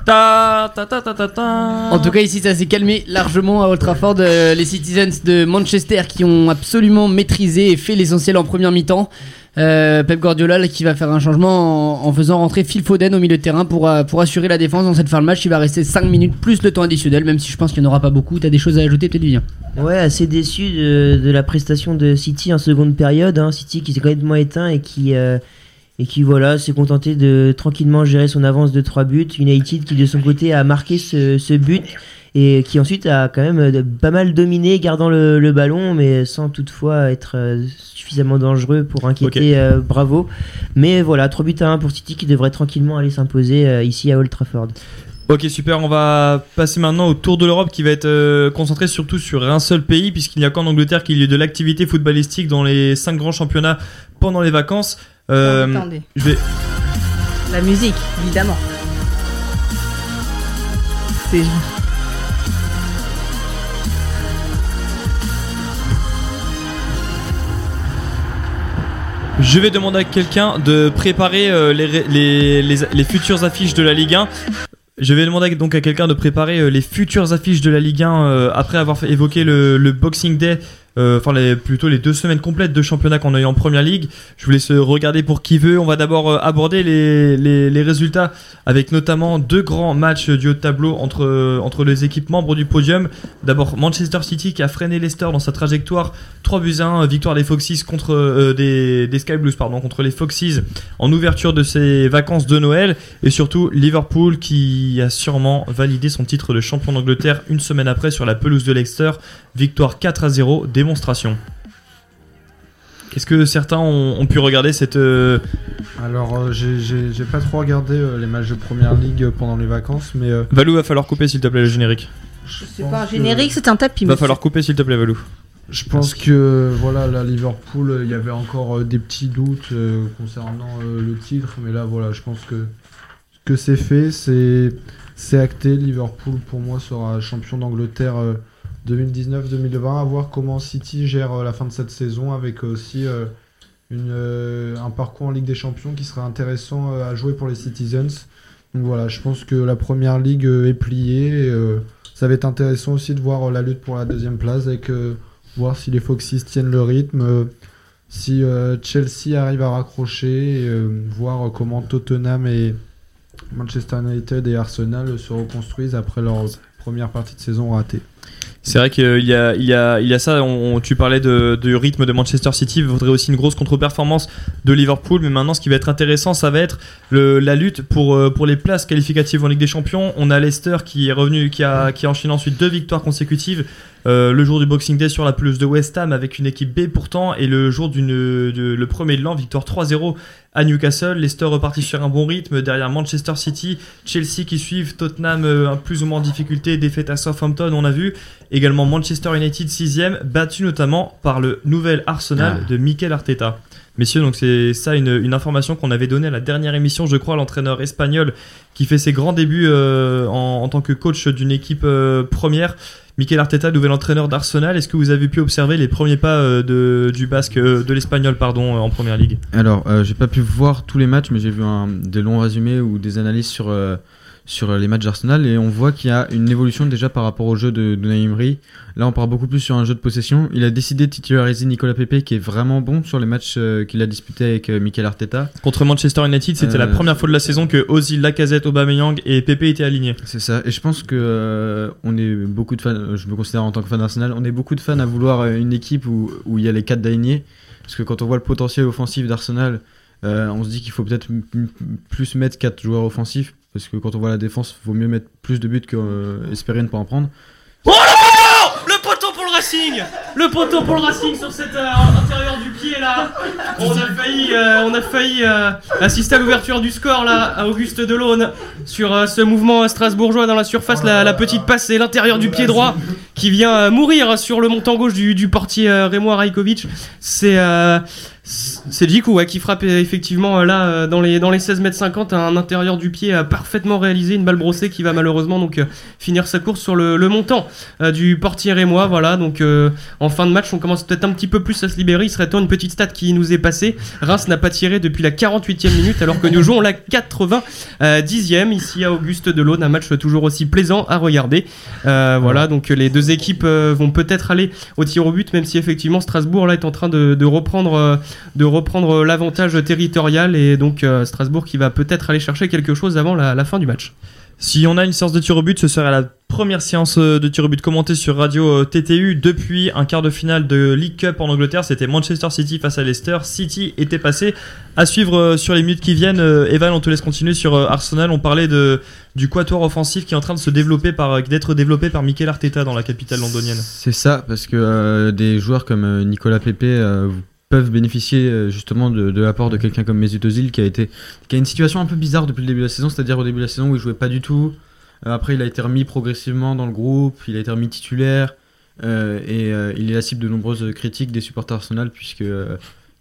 Ta, ta, ta, ta, ta, ta. En tout cas, ici, ça s'est calmé largement à Old Trafford. Euh, les Citizens de Manchester qui ont absolument maîtrisé et fait l'essentiel en première mi-temps. Euh, Pep Guardiola qui va faire un changement en, faisant rentrer Phil Foden au milieu de terrain pour, euh, pour assurer la défense dans cette fin de match. Il va rester 5 minutes plus le temps additionnel, même si je pense qu'il n'y en aura pas beaucoup. T'as des choses à ajouter, peut-être, Vivien Ouais, assez déçu de, la prestation de City en seconde période. hein. City qui s'est complètement éteint et qui, euh, et qui voilà, s'est contenté de tranquillement gérer son avance de 3 buts. United qui de son côté a marqué ce but et qui ensuite a quand même euh, pas mal dominé, gardant le, le ballon, mais sans toutefois être euh, suffisamment dangereux pour inquiéter euh, Bravo. Mais voilà, 3 buts à 1 pour City qui devrait tranquillement aller s'imposer euh, ici à Old Trafford. Ok super, on va passer maintenant au Tour de l'Europe qui va être euh, concentré surtout sur un seul pays puisqu'il n'y a qu'en Angleterre qu'il y a de l'activité footballistique dans les 5 grands championnats pendant les vacances. Euh, Attendez. je vais... La musique, évidemment. C'est. Je vais demander à quelqu'un de préparer euh, les, futures affiches de la Ligue 1. Je vais demander donc à quelqu'un de préparer euh, les futures affiches de la Ligue 1 euh, après avoir évoqué le, Boxing Day, enfin les, plutôt les deux semaines complètes de championnat qu'on a eu en Première Ligue. Je vous laisse euh, regarder pour qui veut. On va d'abord euh, aborder les, résultats avec notamment deux grands matchs du haut de tableau entre, euh, entre les équipes membres du podium. D'abord Manchester City qui a freiné Leicester dans sa trajectoire 3 buts à 1, victoire des Foxes contre euh, des, des Sky Blues pardon, contre les Foxes en ouverture de ses vacances de Noël et surtout Liverpool qui a sûrement validé son titre de champion d'Angleterre une semaine après sur la pelouse de Leicester, victoire 4 à 0, démonstration. Est-ce que certains ont, ont pu regarder cette. euh, Alors, euh, j'ai- pas trop regardé euh, les matchs de première ligue pendant les vacances, mais euh, Valou, va falloir couper s'il te plaît le générique. C'est pas un générique, c'est un tapis. Va monsieur. falloir couper s'il te plaît, Valou. je pense que voilà, la Liverpool, euh, il y avait encore euh, des petits doutes euh, concernant euh, le titre, mais là, voilà, je pense que que c'est fait, c'est c'est acté. Liverpool, pour moi, sera champion d'Angleterre euh, 2019-2020. À voir comment City gère euh, la fin de cette saison, avec aussi euh, une, euh, un parcours en Ligue des Champions qui sera intéressant à jouer pour les Citizens. Donc voilà, je pense que la première ligue est pliée. et, ça va être intéressant aussi de voir la lutte pour la deuxième place, euh, voir si les Foxys tiennent le rythme, si Chelsea arrive à raccrocher, et, voir comment Tottenham et Manchester United et Arsenal se reconstruisent après leur première partie de saison ratée. C'est vrai qu'il y a, il y, a, il y a ça, tu parlais du rythme de Manchester City, il faudrait aussi une grosse contre-performance de Liverpool, mais maintenant ce qui va être intéressant, ça va être la lutte pour, euh, pour les places qualificatives en Ligue des Champions. On a Leicester qui est revenu, qui a enchaîné ensuite deux victoires consécutives, euh, le jour du Boxing Day sur la pelouse de West Ham avec une équipe B pourtant, et le jour d'une, de- le premier de l'an, victoire 3-0 à Newcastle. Leicester reparti sur un bon rythme, derrière Manchester City, Chelsea qui suivent, Tottenham euh, plus ou moins en difficulté, défaite à Southampton, on a vu. Également Manchester United 6ème, battu notamment par le nouvel Arsenal de Mikel Arteta. Messieurs, donc c'est ça une, information qu'on avait donnée à la dernière émission, je crois, l'entraîneur espagnol qui fait ses grands débuts euh, en, tant que coach d'une équipe euh, première. Mikel Arteta, nouvel entraîneur d'Arsenal. Est-ce que vous avez pu observer les premiers pas euh, de, du basque, de l'espagnol, pardon, en première ligue? Alors, j'ai pas pu voir tous les matchs, mais j'ai vu des longs résumés ou des analyses sur, sur les matchs d'Arsenal et on voit qu'il y a une évolution déjà par rapport au jeu de, Unai Emery. Là, on part beaucoup plus sur un jeu de possession. Il a décidé de titulariser Nicolas Pepe, qui est vraiment bon sur les matchs euh, qu'il a disputés avec euh, Mikel Arteta. Contre Manchester United, c'était la Euh, première fois de la saison que Ozil, Lacazette, Aubameyang et Pepe étaient alignés. C'est ça. Et je pense que euh, on est beaucoup de fans. euh, Je me considère en tant que fan d'Arsenal. On est beaucoup de fans à vouloir euh, une équipe où, où il y a les quatre d'alignés. Parce que quand on voit le potentiel offensif d'Arsenal, euh, on se dit qu'il faut peut-être plus mettre quatre joueurs offensifs. Parce que quand on voit la défense, vaut mieux mettre plus de buts qu'espérer ne pas en prendre. Oh le poteau pour le Racing Le poteau pour le Racing sur cet euh, intérieur du pied là On a failli, euh, on a failli euh, assister à l'ouverture du score là à Auguste Delaune sur euh, ce mouvement strasbourgeois dans la surface, la, petite passe et l'intérieur du pied droit qui vient euh, mourir sur le montant gauche du, portier euh, Rémois Rajkovic. C'est euh, c'est Djikou ouais, qui frappe euh, effectivement euh, là euh, dans les dans les 16 mètres 50 un intérieur du pied euh, parfaitement réalisé, une balle brossée qui va malheureusement donc finir sa course sur le, le montant du portier rémois. Voilà, donc euh, en fin de match, on commence peut-être un petit peu plus à se libérer. Il serait temps une petite stat qui nous est passée. Reims n'a pas tiré depuis la 48e minute alors que nous jouons la 90e ici à Auguste Delaune. Un match toujours aussi plaisant à regarder. Euh, voilà, donc les deux équipes vont peut-être aller au tir au but, même si effectivement Strasbourg là est en train de, de reprendre, de reprendre l'avantage territorial et donc euh, Strasbourg qui va peut-être aller chercher quelque chose avant la, la fin du match. Si on a une séance de tir au but, ce serait la première séance euh, de tir au but commentée sur radio euh, TTU depuis un quart de finale de League Cup en Angleterre. C'était Manchester City face à Leicester. City était passé. À suivre sur les minutes qui viennent, Evan, on te laisse continuer sur Arsenal. On parlait de, du quatuor offensif qui est en train de se développer par, d'être développé par Mikel Arteta dans la capitale londonienne. C'est ça, parce que euh, des joueurs comme Nicolas Pepe euh, peuvent bénéficier euh, justement de, l'apport de quelqu'un comme Mesut Ozil qui a été qui a une situation un peu bizarre depuis le début de la saison, c'est-à-dire au début de la saison où il jouait pas du tout. Euh, après, il a été remis progressivement dans le groupe, il a été remis titulaire euh, et il est la cible de nombreuses critiques des supporters Arsenal puisque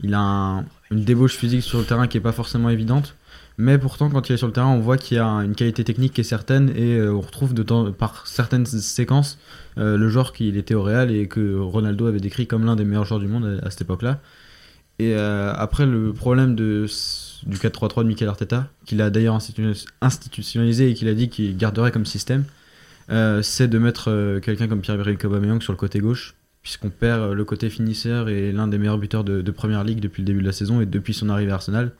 il a un- une débauche physique sur le terrain qui est pas forcément évidente. Mais pourtant, quand il est sur le terrain, on voit qu'il y a une qualité technique qui est certaine et on retrouve par certaines séquences le joueur qu'il était au Real et que Ronaldo avait décrit comme l'un des meilleurs joueurs du monde à cette époque-là. Et euh, après, le problème du 4-3-3 de Mikel Arteta, qu'il a d'ailleurs institu- institutionnalisé et qu'il a dit qu'il garderait comme système, euh, c'est de mettre euh, quelqu'un comme Pierre-Emerick Aubameyang sur le côté gauche, puisqu'on perd le côté finisseur et l'un des meilleurs buteurs de, de première ligue depuis le début de la saison et depuis son arrivée à Arsenal.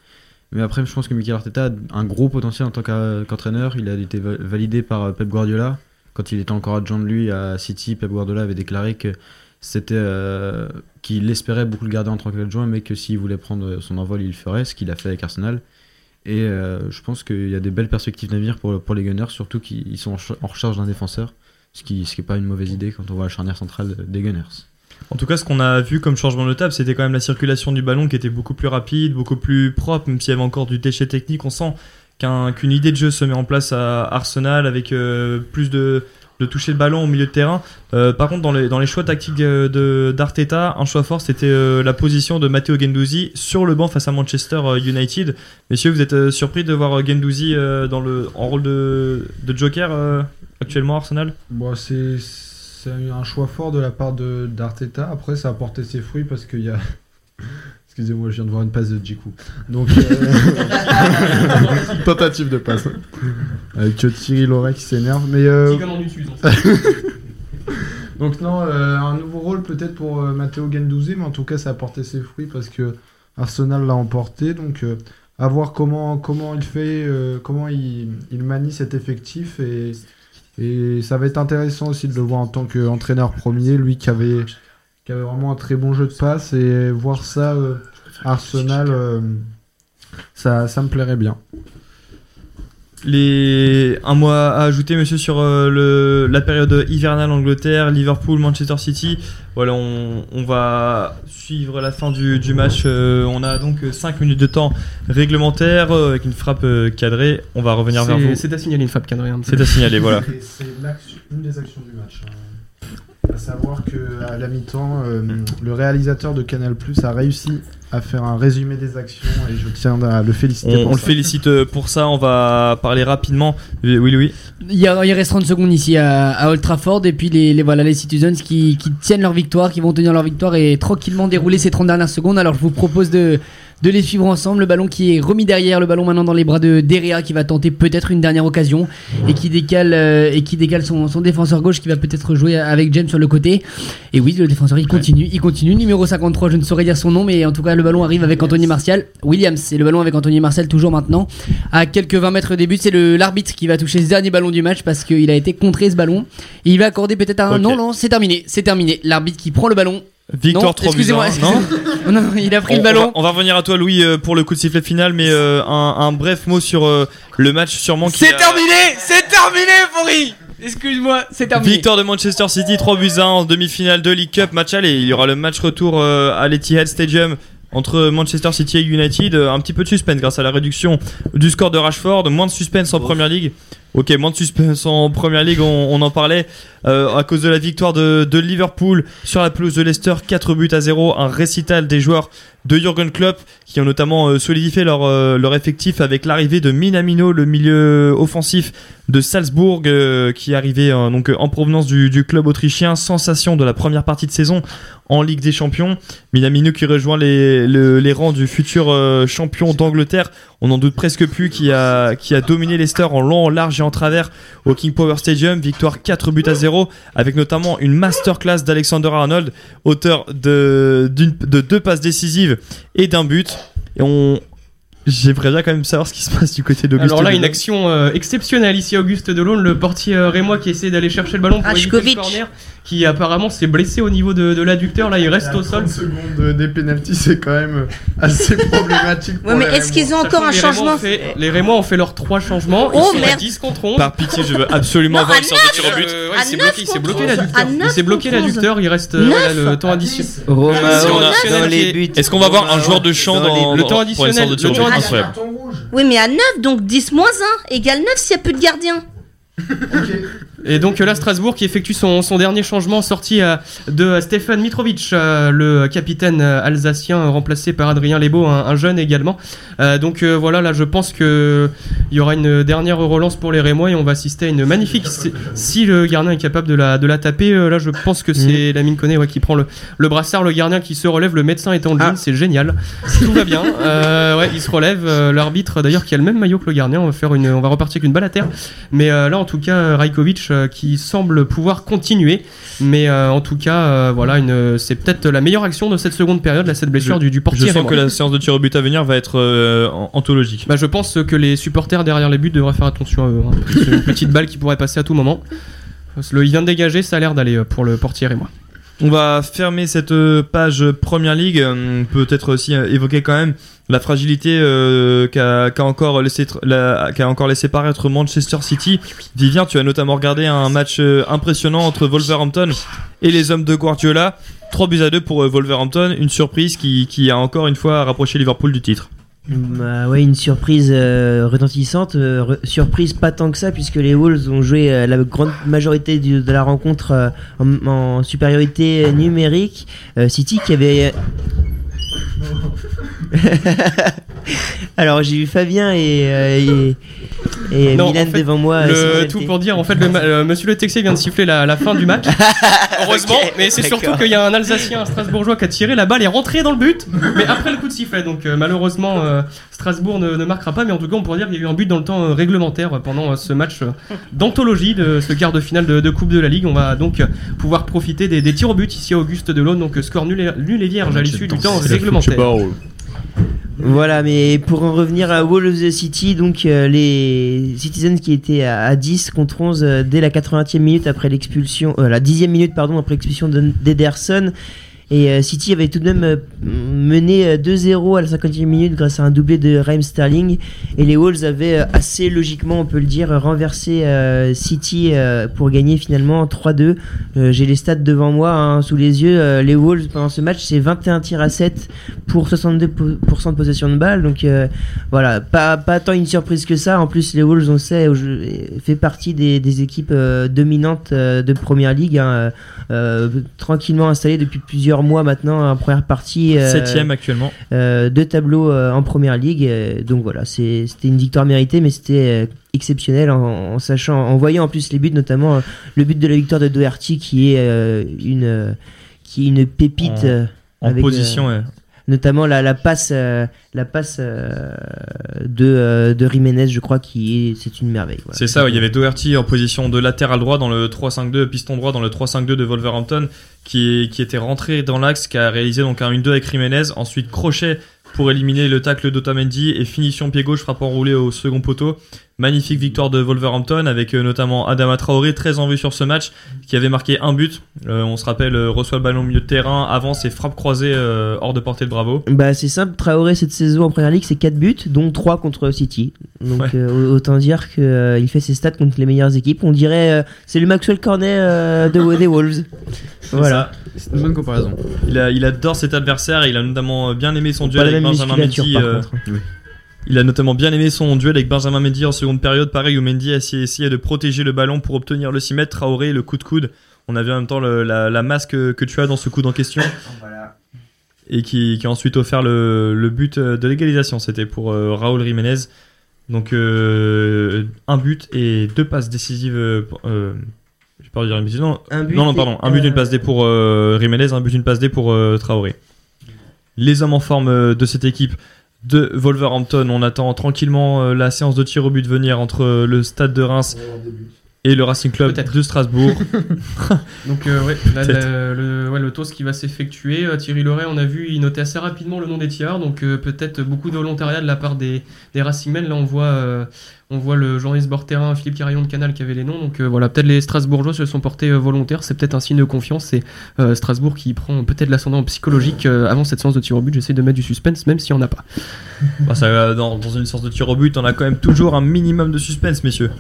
Mais après, je pense que Mikel Arteta a un gros potentiel en tant qu'entraîneur. Il a été va- validé par Pep Guardiola. Quand il était encore adjoint de lui à City, Pep Guardiola avait déclaré que c'était euh, qu'il espérait beaucoup le garder en tant qu'adjoint, mais que s'il voulait prendre son envol, il le ferait, ce qu'il a fait avec Arsenal. Et euh, je pense qu'il y a des belles perspectives d'avenir pour, pour les Gunners, surtout qu'ils sont en ch- en recherche d'un défenseur, ce qui ce qui pas une mauvaise idée quand on voit la charnière centrale des Gunners. En tout cas, ce qu'on a vu comme changement notable, c'était quand même la circulation du ballon qui était beaucoup plus rapide, beaucoup plus propre, même s'il y avait encore du déchet technique. On sent qu'un- qu'une idée de jeu se met en place à Arsenal avec euh, plus de, de toucher le ballon au milieu de terrain. Euh, par contre, dans les, dans les choix tactiques euh, de d'Arteta, un choix fort, c'était euh, la position de Matteo Gendouzi sur le banc face à Manchester United. Messieurs, vous êtes surpris de voir Gendouzi dans le, en rôle de, de joker actuellement à Arsenal? Bon, c'est un choix fort de la part d'Arteta. Après, ça a porté ses fruits parce qu'il y a. Excusez-moi, je viens de voir une passe de Djikou. Donc, euh, tentative de passe. Avec euh, Thierry Loret qui s'énerve. Mais euh, donc non, euh, un nouveau rôle peut-être pour euh, Matteo Gendouzi, mais en tout cas, ça a porté ses fruits parce que Arsenal l'a emporté. Donc, euh, à voir comment comment il fait, euh, comment il, il manie cet effectif et et ça va être intéressant aussi de le voir en tant qu'entraîneur premier, lui qui avait, qui avait vraiment un très bon jeu de passe et voir ça euh, Arsenal, euh, ça, ça me plairait bien. Les un mois à ajouter, monsieur, sur euh, le, la période hivernale Angleterre, Liverpool, Manchester City? Voilà, on, on va suivre la fin du, du match. Euh, on a donc 5 minutes de temps réglementaire euh, avec une frappe euh, cadrée. On va revenir vers vous. C'est- à signaler une frappe cadrée. hein. C'est à signaler, voilà. C'est une des actions du match. hein. Savoir que à la mi-temps, euh, le réalisateur de Canal Plus a réussi à faire un résumé des actions et je tiens à le féliciter. On, pour on le félicite euh, pour ça. On va parler rapidement. Oui, oui. Il, y a- il reste 30 secondes ici à, à Old Trafford et puis les, les- voilà les Citizens qui, qui tiennent leur victoire, qui vont tenir leur victoire et tranquillement dérouler ces 30 dernières secondes. Alors je vous propose de, de les suivre ensemble. Le ballon qui est remis derrière, le ballon maintenant dans les bras de Derea qui va tenter peut-être une dernière occasion et qui décale euh, et qui décale son, son défenseur gauche qui va peut-être jouer avec James sur le côté. Et oui, le défenseur il continue, il continue. Numéro 53, je ne saurais dire son nom, mais en tout cas le ballon arrive avec Anthony Martial. Williams, c'est le ballon avec Anthony Martial toujours maintenant. À quelques 20 mètres des buts, c'est l'arbitre qui va toucher ce dernier ballon du match parce qu'il a été contré ce ballon. Et il va accorder peut-être un. Non, non, c'est terminé, c'est terminé. L'arbitre qui prend le ballon. Victoire Non, 3 buts excusez-moi, à un, non non, non, il a pris On- le ballon. On va, on va revenir à toi, Louis, euh, pour le coup de sifflet final, mais euh, un, un bref mot sur euh, le match sûrement qui C'est a- terminé, c'est terminé, Faury Excuse-moi, c'est terminé. Victoire de Manchester City, 3 buts à 1 en demi-finale de League Cup. Match aller, il y aura le match retour euh, à l'Etihad Stadium entre Manchester City et United. Un petit peu de suspense grâce à la réduction du score de Rashford. Moins de suspense en Première Ligue. Ok, moins de suspense en Première Ligue, on, en parlait euh, à cause de la victoire de, Liverpool sur la pelouse de Leicester, 4 buts à 0. Un récital des joueurs de Jurgen Klopp qui ont notamment euh, solidifié leur, euh, leur effectif avec l'arrivée de Minamino, le milieu offensif de Salzbourg, qui euh, donc en provenance du, club autrichien. Sensation de la première partie de saison en Ligue des Champions. Minamino qui rejoint les, le- les rangs du futur champion d'Angleterre. On n'en doute presque plus qui a, qui a dominé Leicester en long, en large et en travers au King Power Stadium. Victoire 4 buts à 0 avec notamment une masterclass d'Alexander Arnold, auteur de, d'une- de deux passes décisives et d'un but. Et on, j'aimerais bien quand même savoir ce qui se passe du côté d'Auguste. Alors là, une action euh, exceptionnelle ici, Auguste Delon, le portier euh, rémois qui essaie d'aller chercher le ballon pour éviter le corner, qui apparemment s'est blessé au niveau de, de l'adducteur. Là, il reste au sol. secondes de- des pénalties, c'est quand même assez problématique. pour Ouais, mais les est-ce qu'ils ont encore un les Rémois changement ont fait- Les Rémois ont fait leurs trois changements. Oh, Ils sont à merde. 10 contre 11. Par pitié, je veux absolument Non, voir une sorte de tir au but. Euh, ouais, il s'est bloqué, il s'est contre bloqué 11. l'adducteur. Il s'est bloqué l'adducteur, il reste euh, le temps additionnel. Est-ce qu'on va avoir un joueur de champ dans, Le temps additionnel, le temps incroyable Oui, mais à 9, donc 10 moins 1 égale 9 s'il n'y a plus de gardien. Et donc euh, là, Strasbourg qui effectue son, son dernier changement, sorti euh, de euh, Stefan Mitrovic, euh, le capitaine alsacien remplacé par Adrien Lebeau, un, un jeune également. Euh, donc euh, voilà, là je pense que il y aura une dernière relance pour les Rémois et on va assister à une magnifique. Si, si le gardien est capable de la, de la taper, euh, là je pense que c'est la mine connaît ouais, qui prend le, le brassard, le gardien qui se relève, le médecin est en jean, c'est génial. Tout va bien. Euh, ouais, il se relève. euh, L'arbitre d'ailleurs qui a le même maillot que le gardien, on va faire une, on va repartir avec une balle à terre. Mais euh, là, en tout cas, Rajkovic euh, qui semble pouvoir continuer. Mais euh, en tout cas, euh, voilà, une, c'est peut-être la meilleure action de cette seconde période, là, cette blessure Je- du, du Je portier. sens que la séance de tir au but à venir va être euh, an- anthologique. Bah, je pense que les supporters derrière les buts devraient faire attention à eux. hein. C'est une petite balle qui pourrait passer à tout moment. Le, il vient de dégager, ça a l'air d'aller euh, pour le portier et moi. On va fermer cette euh, page Première Ligue. Euh, peut-être aussi euh, évoquer quand même la fragilité qu'a encore laissé paraître Manchester City. Vivien, tu as notamment regardé un match impressionnant entre Wolverhampton et les hommes de Guardiola. 3 buts à 2 pour Wolverhampton, une surprise qui a encore une fois rapproché Liverpool du titre. Bah ouais, une surprise euh, retentissante. euh, surprise pas tant que ça, puisque les Wolves ont joué euh, la grande majorité de la rencontre en, en supériorité numérique. City qui avait. Alors j'ai eu Fabien et, euh, et, et Non, Milan en fait, devant moi. Le- sans tout pour dire, en fait, le euh, monsieur Le Texier vient de siffler la, la fin du match. Heureusement, mais c'est surtout qu'il y a un Alsacien, un Strasbourgeois qui a tiré, la balle est rentrée dans le but, mais après le coup de sifflet. Donc euh, malheureusement, euh, Strasbourg ne, ne marquera pas, mais en tout cas, on pourrait dire qu'il y a eu un but dans le temps euh, réglementaire pendant euh, ce match euh, d'anthologie de ce quart de finale de, de Coupe de la Ligue. On va donc euh, pouvoir profiter des, des tirs au but ici à Auguste Delaune, donc euh, score nul et, nul et vierge à l'issue du temps réglementaire. Voilà, mais pour en revenir à Wolves City, donc euh, les Citizens qui étaient à, à 10 contre 11 euh, dès la 80e minute après l'expulsion, euh, la 10e minute pardon après l'expulsion de- d'Ederson. Et euh, City avait tout de même euh, mené euh, 2-0 à la 50e minute grâce à un doublé de Raheem Sterling. Et les Wolves avaient euh, assez logiquement, on peut le dire, renversé euh, City euh, pour gagner finalement 3-2. Euh, J'ai les stats devant moi, hein, sous les yeux. Euh, les Wolves pendant ce match, c'est 21 tirs à 7 pour 62% de possession de balle. Donc euh, voilà, pas, tant une surprise que ça. En plus, les Wolves, on sait, fait partie des, équipes euh, dominantes euh, de Première Ligue, hein, euh, tranquillement installées depuis plusieurs mois maintenant en première partie. euh, Septième actuellement. euh, deux tableaux euh, en première ligue. donc voilà, c'est- c'était une victoire méritée, mais c'était exceptionnel en, en sachant, en voyant en plus les buts, notamment le but de la victoire de Doherty qui est une qui est une pépite En- En avec, position, ouais. Notamment la, passe euh, la passe euh, de euh, de Jiménez, je crois, qui est c'est une merveille. C'est ça, il y avait Doherty en position de latéral droit dans le 3-5-2, piston droit dans le 3-5-2 de Wolverhampton, qui, qui était rentré dans l'axe, qui a réalisé donc un 1-2 avec Jiménez, ensuite crochet pour éliminer le tacle d'Otamendi et finition pied gauche frappant roulé au second poteau. Magnifique victoire de Wolverhampton avec euh, notamment Adama Traoré très en vue sur ce match qui avait marqué un but. Euh, on se rappelle euh, reçoit le ballon au milieu de terrain, avance et frappe croisée euh, hors de portée de Bravo. Bah c'est simple, Traoré cette saison en première ligue c'est 4 buts, dont 3 contre City. Donc Ouais. euh, autant dire que euh, il fait ses stats contre les meilleures équipes. On dirait euh, c'est le Maxwell Cornet euh, de, des Wolves. Voilà. C'est une bonne comparaison. Il, a, il adore cet adversaire et il a notamment bien aimé son duel avec Benjamin Mendy. Il a notamment bien aimé son duel avec Benjamin Mendy en seconde période, pareil où Mendy a essayé, essayé de protéger le ballon pour obtenir le 6 mètres. Traoré, le coup de coude. On a vu en même temps le- la, la masse que, que tu as dans ce coude en question et qui, qui a ensuite offert le, le but euh, de l'égalisation. C'était pour euh, Raúl Jiménez. Donc euh, un but et deux passes décisives. euh, pour- euh, peur de dire une bêtise. Non, Un but non, non, pardon. Un but, une passe D pour Jiménez, un but, une passe D pour Traoré. Les hommes en forme de cette équipe de Wolverhampton. On attend tranquillement euh, la séance de tir au but venir entre euh, le stade de Reims et le Racing Club de Strasbourg. Donc euh, ouais, là, Peut-être. la- le, ouais, le toss qui va s'effectuer. Euh, Thierry Loret, on a vu, il notait assez rapidement le nom des tireurs, donc euh, peut-être beaucoup de volontariat de la part des, des Racingmen. Là, on voit, euh, on voit le journaliste bord terrain Philippe Carillon de Canal qui avait les noms. Donc euh, voilà, peut-être les Strasbourgeois se sont portés volontaires. C'est peut-être un signe de confiance. C'est euh, Strasbourg qui prend peut-être l'ascendant psychologique euh, avant cette séance de tir au but. J'essaie de mettre du suspense, même s'il n'y en a pas. Bah, ça, euh, dans, dans une séance de tir au but, on a quand même toujours un minimum de suspense, messieurs.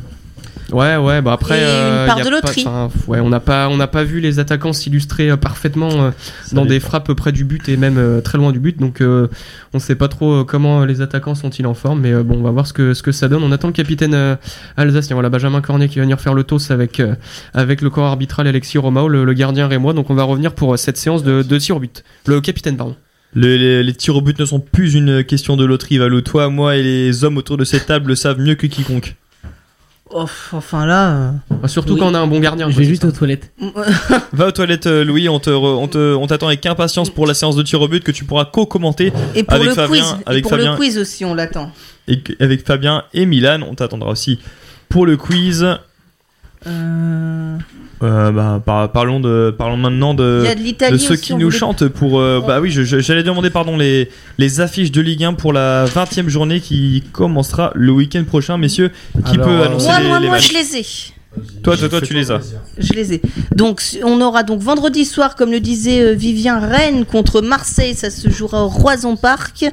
Ouais, ouais, bah après. Et une euh, part y a de pas- loterie. enfin, ouais, on n'a pas, on n'a pas vu les attaquants s'illustrer euh, parfaitement euh, dans des frappes près du but et même euh, très loin du but. Donc, euh, on sait pas trop comment les attaquants sont-ils en forme, mais euh, bon, on va voir ce que ce que ça donne. On attend le capitaine euh, alsacien, voilà Benjamin Cornet qui va venir faire le toss avec euh, avec le corps arbitral Alexis Romao, le, le gardien rémois. Donc, on va revenir pour cette séance de, de tir au but. Le capitaine, pardon. Le- les, les tirs au but ne sont plus une question de loterie, Valou. Toi, moi et les hommes autour de cette table le savent mieux que quiconque. Oh, enfin là. Enfin, surtout Oui. quand on a un bon gardien. Je vais juste ça. aux toilettes. euh, Va aux toilettes, euh, Louis. On te, re- on te, on t'attend avec impatience pour la séance de tir au but que tu pourras co-commenter Et pour Avec le Fabien- quiz, avec et pour Fabien. le quiz aussi, on l'attend. et avec Fabien et Milan. On t'attendra aussi pour le quiz. Euh, Euh, bah, par- parlons de, parlons maintenant de. Ceux qui nous voulait- chantent pour euh, bah oui j'allais demander pardon les les affiches de Ligue 1 pour la 20e journée qui commencera le week-end prochain messieurs qui Alors, peut annoncer Moi, les, moi, les moi, matchs je les ai. Toi toi toi tu les as Je les ai. Donc, on aura donc vendredi soir, comme le disait euh, Vivien, Rennes contre Marseille. Ça se jouera au Roison Park.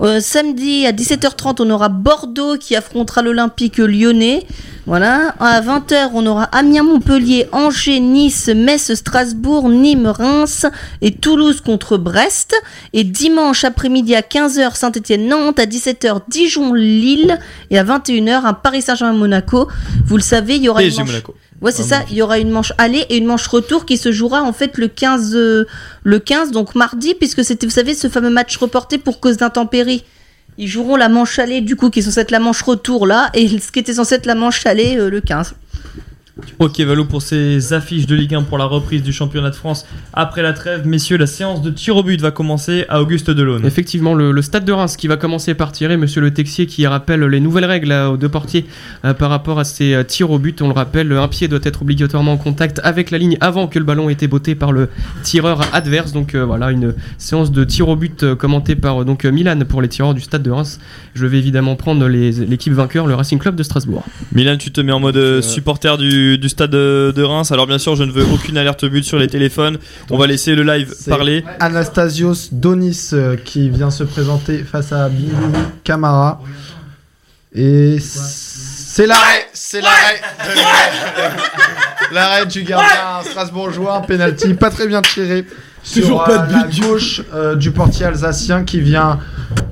Euh, samedi à 17h30, on aura Bordeaux qui affrontera l'Olympique lyonnais. Voilà. À 20h, on aura Amiens, Montpellier, Angers, Nice, Metz, Strasbourg, Nîmes, Reims et Toulouse contre Brest. Et dimanche après-midi à 15h, Saint-Etienne, Nantes. À 17h, Dijon, Lille. Et à 21h, un Paris Saint-Germain, Monaco. Vous le savez, il y aura une manche-. Ouais, c'est ça. Il y aura une manche aller et une manche retour qui se jouera en fait le 15, euh, le 15 donc mardi, puisque c'était, vous savez, ce fameux match reporté pour cause d'intempéries. Ils joueront la manche aller, du coup, qui est censée être la manche retour là, et ce qui était censé être la manche aller euh, le 15. Ok Valo pour ces affiches de Ligue 1 pour la reprise du championnat de France après la trêve. Messieurs, la séance de tir au but va commencer à Auguste Delaune. Effectivement, le, le stade de Reims qui va commencer par tirer, monsieur le Texier qui rappelle les nouvelles règles là, aux deux portiers euh, par rapport à ces euh, tirs au but. On le rappelle, un pied doit être obligatoirement en contact avec la ligne avant que le ballon ait été botté par le tireur adverse. Donc euh, voilà, une séance de tir au but commentée par euh, donc Milan pour les tireurs du stade de Reims. Je vais évidemment prendre les- l'équipe vainqueur, le Racing Club de Strasbourg. Milan, tu te mets en mode euh, supporter du, du stade de, de Reims. Alors bien sûr, je ne veux aucune alerte but sur les téléphones. On va laisser le live parler. Anastasios Donis euh, qui vient se présenter face à Binguru Kamara. Et c'est l'arrêt, c'est l'arrêt. de- L'arrêt du gardien strasbourgeois, un penalty pas très bien tiré. Toujours sur, pas euh, de la gauche euh, du portier alsacien qui vient,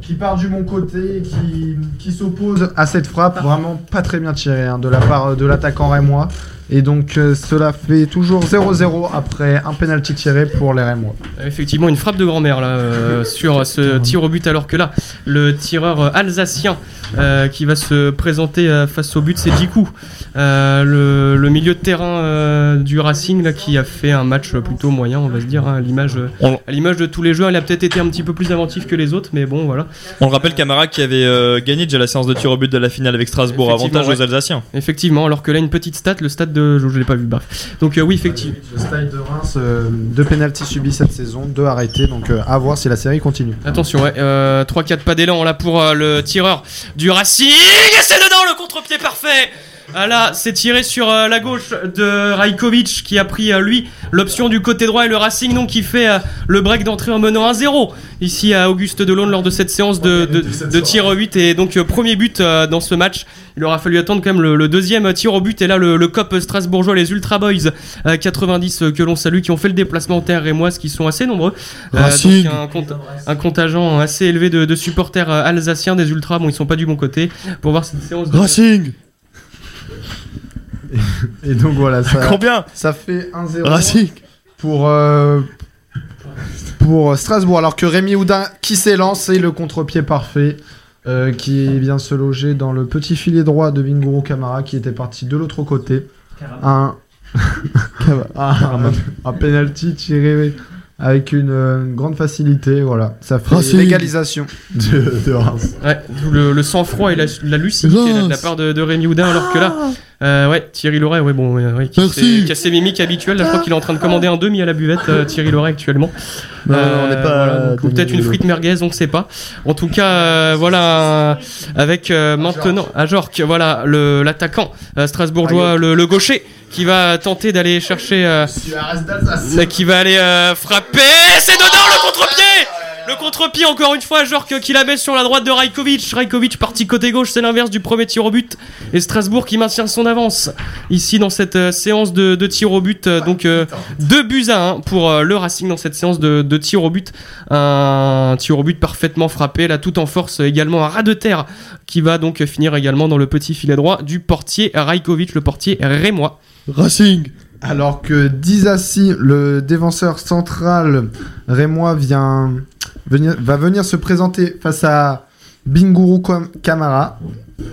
qui part du bon côté, qui, qui s'oppose à cette frappe. Vraiment pas très bien tirée hein, de la part de l'attaquant rémois. Et donc euh, cela fait toujours 0-0 après un penalty tiré pour les rémois. Effectivement, une frappe de grand-mère là euh, sur ce tir au but, alors que là, le tireur euh, alsacien euh, qui va se présenter euh, face au but, c'est Djikou, Euh, le, le milieu de terrain euh, du Racing là, qui a fait un match plutôt moyen, on va se dire, hein, à l'image euh, à l'image de tous les jeux. Il a peut-être été un petit peu plus inventif que les autres, mais bon, voilà. On le rappelle, Camara qui avait euh, gagné déjà la séance de tir au but de la finale avec Strasbourg. Avantage aux. Alsaciens. Effectivement, alors que là, une petite stat, le stade de. Je, je l'ai pas vu, bref. Donc, euh, oui, effectivement. Le style de Reims, euh, deux pénalties subis cette saison, deux arrêtés, donc euh, à voir si la série continue. Attention, ouais, euh, 3-4 pas d'élan là pour le tireur du Racing. Et c'est dedans le contre-pied parfait. Ah là, c'est tiré sur euh, la gauche de Rajkovic qui a pris euh, lui l'option du côté droit et le Racing donc qui fait euh, le break d'entrée en menant 1-0 ici à Auguste Delaune lors de cette séance de, de, de tir au 8 et donc euh, premier but euh, dans ce match. Il aura fallu attendre quand même le, le deuxième tir au but et là le, le COP strasbourgeois, les Ultra Boys euh, 90 euh, que l'on salue qui ont fait le déplacement en terre et moi qui sont assez nombreux. Euh, Racing. donc un, compte- un contingent assez élevé de, de supporters alsaciens des Ultras, bon ils sont pas du bon côté pour voir cette séance de... Racing Et donc voilà, ça, Combien ça fait 1-0 Racing pour, euh, pour Strasbourg, alors que Rémi Houdin qui s'élance et le contre-pied parfait. euh, qui vient se loger dans le petit filet droit de Binguru Kamara qui était parti de l'autre côté. Un, un, un penalty tiré avec une, euh, une grande facilité. Voilà, ça fait Racing. l'égalisation de, de Reims. Ouais, d'où le, le sang-froid et la, la lucidité là, de la part de, de Rémi Houdin, alors que là, euh, ouais, Thierry Loret, ouais, bon, ouais, qui, Merci. s'est- qui a ses mimiques habituelles. Là, je crois qu'il est en train de commander un demi à la buvette, euh, Thierry Loret actuellement. Non, on n'est pas voilà, donc, ou peut-être une frite merguez, on ne sait pas. En tout cas, euh, voilà, avec euh, maintenant à Jork, voilà le l'attaquant strasbourgeois, le, le gaucher, qui va tenter d'aller chercher. euh, qui va aller euh, frapper. C'est dedans le contre-pied Le contre-pied, encore une fois, genre que- qui la met sur la droite de Rajkovic. Rajkovic parti côté gauche, c'est l'inverse du premier tir au but. Et Strasbourg qui maintient son avance ici dans cette euh, séance de, de tir au but. Euh, donc, euh, deux buts à un pour euh, le Racing dans cette séance de, de tir au but. Un tir au but parfaitement frappé, là, tout en force également un ras de terre qui va donc finir également dans le petit filet droit du portier Rajkovic, le portier rémois. Racing Alors que Dizassi, le défenseur central rémois, vient, venir, va venir se présenter face à Binguru Kam- Kamara.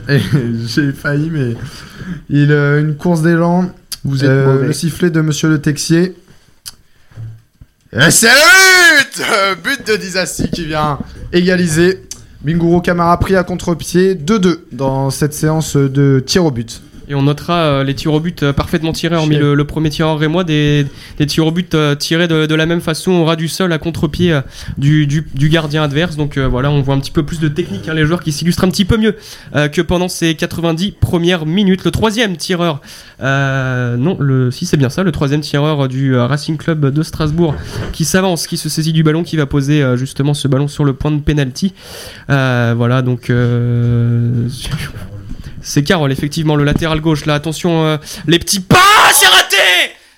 Et j'ai failli, mais il euh, une course d'élan. Vous êtes Euh, le sifflet de Monsieur le Texier. Et c'est le but Euh, but de Dizassi qui vient égaliser. Binguru Kamara pris à contre-pied 2-2 dans cette séance de tir au but. Et on notera euh, les tirs au but euh, parfaitement tirés, hormis le, le premier tireur rémois, des, des tirs au but euh, tirés de, de la même façon au ras du sol à contre-pied du, du, du gardien adverse. Donc euh, voilà, on voit un petit peu plus de technique, hein, les joueurs qui s'illustrent un petit peu mieux euh, que pendant ces 90 premières minutes. Le troisième tireur, euh, non, le, si c'est bien ça, le troisième tireur du Racing Club de Strasbourg qui s'avance, qui se saisit du ballon, qui va poser justement ce ballon sur le point de penalty. Voilà, donc. C'est Carole, effectivement, le latéral gauche. Là, attention, euh, les petits pas, c'est raté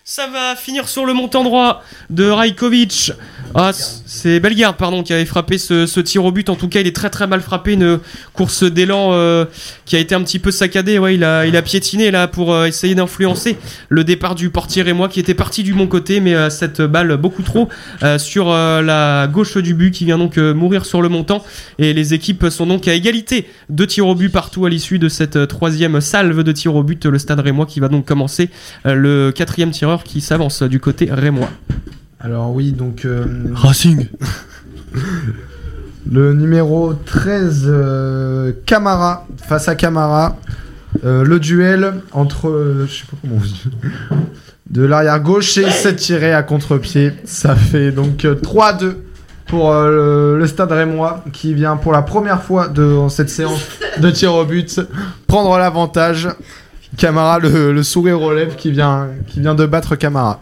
Ça va finir sur le montant droit de Rajkovic. Ah, c'est Bellegarde, pardon, qui avait frappé ce, ce tir au but. En tout cas, il est très très mal frappé. Une course d'élan euh, qui a été un petit peu saccadée. Ouais, il a, il a piétiné là pour euh, essayer d'influencer le départ du portier et moi qui était parti du bon côté, mais euh, cette balle beaucoup trop euh, sur la gauche du but qui vient donc mourir sur le montant. Et les équipes sont donc à égalité de tirs au but partout à l'issue de cette troisième salve de tirs au but. Le stade rémois qui va donc commencer le quatrième tireur qui s'avance du côté rémois. Alors oui, donc euh, Racing. le numéro 13, euh, Camara, face à Camara. Euh, le duel entre, je sais pas comment on dit, de l'arrière gauche et c'est tiré à contre-pied. Ça fait donc euh, 3-2 pour euh, le, le stade rémois qui vient pour la première fois de, dans cette séance de tir au but prendre l'avantage. Camara, le, le sourire lèvres qui vient, qui vient de battre Camara.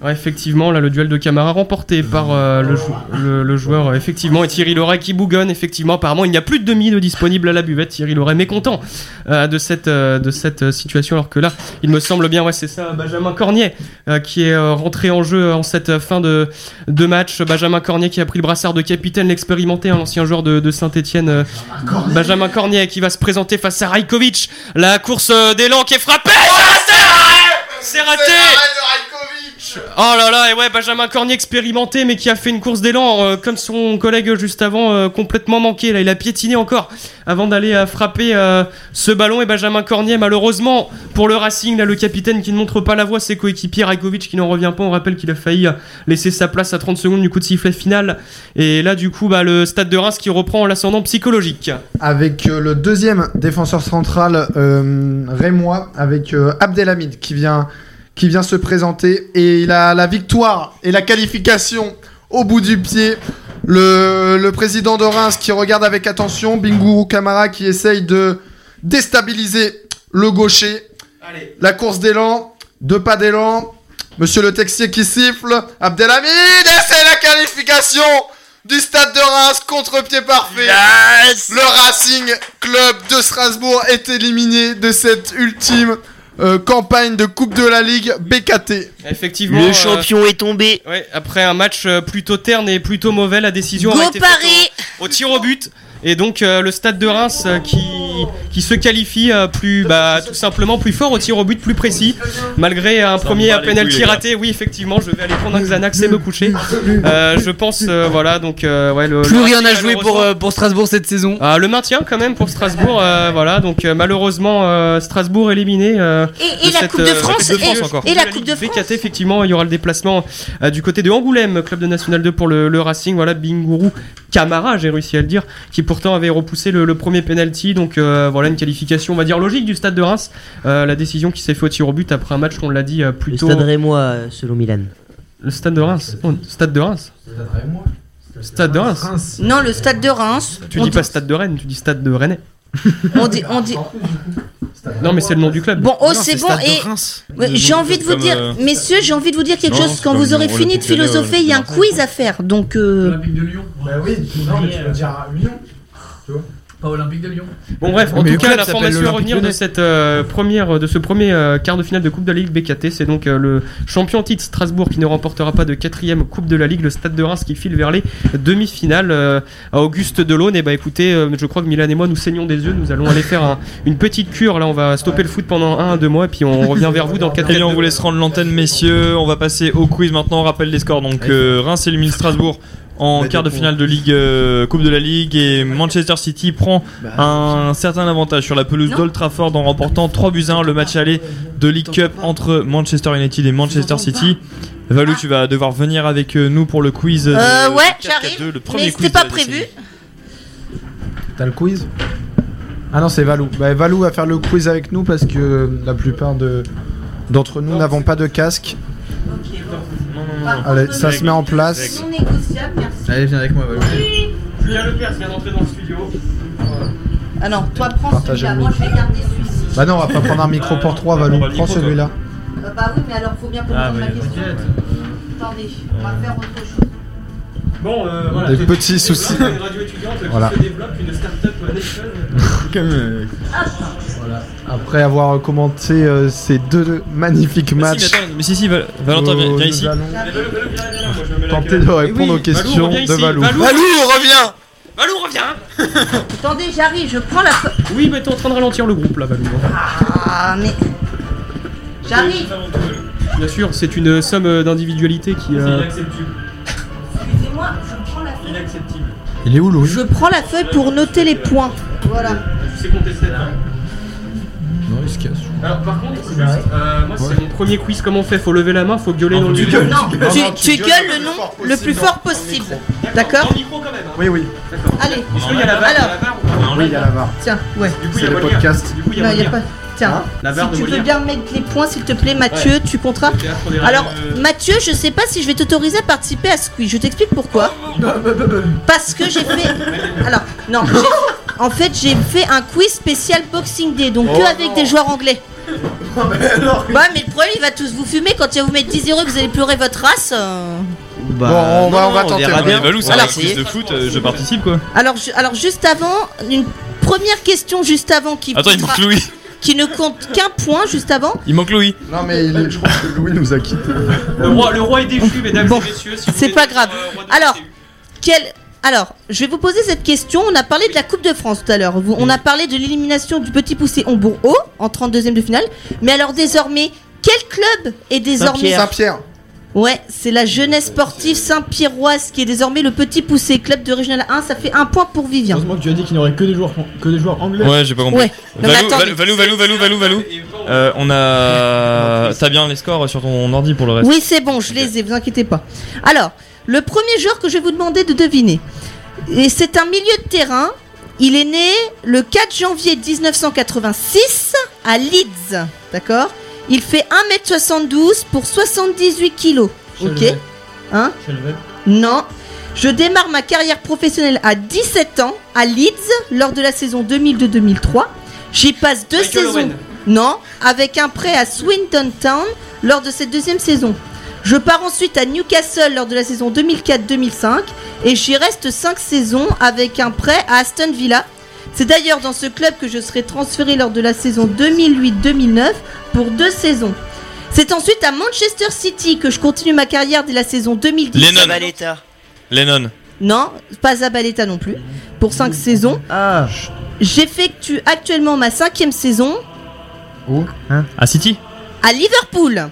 Ouais, effectivement, là, le duel de Camara remporté par euh, le, le- joueur, euh, effectivement, et Thierry Loret qui bougonne, effectivement. Apparemment, il n'y a plus de demi de disponible à la buvette. Thierry Loret mécontent euh, de cette, de cette situation, alors que là, il me semble bien, ouais, c'est ça, Benjamin Cornier qui est rentré en jeu en cette fin de, de match. Benjamin Cornier qui a pris le brassard de capitaine, l'expérimenté, hein, l'ancien joueur de, de Saint-Etienne. Benjamin Cornier qui va se présenter face à Rajkovic. La course d'élan qui est frappée. C'est raté Oh là là, et ouais, Benjamin Cornier expérimenté, mais qui a fait une course d'élan, euh, comme son collègue juste avant, euh, complètement manqué. Là, il a piétiné encore avant d'aller euh, frapper ce ballon. Et Benjamin Cornier, malheureusement, pour le Racing, là, le capitaine qui ne montre pas la voie, ses coéquipiers, Rajkovic qui n'en revient pas. On rappelle qu'il a failli laisser sa place à 30 secondes du coup de sifflet final. Et là, du coup, bah, le stade de Reims qui reprend l'ascendant psychologique. avec le deuxième défenseur central rémois, avec Abdelhamid qui vient, qui vient se présenter et il a la victoire et la qualification au bout du pied. Le, le président de Reims qui regarde avec attention, Bingourou Kamara qui essaye de déstabiliser le gaucher. Allez. La course d'élan, deux pas d'élan, monsieur le textier qui siffle, Abdelhamid et c'est la qualification du stade de Reims, contre-pied parfait. Le Racing Club de Strasbourg est éliminé de cette ultime euh, campagne de Coupe de la Ligue BKT. Effectivement. Le euh, champion est tombé. Ouais, après un match euh, plutôt terne et plutôt mauvais, la décision Go a été faite Paris au, au tir au but. Et donc euh, le stade de Reims euh, qui, qui se qualifie euh, plus, bah, tout simplement plus fort au tir au but, plus précis, malgré un Ça premier penalty raté. Oui, effectivement, je vais aller prendre un Xanax et me coucher. Euh, je pense, euh, voilà, donc euh, ouais, le, Plus le rien à jouer pour, euh, pour Strasbourg cette saison. Ah, le maintien quand même pour Strasbourg, euh, voilà, donc euh, malheureusement euh, Strasbourg éliminé. euh, Et, et la cette, Coupe de France, Coupe de France et, encore. et la Coupe de France. BKT, effectivement, il y aura le déplacement euh, du côté de Angoulême, club de National 2 pour le, le Racing. Voilà, Bingourou Camara, j'ai réussi à le dire, qui pourtant avait repoussé le, le premier penalty. Donc euh, voilà, une qualification, on va dire, logique du stade de Reims. Euh, la décision qui s'est faite au tir au but après un match, on l'a dit, euh, Le plutôt. stade rémois, selon Milan. Le stade de Reims. Oh, stade de Reims. Stade de Reims. Non, le stade de Reims. Tu on dis dit- pas stade de Rennes, tu dis stade de Rennes. On dit, on dit. Non, mais c'est le nom du club. Bon, oh, c'est bon. Et Ouais, j'ai envie de vous dire, euh, messieurs, j'ai envie de vous dire quelque Non, chose. Quand vous aurez fini de philosopher, il y a un quiz à faire. Donc, euh, Olympique de Lyon. Bah oui, non, mais tu peux dire Lyon. Pas Olympique de Lyon. Bon bref, en Mais tout le cas, l'information s'appelle à revenir de cette euh, première, de ce premier euh, quart de finale de Coupe de la Ligue BKT, c'est donc euh, le champion titre Strasbourg qui ne remportera pas de quatrième Coupe de la Ligue, le Stade de Reims qui file vers les demi-finales euh, à Auguste Delaune. Et bah écoutez, euh, je crois que Milan et moi nous saignons des yeux, nous allons aller faire un- une petite cure. Là, on va stopper le foot pendant un à deux mois et puis on revient vers vous dans 4 Eh bien, on vous laisse rendre l'antenne, messieurs. On va passer au quiz maintenant. On rappelle les scores. Donc, euh, Reims élimine Strasbourg en quart de finale de Ligue euh, Coupe de la Ligue et Manchester City prend un certain avantage sur la pelouse d'Old Trafford en remportant 3 buts à 1 le match aller de League Cup entre Manchester United et Manchester City. Valou, tu vas devoir venir avec euh, nous pour le quiz. de euh, ouais, 4-4-2, j'arrive. le premier Mais quiz c'était pas prévu. T'as le quiz? Ah non, c'est Valou. Bah, Valou va faire le quiz avec nous parce que la plupart de d'entre nous n'avons pas de casque. Allez, ça se met en place. Allez, viens avec moi, Valou. Julien Lepers vient d'entrer dans le studio. Ah non, toi prends celui-là. Moi, je vais garder celui-ci. Bah non, on va pas prendre un micro pour trois, Valou. Prends celui-là. Euh, bah oui, mais alors faut bien comprendre Ah, ma question. Attendez, on va faire autre chose. Bon, euh, voilà. Des petits soucis. Une radio étudiante qui Voilà. se développe, une start-up euh, nation. Comme, voilà. Après avoir commenté euh, ces deux magnifiques Mais si, matchs, mais attends, mais si, si, Val- Valentin, viens, ici. Tenter de répondre aux questions de Valou. Valou, reviens Valou, reviens Attendez, j'arrive, je prends la. Oui, mais t'es en train de ralentir le groupe là, Valou. Ah, mais. J'arrive Bien sûr, c'est une somme d'individualité qui. C'est euh, Il est où Louis Je prends la feuille pour noter les points. Voilà. Compter 7. Non, il se casse. Alors, par contre, c'est juste, euh, moi, c'est mon premier quiz. Comment on fait? Faut lever la main, faut gueuler dans le micro. Non, tu, tu tu gueules le nom le plus fort possible. D'accord Dans le micro quand même. hein. Oui, oui. Allez, Est-ce qu'il y a la barre, Alors. Oui, il y a la barre. tiens, ouais. Du coup, il C'est y a le podcast. Du coup, il y a Non, il y a Molière. pas. Tiens, Hein La barre si de tu veux Molière. bien mettre les points, s'il te plaît, Mathieu, tu compteras. Alors, euh, Mathieu, je sais pas si je vais t'autoriser à participer à ce quiz. Je t'explique pourquoi. Parce que j'ai fait. Alors, non, en fait, j'ai fait un quiz spécial Boxing Day, donc que avec des joueurs anglais. Ouais, mais le problème, il va tous vous fumer quand il va vous mettre 10 euros que vous allez pleurer votre race. euh. Bah, Bon, on va- on va non, tenter, on bien. Valou, essayer. quiz de foot, euh, je participe quoi. Alors, ju- alors, juste avant, une première question juste avant qui, Attends, il manque Louis. Qui ne compte qu'un point juste avant. Il manque Louis. Non, mais il est- je crois que Louis nous a quittés. Le roi, le roi est déchu, mesdames Bon, et messieurs. si vous c'est voulez pas dire, grave. euh, roi de Alors, TU. Quel... Alors, je vais vous poser cette question. On a parlé de la Coupe de France tout à l'heure. Vous- On a parlé de l'élimination du Petit Poussé Hombourg haut en 32e de finale. Mais alors désormais, quel club est désormais Saint-Pierre. Saint-Pierre. Ouais, c'est la jeunesse sportive Saint-Pierroise qui est désormais le Petit Poussé, club de Régional 1. Ça fait un point pour Vivien. Heureusement que tu as dit qu'il n'y aurait que des joueurs, que des joueurs anglais. Ouais, j'ai pas compris. Ouais. Non, mais Valou, attendez. Valou, Valou, Valou, Valou, Valou. Euh, on a. T'as bien les scores sur ton ordi pour le reste. Oui, c'est bon, je les ai, vous inquiétez pas. Alors, le premier joueur que je vais vous demander de deviner, et c'est un milieu de terrain. Il est né le 4 janvier 1986 à Leeds, d'accord? Il fait 1m72 pour 78 kilos, ok Hein Non. Je démarre ma carrière professionnelle à 17 ans à Leeds lors de la saison 2002-2003. J'y passe deux Michael saisons. Owen. Non, avec un prêt à Swindon Town lors de cette deuxième saison. Je pars ensuite à Newcastle lors de la saison 2004-2005 et j'y reste 5 saisons avec un prêt à Aston Villa. C'est d'ailleurs dans ce club que je serai transféré lors de la saison 2008-2009 pour deux saisons. C'est ensuite à Manchester City que je continue ma carrière dès la saison 2010. Lennon. Zabaleta. Lennon. Non, pas Zabaleta non plus. Pour 5 saisons. Ah, J'effectue actuellement ma cinquième saison À City à Liverpool.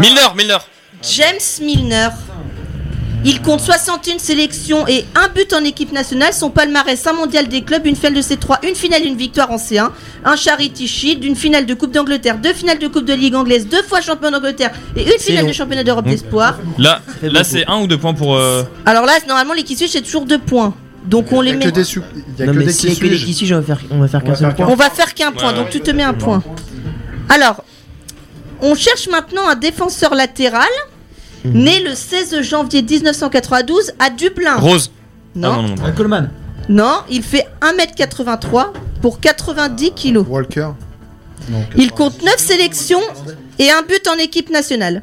Milner, Milner. James Milner. Il compte 61 sélections et un but en équipe nationale. Son palmarès, un mondial des clubs, une finale de C3, une finale, une victoire en C1, un Charity Shield, une finale de Coupe d'Angleterre, deux finales de Coupe de Ligue anglaise, deux fois champion d'Angleterre et une finale de championnat d'Europe Mm. d'espoir. Là, là c'est un ou deux points pour. euh, Alors là, normalement, les qui suivent, c'est toujours deux points. Donc on les met. il y a que des qui suivent. on va faire, qu'un seul point. On va faire qu'un point, donc tu te mets un point. Alors, on cherche maintenant un défenseur latéral, Mhm. né le 16 janvier 1992 à Dublin. Rose. Non. Ah, non, non, non. Coleman. Non, il fait 1m83 pour 90 kilos. Walker. Non. Il compte 9 sélections et un but en équipe nationale.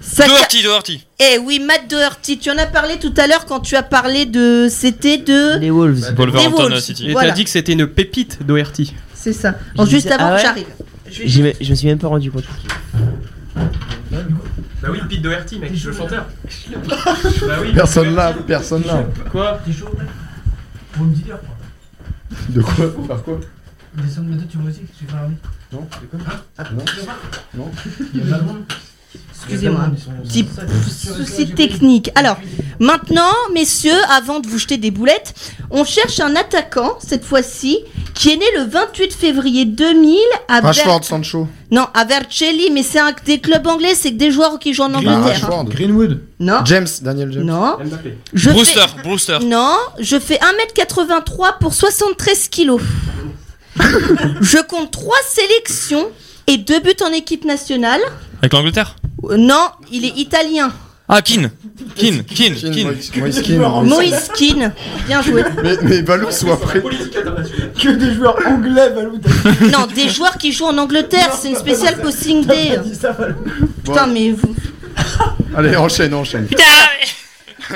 Ca- Doherty, Doherty. Eh oui, Matt Doherty, tu en as parlé tout à l'heure quand tu as parlé de... C'était de... Les Wolves. Wolverhampton Wolves. City. Et Voilà. t'as dit que c'était une pépite d'Oherty. C'est ça. Juste avant ah que j'arrive. Je vais- Je me suis même pas rendu compte. Bah oui, Pete Doherty, mec, le chanteur. bah oui. Personne là, personne là. Quoi T'es chaud, mec Pour petite heure, quoi. De quoi Faire quoi Descends de ma tête, tu vois aussi, tu fais l'armée. Non. Non. Non. Il y a pas de monde. Excusez-moi, Petit souci technique. Alors, maintenant, messieurs, avant de vous jeter des boulettes, on cherche un attaquant, cette fois-ci, qui est né le 28 février 2000 à Rashford, Ver- Sancho. Non, à Vercelli, mais c'est un des clubs anglais, c'est que des joueurs qui jouent en Bah, Angleterre. hein. Rashford. Greenwood. Non, James, Daniel James. non. Je Brewster, fais... Brewster. Non, je fais 1m83 pour 73 kilos. je compte 3 sélections et 2 buts en équipe nationale. Avec l'Angleterre Euh, Non, il est italien. Ah, Keane. Keane, Keane, Keane, Keane. Moïse- Keane. Moïse Keane. Bien joué. Mais, mais Balou soit prêt. Que des joueurs anglais, Valou. t'as Non, des joueurs qui jouent en Angleterre, c'est une spéciale Boxing pas Day. dit ça, Valou. Putain, mais vous. Allez, enchaîne, enchaîne.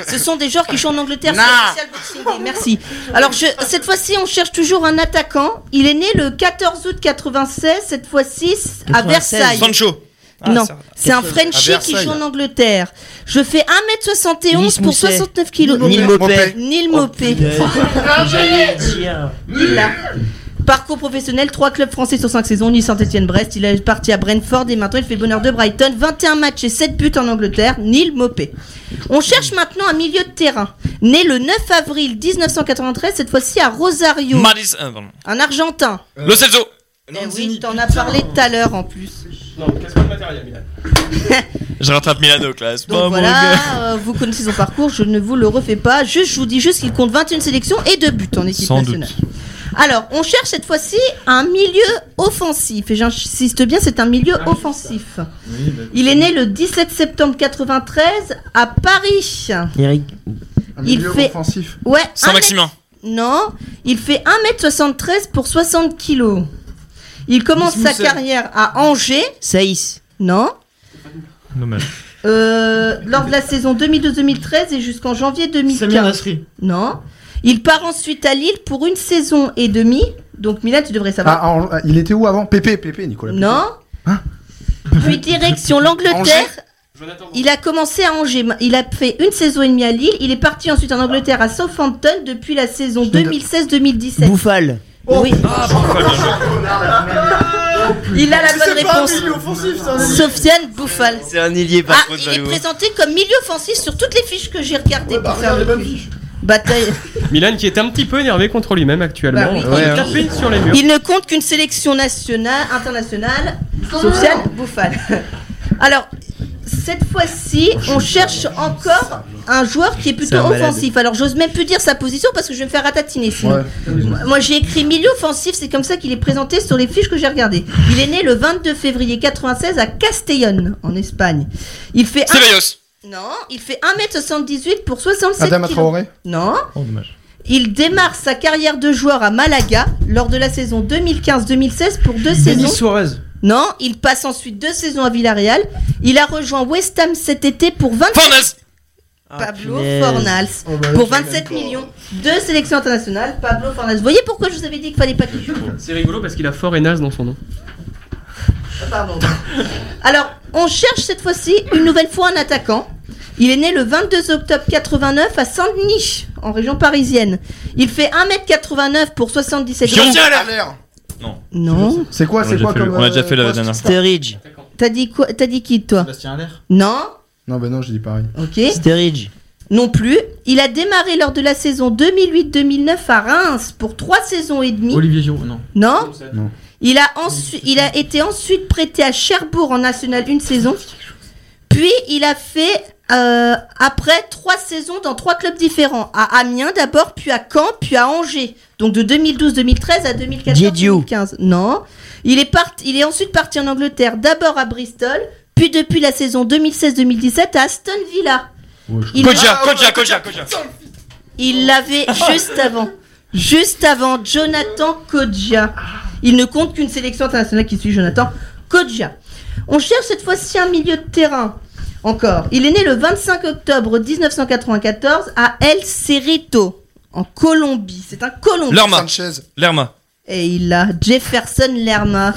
Ce sont des joueurs qui jouent en Angleterre. Non. sur le Boxing Day. Merci. Alors, je, cette fois-ci, on cherche toujours un attaquant. Il est né le 14 août 96, cette fois-ci à 96. Versailles. Sancho. Non, ça- c'est un Frenchie qui joue en Angleterre. Je fais 1m71 Nice pour Mousset. 69 kilos. Neil Mopé. Neil Mopé. Parcours professionnel, 3 clubs français sur 5 saisons, Nice, Saint-Etienne-Brest. Il est parti à Brentford et maintenant il fait le bonheur de Brighton. 21 matchs et 7 buts en Angleterre. Neil Mopé. On cherche maintenant un milieu de terrain. Né le 9 avril 1993, cette fois-ci à Rosario. Euh. Un Argentin. Lo Celso. Eh oui, t'en as parlé tout à l'heure en plus. Non, casse pas le matériel, Milan. Je rattrape Milano, classe. Donc voilà, euh, vous connaissez son parcours, je ne vous le refais pas. Juste, je vous dis juste qu'il compte 21 sélections et 2 buts en équipe Sans nationale. Alors, on cherche cette fois-ci un milieu offensif. Et j'insiste bien, c'est un milieu offensif. Il est né le 17 septembre 93 à Paris. Eric. Un Il milieu fait- offensif. Ouais. un Saint-Maximin. mètre- Non, il fait 1m73 pour 60 kilos. Il commence sa carrière à Angers. Saïs. Non. Dommage. Euh, lors de la saison 2012-2013 et jusqu'en janvier 2015. Non. Il part ensuite à Lille pour une saison et demie. Donc Milan, tu devrais savoir. Ah, en- il était où avant? Pépé, Pépé, Nicolas. Pépé. non. Puis direction l'Angleterre. Il a commencé à Angers. Il a fait une saison et demie à Lille. Il est parti ensuite en Angleterre à Southampton depuis la saison 2016-2017. Bouffal. Oui. Il a la bonne réponse. Sofiane Bouffal. C'est un ailier Ah, il est présenté comme milieu offensif sur toutes les fiches que j'ai regardées pour faire le quiz. Bataille. Milan qui est un petit peu énervé contre lui-même actuellement. Bah oui. Il est tapé sur les murs. Il ne compte qu'une sélection nationale, internationale, Sofiane Bouffal. Alors, cette fois-ci, on cherche encore un joueur qui est plutôt offensif. Alors, j'ose même plus dire sa position parce que je vais me faire ratatiner sinon. Ouais. Moi, j'ai écrit milieu offensif, c'est comme ça qu'il est présenté sur les fiches que j'ai regardées. Il est né le 22 février 96 à Castellón, en Espagne. Il fait un... Non, il fait 1m78 pour 67 Adama kilos. Traoré. Non. Oh, dommage. Il démarre sa carrière de joueur à Malaga lors de la saison 2015-2016 pour deux Denis saisons. Suarez. Non, il passe ensuite deux saisons à Villarreal. Il a rejoint West Ham cet été pour 20 Fornals. Pablo. Fornals Oh, bah, pour je l'aime 27 pas. millions. Deux sélections internationales, Pablo Fornals. Vous voyez pourquoi je vous avais dit qu'il fallait pas qu'il joue? C'est rigolo parce qu'il a fort et naze dans son nom. Ah, Pardon. Alors, on cherche cette fois-ci une nouvelle fois un attaquant. Il est né le 22 octobre 89 à Saint-Denis, en région parisienne. Il fait 1m89 pour 77 Giroud. grammes. Non. C'est quoi, On a c'est déjà quoi comme. on a déjà fait la euh, dernière Sturridge. T'as dit quoi T'as dit qui toi Sébastien Allaire. Non. Non, bah non, je dis pareil. Ok. Sturridge. Non plus. Il a démarré lors de la saison 2008-2009 à Reims pour trois saisons et demie. Olivier Giroud, non. Non. Non. Il a ensuite, il a été ensuite prêté à Cherbourg en National une saison. Puis il a fait euh, après trois saisons dans trois clubs différents. À Amiens d'abord, puis à Caen, puis à Angers. Donc de 2012-2013 à Diédiou. 2014-2015. Non. Il est, parti, il est ensuite parti en Angleterre, d'abord à Bristol, puis depuis la saison 2016-2017 à Aston Villa. Il- Kodja, Kodja, Kodja, Kodja. il l'avait juste avant. Juste avant, Jonathan Kodja. Il ne compte qu'une sélection internationale qui suit Jonathan Kodja. On cherche cette fois-ci un milieu de terrain. Encore. Il est né le 25 octobre 1994 à El Cerrito, en Colombie. C'est un Colombien. Lerma. Sanchez. Lerma. Et il a Jefferson Lerma.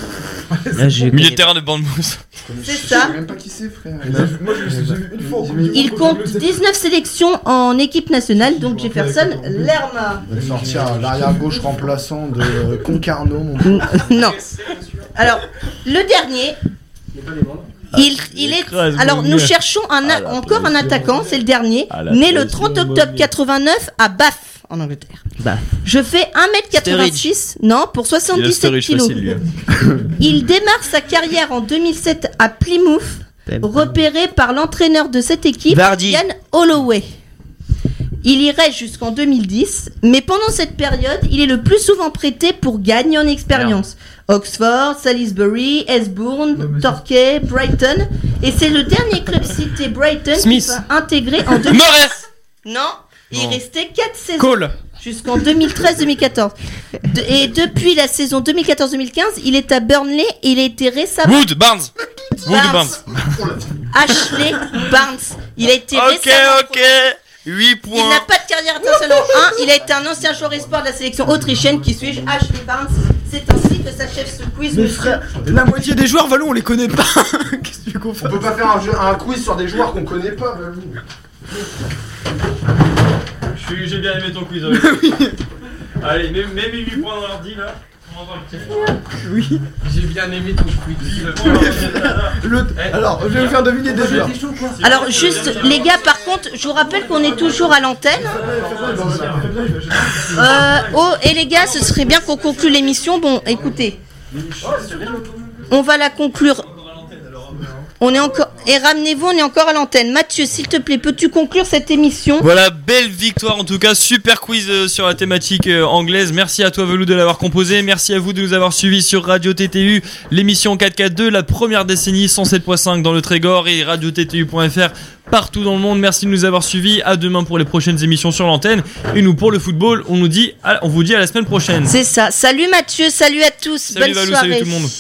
Là, je Milieu connais de terrain de Bournemouth. C'est Je ça. sais même pas qui c'est, frère. Moi, je l'ai vu une fois. Il compte contre 19 sélections en équipe nationale, donc Jefferson Lerma. Il va sortir l'arrière-gauche remplaçant de Concarneau, mon non. Alors, le dernier, il, il est. Alors, nous cherchons un, a- encore un attaquant, c'est le dernier, né le 30 octobre 89 à Bath, en Angleterre. Bath. Je fais 1m86, non, pour Il a 77 Sturridge kilos. facile, lui. Il démarre sa carrière en 2007 à Plymouth, repéré par l'entraîneur de cette équipe, Vardy. Ian Holloway. Il y reste jusqu'en 2010, mais pendant cette période, il est le plus souvent prêté pour gagner en expérience. Oxford, Salisbury, Esbourne, Torquay, Brighton, et c'est le dernier club cité Brighton Smith. qui va intégrer en 2010. Moret. Non, il restait 4 saisons Cole. jusqu'en 2013-2014. De- et depuis la saison 2014-2015, il est à Burnley et il a été récemment Wood, Barnes. Wood Barnes. Barnes. Ashley Barnes. Il a été Ok, récemment ok. 8 Il points. n'a pas de carrière internationale en 1. Il a été un ancien joueur espoir de la sélection autrichienne. Qui suis-je Ashley Barnes. C'est ainsi que s'achève ce quiz, Mais monsieur. frère, la moitié des joueurs, Valou, on les connaît pas. Qu'est-ce que tu veux On peut pas faire un, jeu, un quiz sur des joueurs qu'on connaît pas, Valou. Je suis- J'ai bien aimé ton quiz. Allez, mets, mets mes 8 points dans l'ordi là. Oui. J'ai bien aimé ton quiz. L'autre- Alors, je vais vous faire deviner des joueurs. Alors, juste, les gars, par contre, je vous rappelle qu'on est toujours à l'antenne. Euh, oh, et les gars, ce serait bien qu'on conclue l'émission. Bon, écoutez, on va la conclure. On est encore. Et ramenez-vous, on est encore à l'antenne. Mathieu, s'il te plaît, peux-tu conclure cette émission? Voilà, belle victoire en tout cas, super quiz euh, sur la thématique euh, anglaise. Merci à toi Velou de l'avoir composé, merci à vous de nous avoir suivis sur Radio TTU, l'émission 442, la première décennie 107.5 dans le Trégor et radiottu.fr partout dans le monde. Merci de nous avoir suivis. À demain pour les prochaines émissions sur l'antenne. Et nous pour le football, on nous dit, à- on vous dit à la semaine prochaine. C'est ça. Salut Mathieu, salut à tous. Salut Bonne Valou, soirée. salut tout le monde.